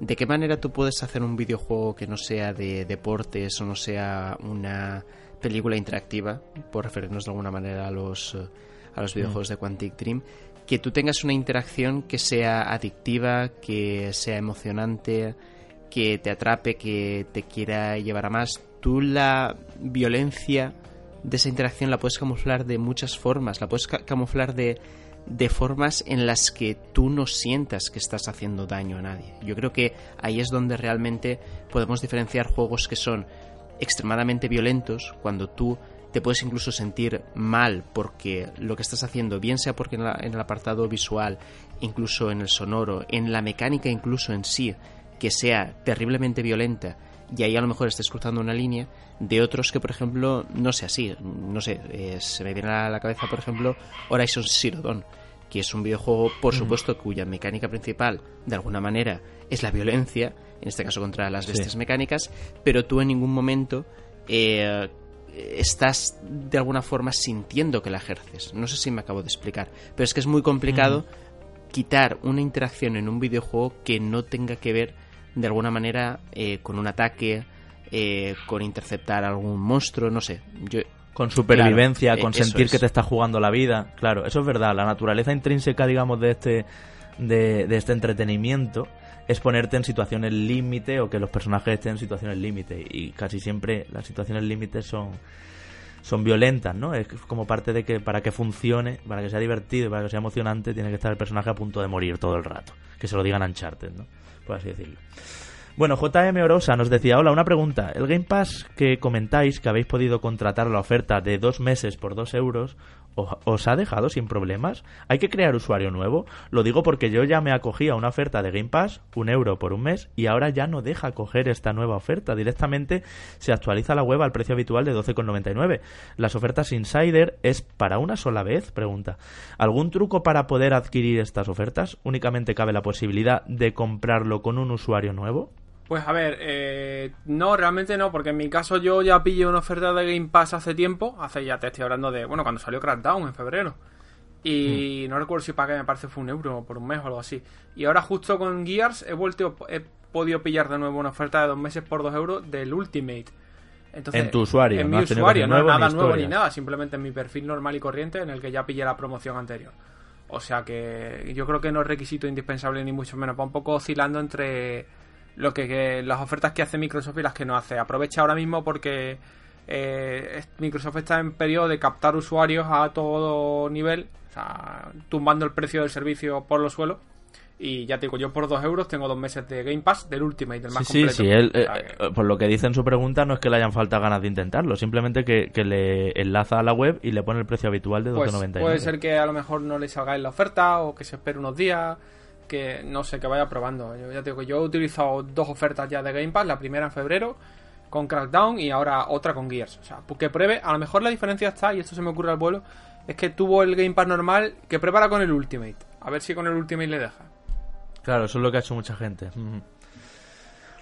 ¿de qué manera tú puedes hacer un videojuego que no sea de deportes o no sea una película interactiva, por referirnos de alguna manera a los, eh, a los videojuegos mm. de Quantic Dream? Que tú tengas una interacción que sea adictiva, que sea emocionante, que te atrape, que te quiera llevar a más. Tú la violencia de esa interacción la puedes camuflar de muchas formas, la puedes camuflar de, de formas en las que tú no sientas que estás haciendo daño a nadie. Yo creo que ahí es donde realmente podemos diferenciar juegos que son extremadamente violentos, cuando tú te puedes incluso sentir mal porque lo que estás haciendo, bien sea porque en, en, el apartado visual, incluso en el sonoro, en la mecánica incluso en sí, que sea terriblemente violenta y ahí a lo mejor estés cruzando una línea, de otros que, por ejemplo, no sea así. No sé, eh, se me viene a la cabeza, por ejemplo, Horizon Zero Dawn, que es un videojuego, por supuesto, cuya mecánica principal, de alguna manera, es la violencia, en este caso contra las bestias mecánicas, pero tú en ningún momento eh, estás de alguna forma sintiendo que la ejerces. No sé si me acabo de explicar, pero es que es muy complicado quitar una interacción en un videojuego que no tenga que ver de alguna manera eh, con un ataque, eh, con interceptar algún monstruo, no sé. Yo, con supervivencia, con sentir que te está jugando la vida. Claro, eso es verdad. La naturaleza intrínseca, digamos, de este, de, este entretenimiento es ponerte en situaciones límite o que los personajes estén en situaciones límite. Y casi siempre las situaciones límite son, son violentas, ¿no? Es como parte de que para que funcione, para que sea divertido y para que sea emocionante, tiene que estar el personaje a punto de morir todo el rato. Que se lo digan a Uncharted, ¿no? Por así decirlo. Bueno, JM Orosa nos decía, hola, una pregunta. El Game Pass que comentáis que habéis podido contratar la oferta de dos meses por dos euros, ¿os ha dejado sin problemas? ¿Hay que crear usuario nuevo? Lo digo porque yo ya me acogí a una oferta de Game Pass, un euro por un mes, y ahora ya no deja coger esta nueva oferta. Directamente se actualiza la web al precio habitual de 12,99. ¿Las ofertas Insider es para una sola vez? Pregunta. ¿Algún truco para poder adquirir estas ofertas? ¿Únicamente cabe la posibilidad de comprarlo con un usuario nuevo? Pues a ver, eh, no, realmente no, porque en mi caso yo ya pillé una oferta de Game Pass hace tiempo, hace ya te estoy hablando de, bueno, cuando salió Crackdown en febrero. Y no recuerdo si pagué, me parece fue un euro por un mes o algo así. Y ahora justo con Gears he vuelto, he podido pillar de nuevo una oferta de dos meses por dos euros del Ultimate. Entonces, En tu usuario, En no mi usuario, no nuevo nada nuevo ni nada, simplemente en mi perfil normal y corriente en el que ya pillé la promoción anterior. O sea que yo creo que no es requisito indispensable ni mucho menos. Va un poco oscilando entre lo que, que las ofertas que hace Microsoft y las que no hace. Aprovecha ahora mismo porque eh, Microsoft está en periodo de captar usuarios a todo nivel, o sea, tumbando el precio del servicio por los suelos. Y ya te digo, yo por dos euros tengo dos meses de Game Pass del Ultimate, del más Sí, sí, completo. sí, él, O sea eh, que- eh, por lo que dice en su pregunta, no es que le hayan falta ganas de intentarlo, simplemente que, que le enlaza a la web y le pone el precio habitual de Pues 12.99. puede ser que a lo mejor no le salga en la oferta o que se espere unos días, que no sé, que vaya probando. Yo ya te digo, yo he utilizado dos ofertas ya de Game Pass, la primera en febrero con Crackdown y ahora otra con Gears. O sea, pues que pruebe, a lo mejor la diferencia está, y esto se me ocurre al vuelo, es que tuvo el Game Pass normal, que prepara con el Ultimate. A ver si con el Ultimate le deja. Claro, eso es lo que ha hecho mucha gente.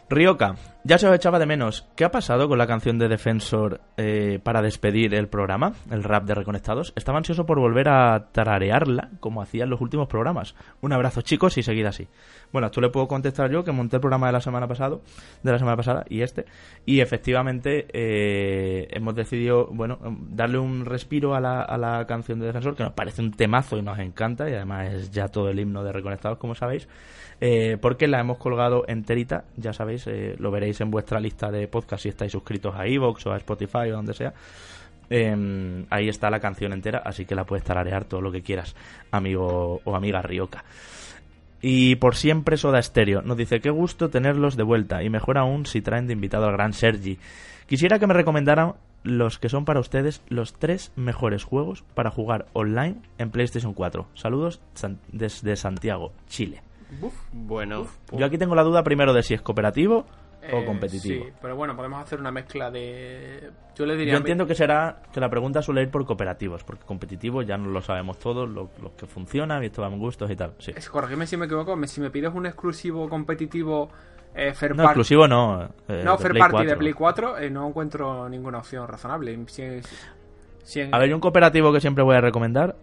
Ryoka, ya se os echaba de menos. ¿Qué ha pasado con la canción de Defensor eh, para despedir el programa, el rap de Reconectados? Estaba ansioso por volver a tararearla, como hacía en los últimos programas. Un abrazo, chicos, y seguid así. Bueno, tú le puedo contestar yo, que monté el programa de la semana pasada, de la semana pasada, y este. Y efectivamente eh, hemos decidido, bueno, darle un respiro a la, a la canción de Defensor, que nos parece un temazo y nos encanta, y además es ya todo el himno de Reconectados, como sabéis. Eh, porque la hemos colgado enterita, ya sabéis, eh, lo veréis en vuestra lista de podcast si estáis suscritos a Evox o a Spotify o donde sea. Eh, ahí está la canción entera, así que la puedes tararear todo lo que quieras, amigo o amiga Rioca. Y por siempre Soda Stereo nos dice qué gusto tenerlos de vuelta y mejor aún si traen de invitado al gran Sergi. Quisiera que me recomendaran los que son para ustedes los tres mejores juegos para jugar online en PlayStation 4. Saludos desde Santiago, Chile. Bueno, Yo aquí tengo la duda primero de si es cooperativo o Eh, competitivo. Sí, pero bueno, podemos hacer una mezcla de... Yo le diría... Yo entiendo que será que la pregunta suele ir por cooperativos, porque competitivo ya no lo sabemos todos, lo, lo que funciona, y esto va en gustos y tal. Sí. Es, corrígeme si me equivoco, si me pides un exclusivo competitivo eh, Fair No, Party- exclusivo no. eh, No, Fair Play Party 4. de Play 4 eh, no encuentro ninguna opción razonable. Si, si en- A ver, un cooperativo que siempre voy a recomendar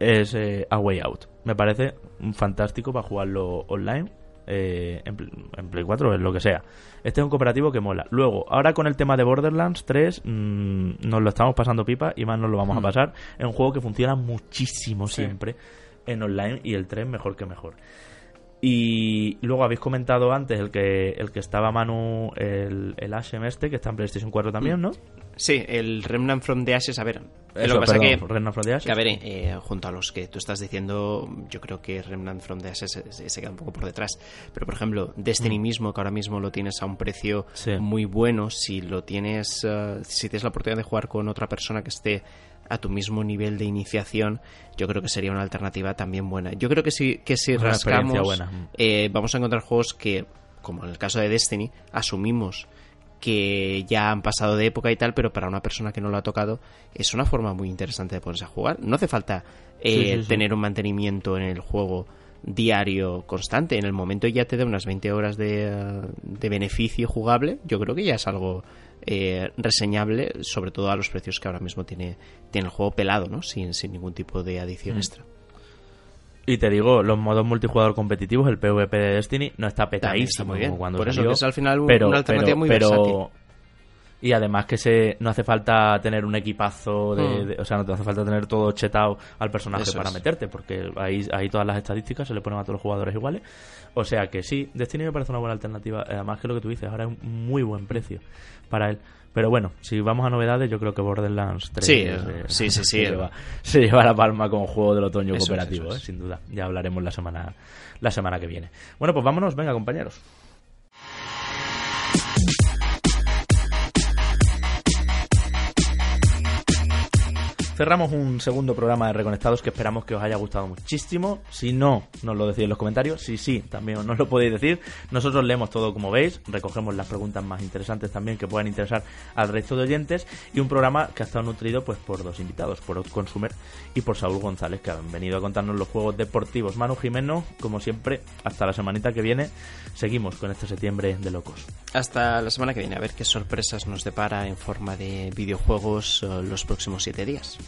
es eh, A Way Out. Me parece un fantástico para jugarlo online. eh, en, Pl- en Play 4 o en lo que sea. Este es un cooperativo que mola. Luego, ahora con el tema de Borderlands 3, mm, nos lo estamos pasando pipa y más nos lo vamos a pasar. Es un juego que funciona muchísimo Sí. siempre en online y el 3 mejor que mejor. Y luego habéis comentado antes el que el que estaba Manu, el, el Ashem este, que está en PlayStation 4 también, ¿no? sí, el Remnant from the Ashes, a ver, Eso, lo que pasa perdón, que... Reign of the Ashes. Que a ver, eh, junto a los que tú estás diciendo, yo creo que Remnant from the Ashes se, queda un poco por detrás. Pero, por ejemplo, Destiny mismo, que ahora mismo lo tienes a un precio Mm. Sí. muy bueno, si lo tienes, eh, si tienes la oportunidad de jugar con otra persona que esté a tu mismo nivel de iniciación, yo creo que sería una alternativa también buena. Yo creo que si, que si Una rascamos, buena. eh, vamos a encontrar juegos que, como en el caso de Destiny, asumimos que ya han pasado de época y tal, pero para una persona que no lo ha tocado es una forma muy interesante de ponerse a jugar. No hace falta eh, Sí, sí, sí. tener un mantenimiento en el juego diario constante. En el momento ya te da unas 20 horas de, de beneficio jugable. Yo creo que ya es algo eh, reseñable, sobre todo a los precios que ahora mismo tiene, tiene el juego pelado, ¿no? Sin, sin ningún tipo de adición Mm. extra. Y te digo, los modos multijugador competitivos, el PvP de Destiny, no está petadísimo está muy bien. como cuando Por eso, salió, que es al final un- pero, una alternativa pero- muy pero- versátil. Y además que se no hace falta tener un equipazo, de, Mm. de- o sea, no te hace falta tener todo chetado al personaje Eso para es. meterte, porque ahí, ahí todas las estadísticas se le ponen a todos los jugadores iguales. O sea que sí, Destiny me parece una buena alternativa, además que lo que tú dices, ahora es un muy buen precio para él. Pero bueno, si vamos a novedades, yo creo que Borderlands 3 Sí, es, eh, eh, sí, sí, sí. se, lleva, se lleva la palma con juego del otoño Eso cooperativo, es. eh, sin duda. Ya hablaremos la semana, la semana que viene. Bueno, pues vámonos, venga compañeros. Cerramos un segundo programa de Reconectados que esperamos que os haya gustado muchísimo. Si no, nos lo decís en los comentarios. Si sí, también nos lo podéis decir. Nosotros leemos todo como veis, recogemos las preguntas más interesantes también que puedan interesar al resto de oyentes y un programa que ha estado nutrido pues por dos invitados, por Outconsumer y por Saúl González, que han venido a contarnos los juegos deportivos. Manu Jimeno, como siempre, hasta la semanita que viene. Seguimos con este septiembre de locos. Hasta la semana que viene, a ver qué sorpresas nos depara en forma de videojuegos eh, los próximos siete días.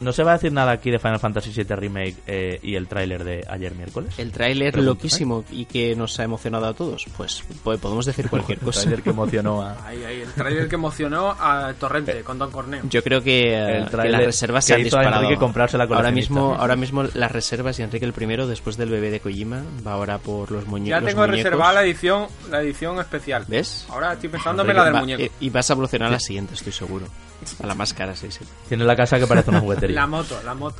¿No se va a decir nada aquí de Final Fantasy VII Remake eh, y el tráiler de ayer miércoles? El tráiler loquísimo y que nos ha emocionado a todos. Pues, pues podemos decir cualquier El cosa. tráiler que emocionó a... Ahí, ahí, el trailer que emocionó a Torrente con Don Corneo. Yo creo que, eh, El que tráiler las reservas que se han hizo a disparado. Enrique comprarse la ahora mismo, ahora mismo las reservas y Enrique el primero, después del bebé de Kojima, va ahora por los, muñe Ya los tengo muñecos. reservada la edición, la edición especial. ¿Ves? Ahora estoy pensándome Enrique, la del Va- muñeco. eh, y vas a evolucionar a la siguiente, estoy seguro. A la más cara, sí, sí. Tiene la casa que parece una juguetería. La moto, la moto.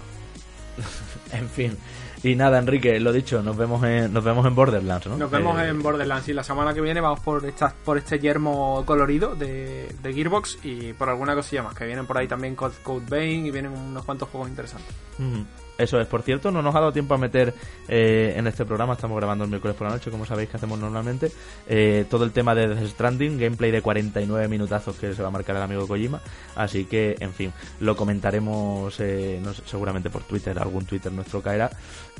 En fin. Y nada, Enrique, lo dicho, nos vemos en, nos vemos en Borderlands, ¿no? Nos vemos Eh, en Borderlands y la semana que viene vamos por esta, por este yermo colorido de, de Gearbox y por alguna cosilla más, que vienen por ahí también Code, Code Vein y vienen unos cuantos juegos interesantes. Ujú. Eso es, por cierto, no nos ha dado tiempo a meter eh, en este programa, estamos grabando el miércoles por la noche, como sabéis que hacemos normalmente, eh, todo el tema de Death Stranding, gameplay de 49 minutazos que se va a marcar el amigo Kojima, así que, en fin, lo comentaremos eh, seguramente por Twitter, algún Twitter nuestro caerá,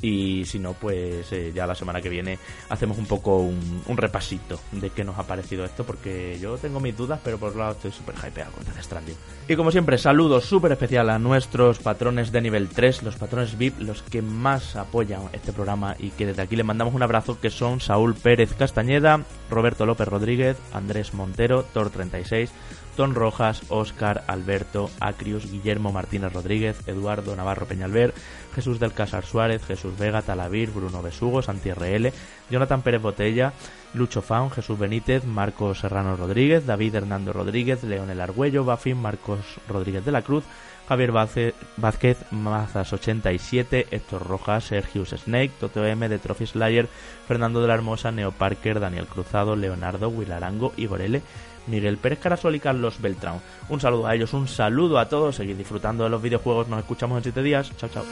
y si no, pues ya la semana que viene hacemos un poco un, un repasito de qué nos ha parecido esto, porque yo tengo mis dudas, pero por otro lado estoy súper hypeado con Death Stranding. Y como siempre, saludos súper especial a nuestros patrones de nivel 3, los patrones VIP, los que más apoyan este programa y que desde aquí les mandamos un abrazo, que son Saúl Pérez Castañeda, Roberto López Rodríguez, Andrés Montero, Tor36, Ton Rojas, Óscar, Alberto, Acrius, Guillermo Martínez Rodríguez, Eduardo Navarro Peñalver, Jesús del Casar Suárez, Jesús Vega, Talavir, Bruno Besugo, Santi RL, Jonathan Pérez Botella, Lucho Faun, Jesús Benítez, Marcos Serrano Rodríguez, David Hernando Rodríguez, Leonel Argüello, Bafín, Marcos Rodríguez de la Cruz, Javier Vázquez, Mazas87, Héctor Rojas, Sergius Snake, Toto M de Trophy Slayer, Fernando de la Hermosa, Neo Parker, Daniel Cruzado, Leonardo, Wilarango, Igor L., Miguel Pérez Carasol y Carlos Beltrán. Un saludo a ellos, un saludo a todos, seguid disfrutando de los videojuegos, nos escuchamos en 7 días, chao chao.